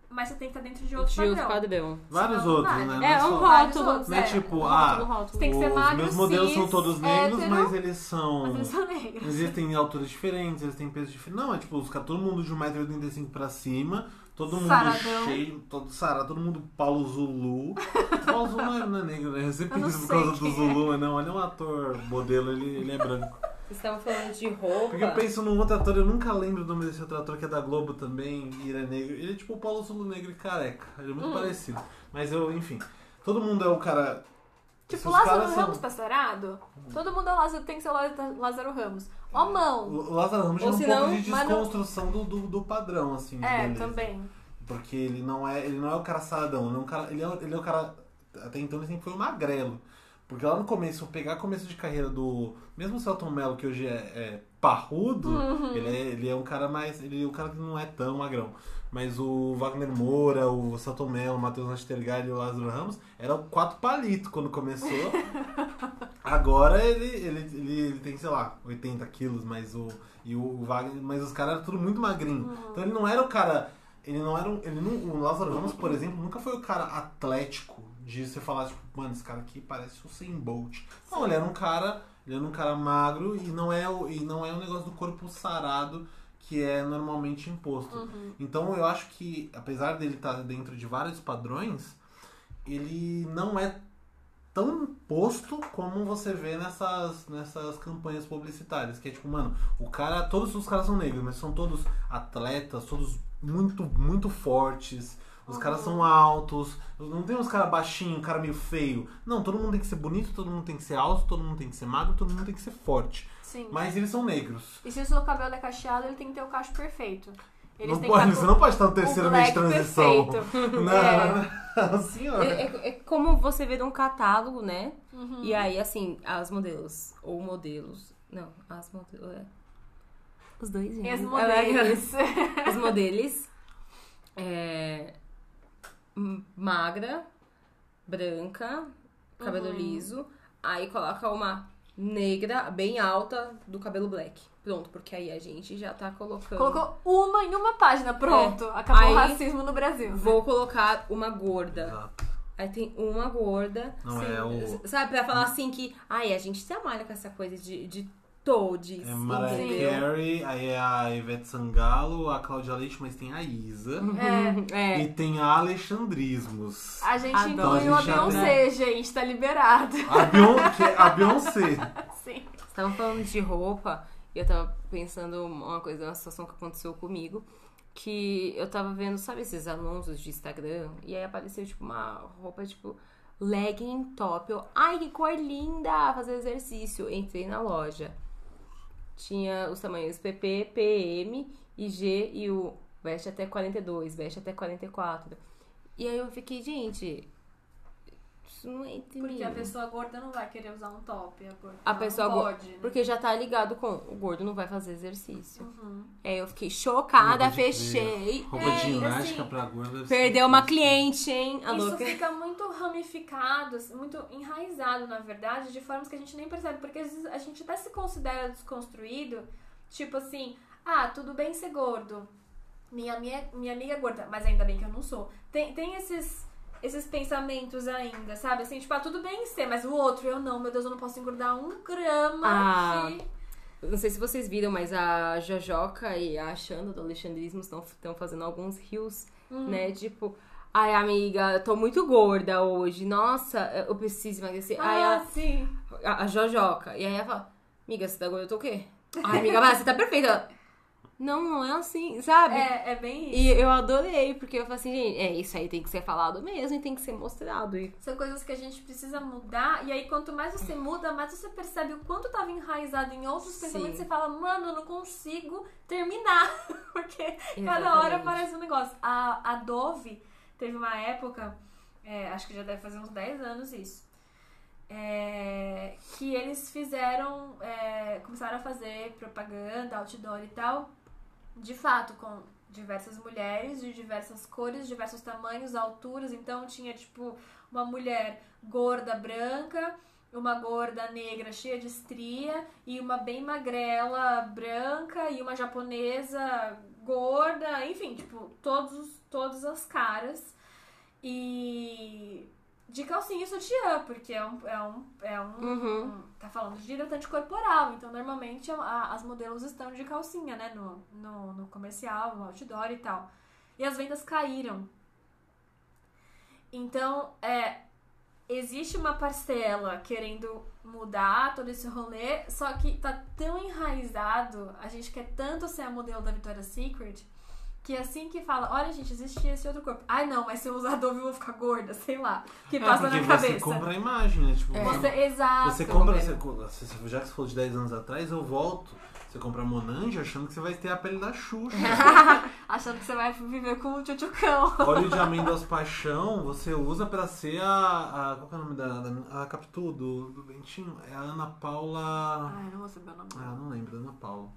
mas você tem que estar dentro de outro de outro padrão. padrão. Vários Senão outros, vale. né? É, é um só- Vários rótulo. Não é tipo, ah, rótulo. Tem que ser os meus modelos cis, são todos negros, hétero, mas eles são. Mas eles são negros. Existem alturas diferentes, eles têm pesos diferentes. Não, é tipo, os todo mundo de 1,85m pra cima, todo mundo Saradão. cheio, todo sarado, todo mundo Paulo Zulu. Paulo Zulu não é, não é negro, né? Eu sempre Eu não penso por sei causa do quem é. Zulu, mas não, ele é um ator modelo, ele, ele é branco. Vocês estavam falando de roupa. Porque eu penso num outro ator, eu nunca lembro o nome desse outro ator que é da Globo também, e ele é negro. Ele é tipo o Paulo Zulu negro e careca. Ele é muito Hum. parecido. Mas eu, enfim, todo mundo é o cara. se Tipo, os Lázaro caras são- Ramos tá sarado? Todo mundo é Lázaro, tem que ser Lázaro Ramos. Ó mão! O Lázaro Ramos já é um senão, pouco de mas não- desconstrução do, do, do padrão, assim. É, também. Porque ele não é, ele não é o cara saradão, ele é um cara, ele é, ele é o cara até então ele sempre foi um magrelo. Porque lá no começo, pegar começo de carreira do mesmo o Celton Mello que hoje é, é parrudo, Uhum. ele, é, ele é um cara mais, ele é um cara que não é tão magrão. Mas o Wagner Moura, o Mello, o Matheus Nastergalli e o Lázaro Ramos eram quatro palitos quando começou. Agora ele, ele, ele, ele tem, sei lá, 80 quilos, mas o, e o Wagner, mas os caras eram tudo muito magrinho. Então ele não era o cara. Ele não era um. Ele não, o Lázaro Ramos, por exemplo, nunca foi o cara atlético de você falar, tipo, mano, esse cara aqui parece o Usain Bolt. Não, ele era um cara. Ele era um cara magro e não é o, e não é o negócio do corpo sarado que é normalmente imposto. Então eu acho que, apesar dele estar dentro de vários padrões, ele não é tão imposto como você vê nessas, nessas campanhas publicitárias. Que é tipo, mano, o cara. Todos os caras são negros, mas são todos atletas, todos muito, muito fortes. Os caras são altos. Não tem uns caras baixinhos, um cara meio feio. Não, todo mundo tem que ser bonito, todo mundo tem que ser alto, todo mundo tem que ser magro, todo mundo tem que ser forte. Sim. Mas eles são negros. E se o seu cabelo é cacheado, ele tem que ter o cacho perfeito. Eles Não têm pode, você não pode estar no terceiro mês de black transição. perfeito. Não, É. não, senhora. É, é- é como você vê num catálogo, né? Uhum. E aí, assim, as modelos. Ou modelos. Não, as modelos. É. Os dois, gente. E as modelos. Os modelos. É, magra, branca, cabelo Uhum. liso. Aí coloca uma negra, bem alta, do cabelo black. Pronto, porque aí a gente já tá colocando. Colocou uma em uma página, pronto. É. Acabou Aí- o racismo no Brasil. né? Vou colocar uma gorda. Exato. Aí tem uma gorda. Não é o. Sabe, pra falar assim que. Ai, a gente trabalha com essa coisa de, de todes. É Mariah entendeu? Carey, aí é a Ivete Sangalo, a Cláudia Leite, mas tem a Isa. É. É. E tem a Alexandrismos. A gente Adoro. incluiu Então a a Beyoncé, gente, tá liberado. A, é a Beyoncé. Sim. Estavam falando de roupa e eu tava pensando uma coisa, uma situação que aconteceu comigo. Que eu tava vendo, sabe, esses anúncios de Instagram? E aí apareceu, tipo, uma roupa, tipo, legging top. Eu, ai, que cor linda! Fazer exercício. Entrei na loja. Tinha os tamanhos PP, PM e G e o veste até 42, veste até 44. E aí eu fiquei, gente, isso não é entre Porque a pessoa gorda não vai querer usar um top. A, gorda A não pessoa gorda. né? Porque já tá ligado com o gordo não vai fazer exercício. Uhum. Aí eu fiquei chocada, Roupa de fechei. Roupa É, de e ginástica assim, pra gorda. Perdeu uma cliente, hein? A Isso louca. fica muito ramificado, assim, muito enraizado, na verdade, de formas que a gente nem percebe. Porque às vezes a gente até se considera desconstruído, tipo assim, ah, tudo bem ser gordo. Minha, minha, minha amiga é gorda, mas ainda bem que eu não sou. Tem, tem esses, esses pensamentos ainda, sabe? Assim, tipo, ah, tudo bem ser, mas o outro, eu não, meu Deus, eu não posso engordar um grama Ah. de. Não sei se vocês viram, mas a Jojoca e a Xanda do Alexandrismo estão fazendo alguns rios, Hum. né? Tipo, ai, amiga, eu tô muito gorda hoje. Nossa, eu preciso emagrecer. Ah, a, sim. a, a Jojoca. E aí ela fala, amiga, você tá gorda, eu tô o quê? Ai, amiga, mas você tá perfeita. Não, não é assim, sabe? É, é bem isso. E eu adorei, porque eu falei assim, gente, é, isso aí tem que ser falado mesmo e tem que ser mostrado. E São coisas que a gente precisa mudar. E aí, quanto mais você muda, mais você percebe o quanto tava enraizado em outros Sim. pensamentos. Você fala, mano, eu não consigo terminar. Porque cada Exatamente. hora aparece um negócio. A, a Dove teve uma época, é, acho que já deve fazer uns 10 anos isso. é, que eles fizeram, é, começaram a fazer propaganda, outdoor e tal, de fato, com diversas mulheres de diversas cores, diversos tamanhos, alturas. Então tinha tipo uma mulher gorda branca, uma gorda negra cheia de estria e uma bem magrela branca e uma japonesa gorda, enfim, tipo, todos, todas as caras. E de calcinha e sutiã, porque é um, é um, é um, Uhum. um- tá falando de hidratante corporal, então normalmente a- as modelos estão de calcinha, né, no, no, no comercial, no outdoor e tal. E as vendas caíram. Então, é, existe uma parcela querendo mudar todo esse rolê, só que tá tão enraizado, a gente quer tanto ser a modelo da Victoria's Secret, que assim que fala, olha gente, existe esse outro corpo. Ai não, mas se eu usar Dove eu vou ficar gorda, sei lá. Que É, passa porque na você cabeça. compra a imagem, né? Tipo, Você, exato. Você compra, você, você- já que você falou de 10 anos atrás, eu volto. Você compra Monange achando que você vai ter a pele da Xuxa. Achando que você vai viver com o tchutchucão. Óleo de amêndoas paixão, você usa pra ser a. a qual que é o nome da. da a Capitu do, do Bentinho? É a Ana Paula. Ai, não vou saber o nome. Ah, não lembro, Ana Paula.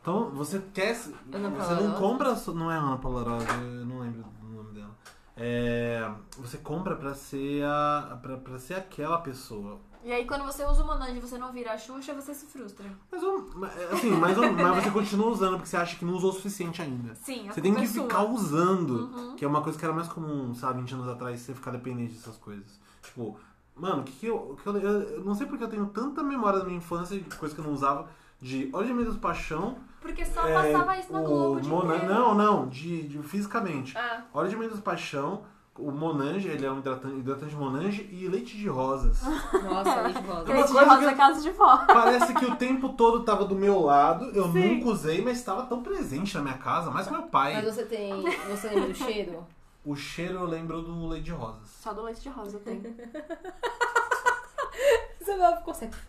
Então, você quer. Ana você Paula não Rosa? compra. Não é Ana Paula Rosa, eu não lembro do nome dela. É, você compra pra ser a. Pra, pra ser aquela pessoa. E aí, quando você usa o Monange e você não vira a Xuxa, você se frustra. Mas, eu- mas, assim, mas, eu- mas você continua usando porque você acha que não usou o suficiente ainda. Sim, a Você tem culpa que é sua. ficar usando, Uhum. que é uma coisa que era mais comum, sabe, 20 anos atrás, você ficar dependente dessas coisas. Tipo, mano, o que, que, eu, que eu, eu- eu não sei porque eu tenho tanta memória da minha infância de coisa que eu não usava, de Olha de Amêndoas Paixão, Porque só é, passava isso na Globo o dia Mona- inteiro. Não, não, de, de fisicamente. Ah, Olha de Amêndoas Paixão, o Monange, ele é um hidratante, hidratante Monange e leite de rosas. Nossa, leite rosa. uma leite de coisa rosa que é casa de vó. Parece que o tempo todo tava do meu lado, eu Sim. nunca usei, mas estava tão presente na minha casa, mais que meu pai. Mas você tem. Você lembra do cheiro? O cheiro eu lembro do leite de rosas. Só do leite de rosa eu tenho.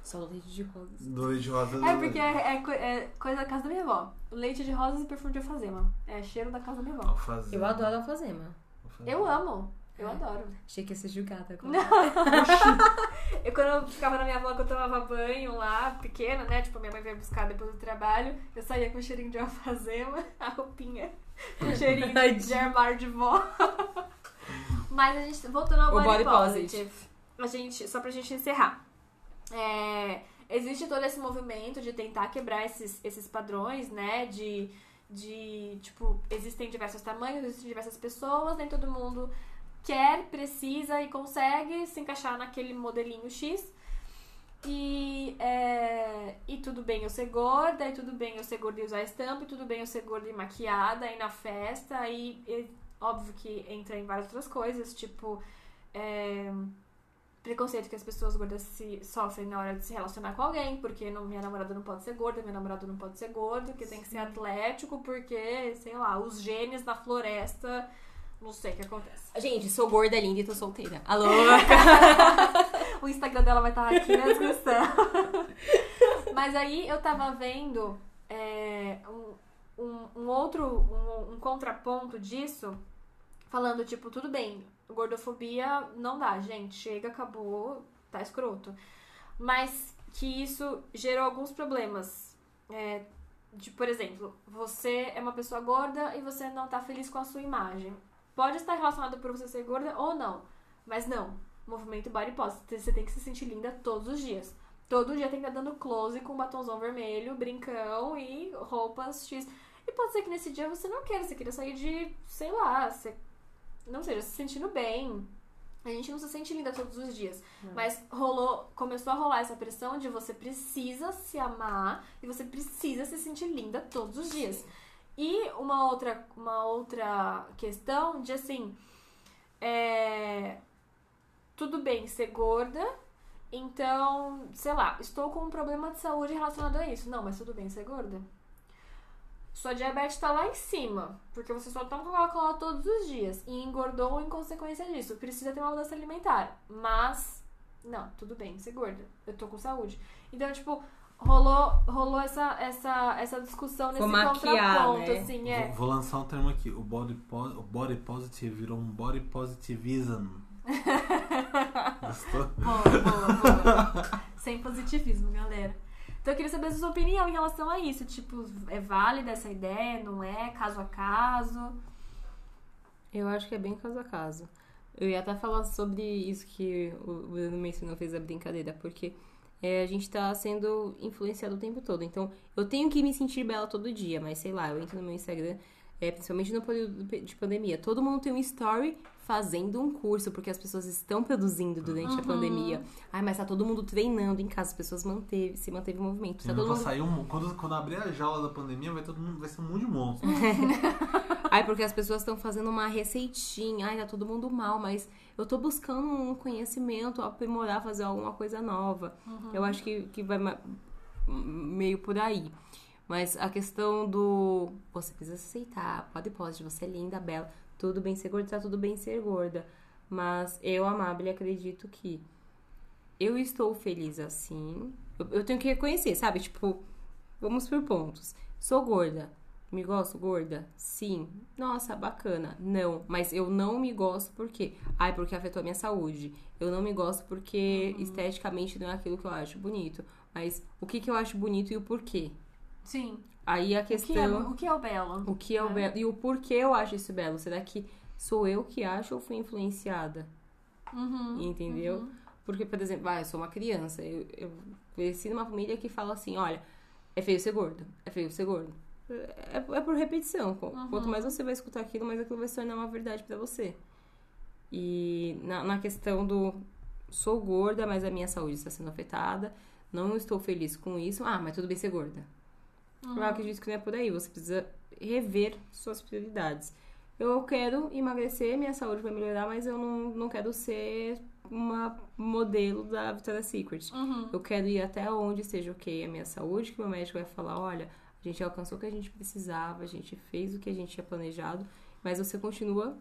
Só do leite de rosas. Do leite de rosas. É porque é, é co- é coisa da casa da minha avó. Leite de rosas e perfume de alfazema. É cheiro da casa da minha avó. Alfazema. Eu adoro alfazema. Alfazema. Eu amo. Eu É. adoro. Achei que ia ser julgada agora. Eu, quando eu ficava na minha avó, que eu tomava banho lá, pequena, né? Tipo, minha mãe veio buscar depois do trabalho. Eu saía com cheirinho de alfazema, a roupinha com cheirinho de armário de vó. Mas a gente, voltando ao O body, body positive. A gente, só pra gente encerrar. É, existe todo esse movimento de tentar quebrar esses, esses padrões, né? De, de, tipo, existem diversos tamanhos, existem diversas pessoas, nem todo mundo quer, precisa e consegue se encaixar naquele modelinho X. E, é, e tudo bem eu ser gorda, e tudo bem eu ser gorda e usar estampa, e tudo bem eu ser gorda e maquiada, e na festa, e, e óbvio que entra em várias outras coisas, tipo é, preconceito que as pessoas gordas se, sofrem na hora de se relacionar com alguém, porque não, minha namorada não pode ser gorda, meu namorado não pode ser gordo, que tem que ser atlético, porque, sei lá, os genes na floresta, não sei o que acontece. Gente, sou gorda, linda e tô solteira. Alô? O Instagram dela vai estar aqui na descrição. Mas aí eu tava vendo é, um, um, um outro, um, um contraponto disso, falando, tipo, tudo bem, gordofobia não dá, gente, chega, acabou, tá escroto. Mas que isso gerou alguns problemas. É, de, por exemplo, você é uma pessoa gorda e você não tá feliz com a sua imagem. Pode estar relacionado por você ser gorda ou não, mas não. Movimento body positive. Você tem que se sentir linda todos os dias. Todo dia tem que estar dando close com batonzão vermelho, brincão e roupas X. E pode ser que nesse dia você não queira, você queira sair de, sei lá, você não seja, se sentindo bem. A gente não se sente linda todos os dias. Mas rolou, começou a rolar essa pressão de você precisa se amar e você precisa se sentir linda todos os dias. E uma outra, uma outra questão de assim. É, tudo bem ser gorda, então, sei lá, estou com um problema de saúde relacionado a isso. Não, mas tudo bem ser gorda. Sua diabetes tá lá em cima, porque você só toma Coca-Cola todos os dias e engordou em consequência disso. Precisa ter uma mudança alimentar. Mas, não, tudo bem, ser gorda. Eu tô com saúde. Então, tipo, rolou, rolou essa, essa, essa discussão nesse maquiar, contraponto, né? assim, é. Vou, vou lançar um termo aqui. O body, po- o body positive virou um body positivism. Gostou? Boa, boa, boa. Sem positivismo, galera. Então eu queria saber a sua opinião em relação a isso. Tipo, é válida essa ideia? Não é? Caso a caso? Eu acho que é bem caso a caso. Eu ia até falar sobre isso que o Bruno mencionou, fez a brincadeira, porque é, a gente tá sendo influenciado o tempo todo. Então, eu tenho que me sentir bela todo dia, mas sei lá, eu entro no meu Instagram, é, principalmente no período de pandemia, todo mundo tem um story fazendo um curso, porque as pessoas estão produzindo durante a pandemia. Ai, mas tá todo mundo treinando em casa, as pessoas manteve, se manteve o movimento. Tá todo mundo sair um, quando, quando abrir a jaula da pandemia, vai, todo mundo, vai ser um monte de monstro. Ai, porque as pessoas estão fazendo uma receitinha. Ai, tá todo mundo mal, mas eu tô buscando um conhecimento, aprimorar, fazer alguma coisa nova. Eu acho que, que vai meio por aí. Mas a questão do você precisa aceitar, pode pode, você é linda, bela, tudo bem ser gorda, tá tudo bem ser gorda. Mas eu, Amabile, acredito que eu estou feliz assim. Eu, eu tenho que reconhecer, sabe? Tipo, vamos por pontos. Sou gorda. Me gosto gorda? Sim. Nossa, bacana. Não, mas eu não me gosto por quê? Ai, porque afetou a minha saúde. Eu não me gosto porque esteticamente não é aquilo que eu acho bonito. Mas o que, que eu acho bonito e o porquê? Sim. Aí a O que, é, questão. o que é o belo? O que é o É. belo? E o porquê eu acho isso belo? Será que sou eu que acho ou fui influenciada? Uhum. Entendeu? Porque, por exemplo, ah, eu sou uma criança. Eu, eu cresci numa família que fala assim: olha, é feio ser gordo, é feio ser gordo. É, é por repetição. Qu- Quanto mais você vai escutar aquilo, mais aquilo vai se tornar uma verdade pra você. E na, na questão do sou gorda, mas a minha saúde está sendo afetada, não estou feliz com isso. Ah, mas tudo bem ser gorda. Eu acredito que não é por aí. Você precisa rever suas prioridades. Eu quero emagrecer, minha saúde vai melhorar, mas eu não, não quero ser uma modelo da Victoria's Secret. Uhum. Eu quero ir até onde esteja ok a minha saúde, que meu médico vai falar, olha, a gente alcançou o que a gente precisava, a gente fez o que a gente tinha planejado, mas você continua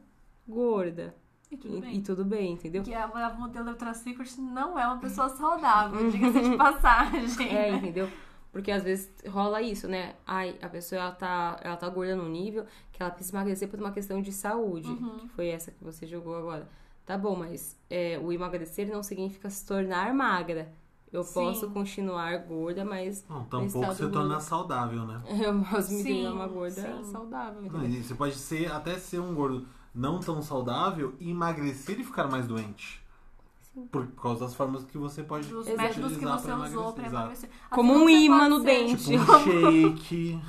gorda. E tudo e, bem. e tudo bem, entendeu? Porque a, a modelo da Ultra Secret não é uma pessoa saudável, diga-se de passagem. É, entendeu? Porque às vezes rola isso, né? Ai, a pessoa ela tá, ela tá gorda num nível que ela precisa emagrecer por uma questão de saúde, que foi essa que você jogou agora. Tá bom, mas é, o emagrecer não significa se tornar magra. Eu Sim. posso continuar gorda, mas Não, tampouco se gordo. tornar saudável, né? eu posso me Sim, tornar uma gorda sim. saudável. Não, Você pode ser até ser um gordo não tão saudável e emagrecer e ficar mais doente. Sim. Por causa das formas que você pode Dos métodos que utilizar você pra usou pra emagrecer. Como um você imã no dente. Tipo um shake que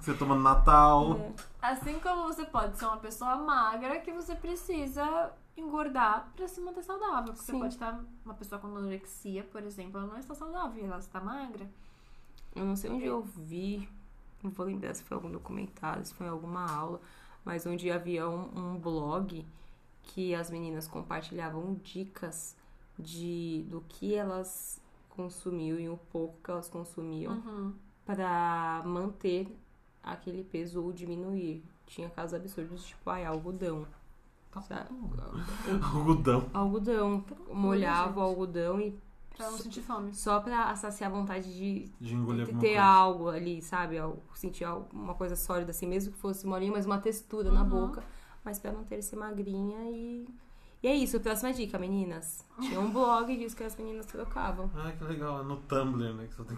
você toma no Natal. É. Assim como você pode ser uma pessoa magra que você precisa engordar pra se manter saudável. Porque você Sim. pode estar uma pessoa com anorexia, por exemplo, ela não está saudável, ela está magra. Eu não sei onde eu vi, não vou lembrar se foi algum documentário, se foi alguma aula, mas onde havia um, um blog que as meninas compartilhavam dicas de do que elas consumiam e o pouco que elas consumiam Uhum. para manter aquele peso ou diminuir. Tinha casos absurdos, tipo, ai, algodão. Tá sabe? Algodão. Algodão. Molhava gente. o algodão e Pra não sentir fome. só pra saciar a vontade de De engolir ter, coisa. algo ali, sabe? Sentir algo- uma coisa sólida assim, mesmo que fosse molinha, mas uma textura na Uhum. boca. Mas pra manter-se magrinha e. E é isso, próxima dica, meninas. Tinha um blog disso que as meninas trocavam. Ah, que legal. É no Tumblr, né? Que só tem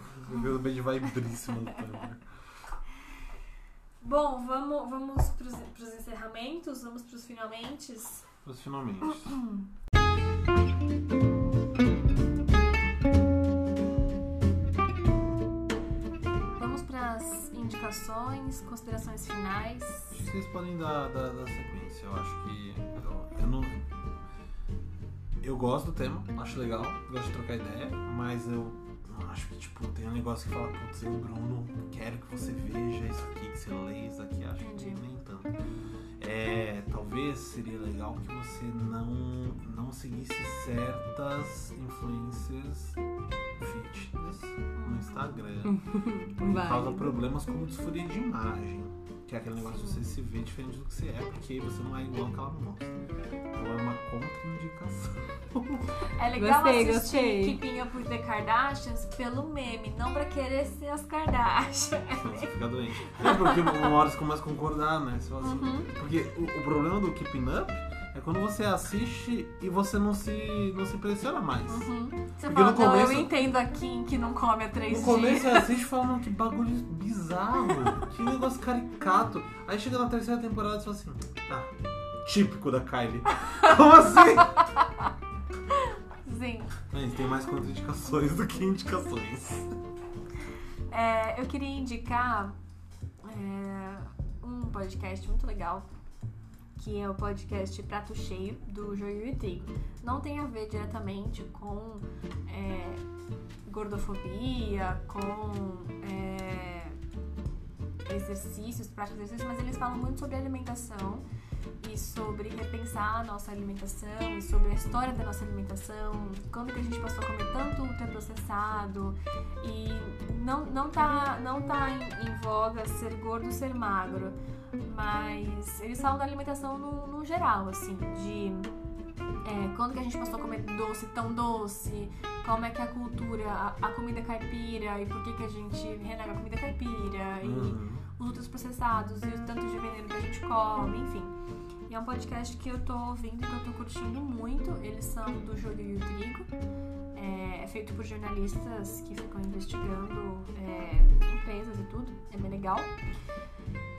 bem de vibríssima no Tumblr. Bom, vamos, vamos pros, pros encerramentos, vamos pros finalmente. Mas finalmente. Indicações, considerações finais. Acho que vocês podem dar, dar, dar sequência. Eu acho que. Eu, eu não. Eu gosto do tema, acho legal, gosto de trocar ideia, mas eu acho que, tipo, tem um negócio que fala, putz, eu, Bruno, quero que você veja isso aqui, que você lê isso aqui, acho que nem tanto. É, talvez seria legal que você não, não seguisse certas influências fitness no Instagram. Porque Vai. causa problemas como disforia de imagem. Que é aquele negócio de você se ver diferente do que você é, porque você não é igual aquela mostra. Então é uma contraindicação. É legal Gostei, assistir gostei. Keeping Up with the Kardashians pelo meme, não pra querer ser as Kardashians. Você fica doente. É porque uma hora você começa a concordar, né? Você fala assim, Uhum. Porque o, o problema do Keeping Up quando você assiste e você não se, não se impressiona mais. Uhum. Você Porque fala, no não, começo- eu entendo a Kim que não come há três No começo dias. você assiste fala, "Mano, que bagulho bizarro, que negócio caricato. Aí chega na terceira temporada e fala assim, ah, típico da Kylie. Como assim? Sim. Mas tem mais contraindicações do que indicações. É, eu queria indicar é, um podcast muito legal, que é o podcast Prato Cheio, do Joio e Trigo. Não tem a ver diretamente com é, gordofobia, com é, exercícios, práticas de exercício, mas eles falam muito sobre alimentação e sobre repensar a nossa alimentação e sobre a história da nossa alimentação, quando que a gente passou a comer tanto ultraprocessado e não, não tá, não tá em, em voga ser gordo ser magro, mas eles falam da alimentação no, no geral, assim, de é, quando que a gente passou a comer doce tão doce, como é que a cultura, a, a comida caipira e por que que a gente renega a comida caipira e Uhum. os outros processados e o tanto de veneno que a gente come, enfim. E é um podcast que eu tô ouvindo e que eu tô curtindo muito. Eles são do Joio e o Trigo. É, é feito por jornalistas que ficam investigando é, empresas e tudo. É bem legal.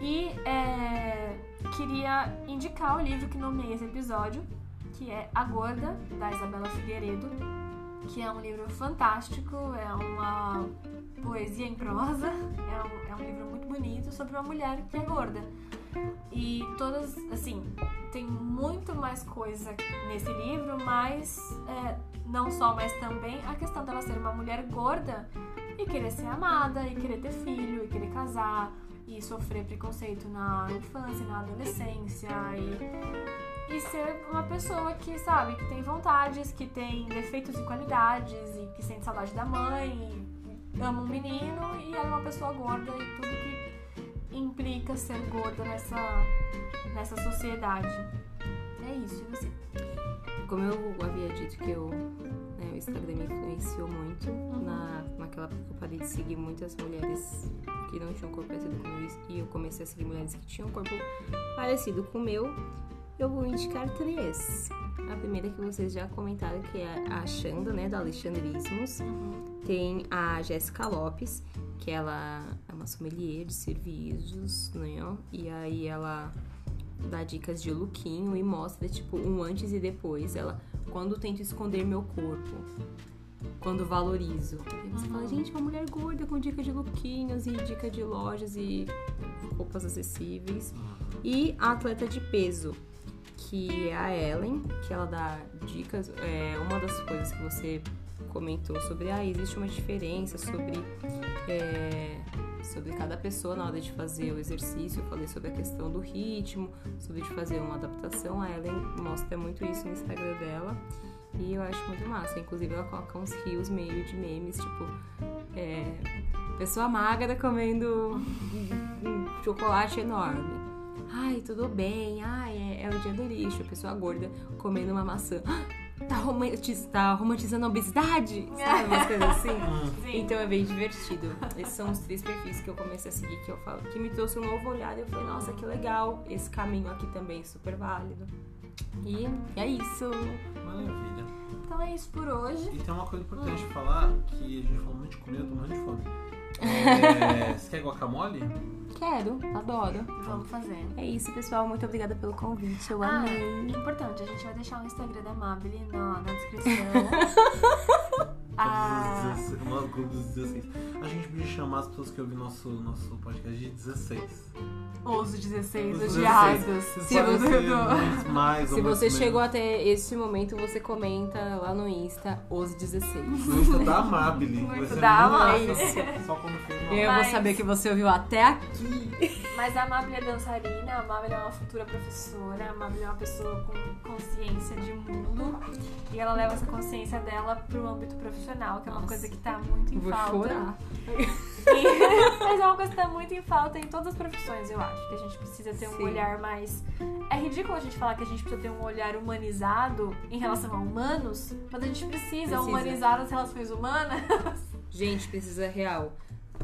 E é, queria indicar o livro que nomeei esse episódio, que é A Gorda, da Isabela Figueiredo, que é um livro fantástico, é uma poesia em prosa, é um, é um livro muito bonito sobre uma mulher que é gorda. E todas, assim, tem muito mais coisa nesse livro, mas é, não só, mas também a questão dela ser uma mulher gorda e querer ser amada, e querer ter filho, e querer casar, e sofrer preconceito na infância, na adolescência, e, e ser uma pessoa que, sabe, que tem vontades, que tem defeitos e qualidades, e que sente saudade da mãe, e ama um menino, e é uma pessoa gorda, e tudo implica ser gorda nessa, nessa sociedade. É isso, e você? Como eu havia dito que eu, né, o Instagram me influenciou muito, na, naquela época eu parei de seguir muitas mulheres que não tinham corpo parecido com o meu e eu comecei a seguir mulheres que tinham corpo parecido com o meu, eu vou indicar três. A primeira que vocês já comentaram, que é a Xanda, né, do Alexandrismos. Tem a Jéssica Lopes, que ela é uma sommelier de serviços, né? E aí ela dá dicas de lookinho e mostra, tipo, um antes e depois. Ela, quando tento esconder meu corpo, quando valorizo. E você fala, gente, uma mulher gorda com dica de lookinhos e dica de lojas e roupas acessíveis. E a atleta de peso, que é a Ellen, que ela dá dicas. É, uma das coisas que você comentou sobre, ah, existe uma diferença sobre, é, sobre cada pessoa na hora de fazer o exercício. Eu falei sobre a questão do ritmo, sobre de fazer uma adaptação. A Ellen mostra muito isso no Instagram dela. E eu acho muito massa. Inclusive, ela coloca uns rios meio de memes, tipo, é, pessoa magra comendo um, chocolate enorme. Ai, tudo bem. Ai, é, é o dia do lixo. Pessoa gorda comendo uma maçã. Ah, Tá, romantiz, tá romantizando a obesidade? Sabe, umas coisas assim? Sim. Então é bem divertido. Esses são os três perfis que eu comecei a seguir, que eu falo, que me trouxe um novo olhar. E eu falei, nossa, que legal. Esse caminho aqui também é super válido. E é isso. Maravilha. Então é isso por hoje. E tem uma coisa importante de falar, que a gente falou muito de comida, eu tô morrendo de fome. É, você quer guacamole? Quero, adoro. Vamos fazer. É isso, pessoal. Muito obrigada pelo convite. Eu Ah, amei. importante, a gente vai deixar o Instagram da Mabile na, na descrição. Ah. Clube dos 16, no Clube dos 16. A gente podia chamar as pessoas que ouvem nosso, nosso podcast de 16. Os 16, Os os 16. diabos. Vocês Se mais ou Se você menos. chegou até esse momento, você comenta lá no Insta os 16. No Insta da Amabile. Muito da Amabile. Só quando fez eu vou Mas- saber que você ouviu até aqui. Mas a Amabile é dançarina, a Amabile é uma futura professora, a Amabile é uma pessoa com consciência de mundo e ela leva essa consciência dela pro âmbito profissional, que é uma Nossa. coisa que tá muito em Vou falta. chorar. E- Mas é uma coisa que tá muito em falta em todas as profissões, eu acho. Que a gente precisa ter um Sim. olhar mais. É ridículo a gente falar que a gente precisa ter um olhar humanizado em relação a humanos, mas a gente precisa, Precisa. humanizar as relações humanas. Gente, precisa real.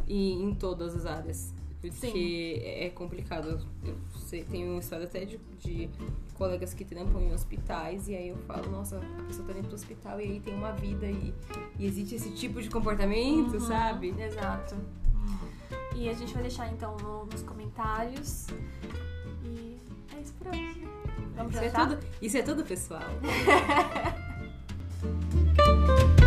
E em todas as áreas. Porque Sim. é complicado. Eu sei, tenho uma história até de, de colegas que trampam em hospitais e aí eu falo, nossa, a pessoa tá dentro do hospital e aí tem uma vida e, e existe esse tipo de comportamento, Uhum, sabe? Exato. E a gente vai deixar então no- nos comentários. E é isso por hoje. Vamos Isso é, tudo, isso é tudo, pessoal.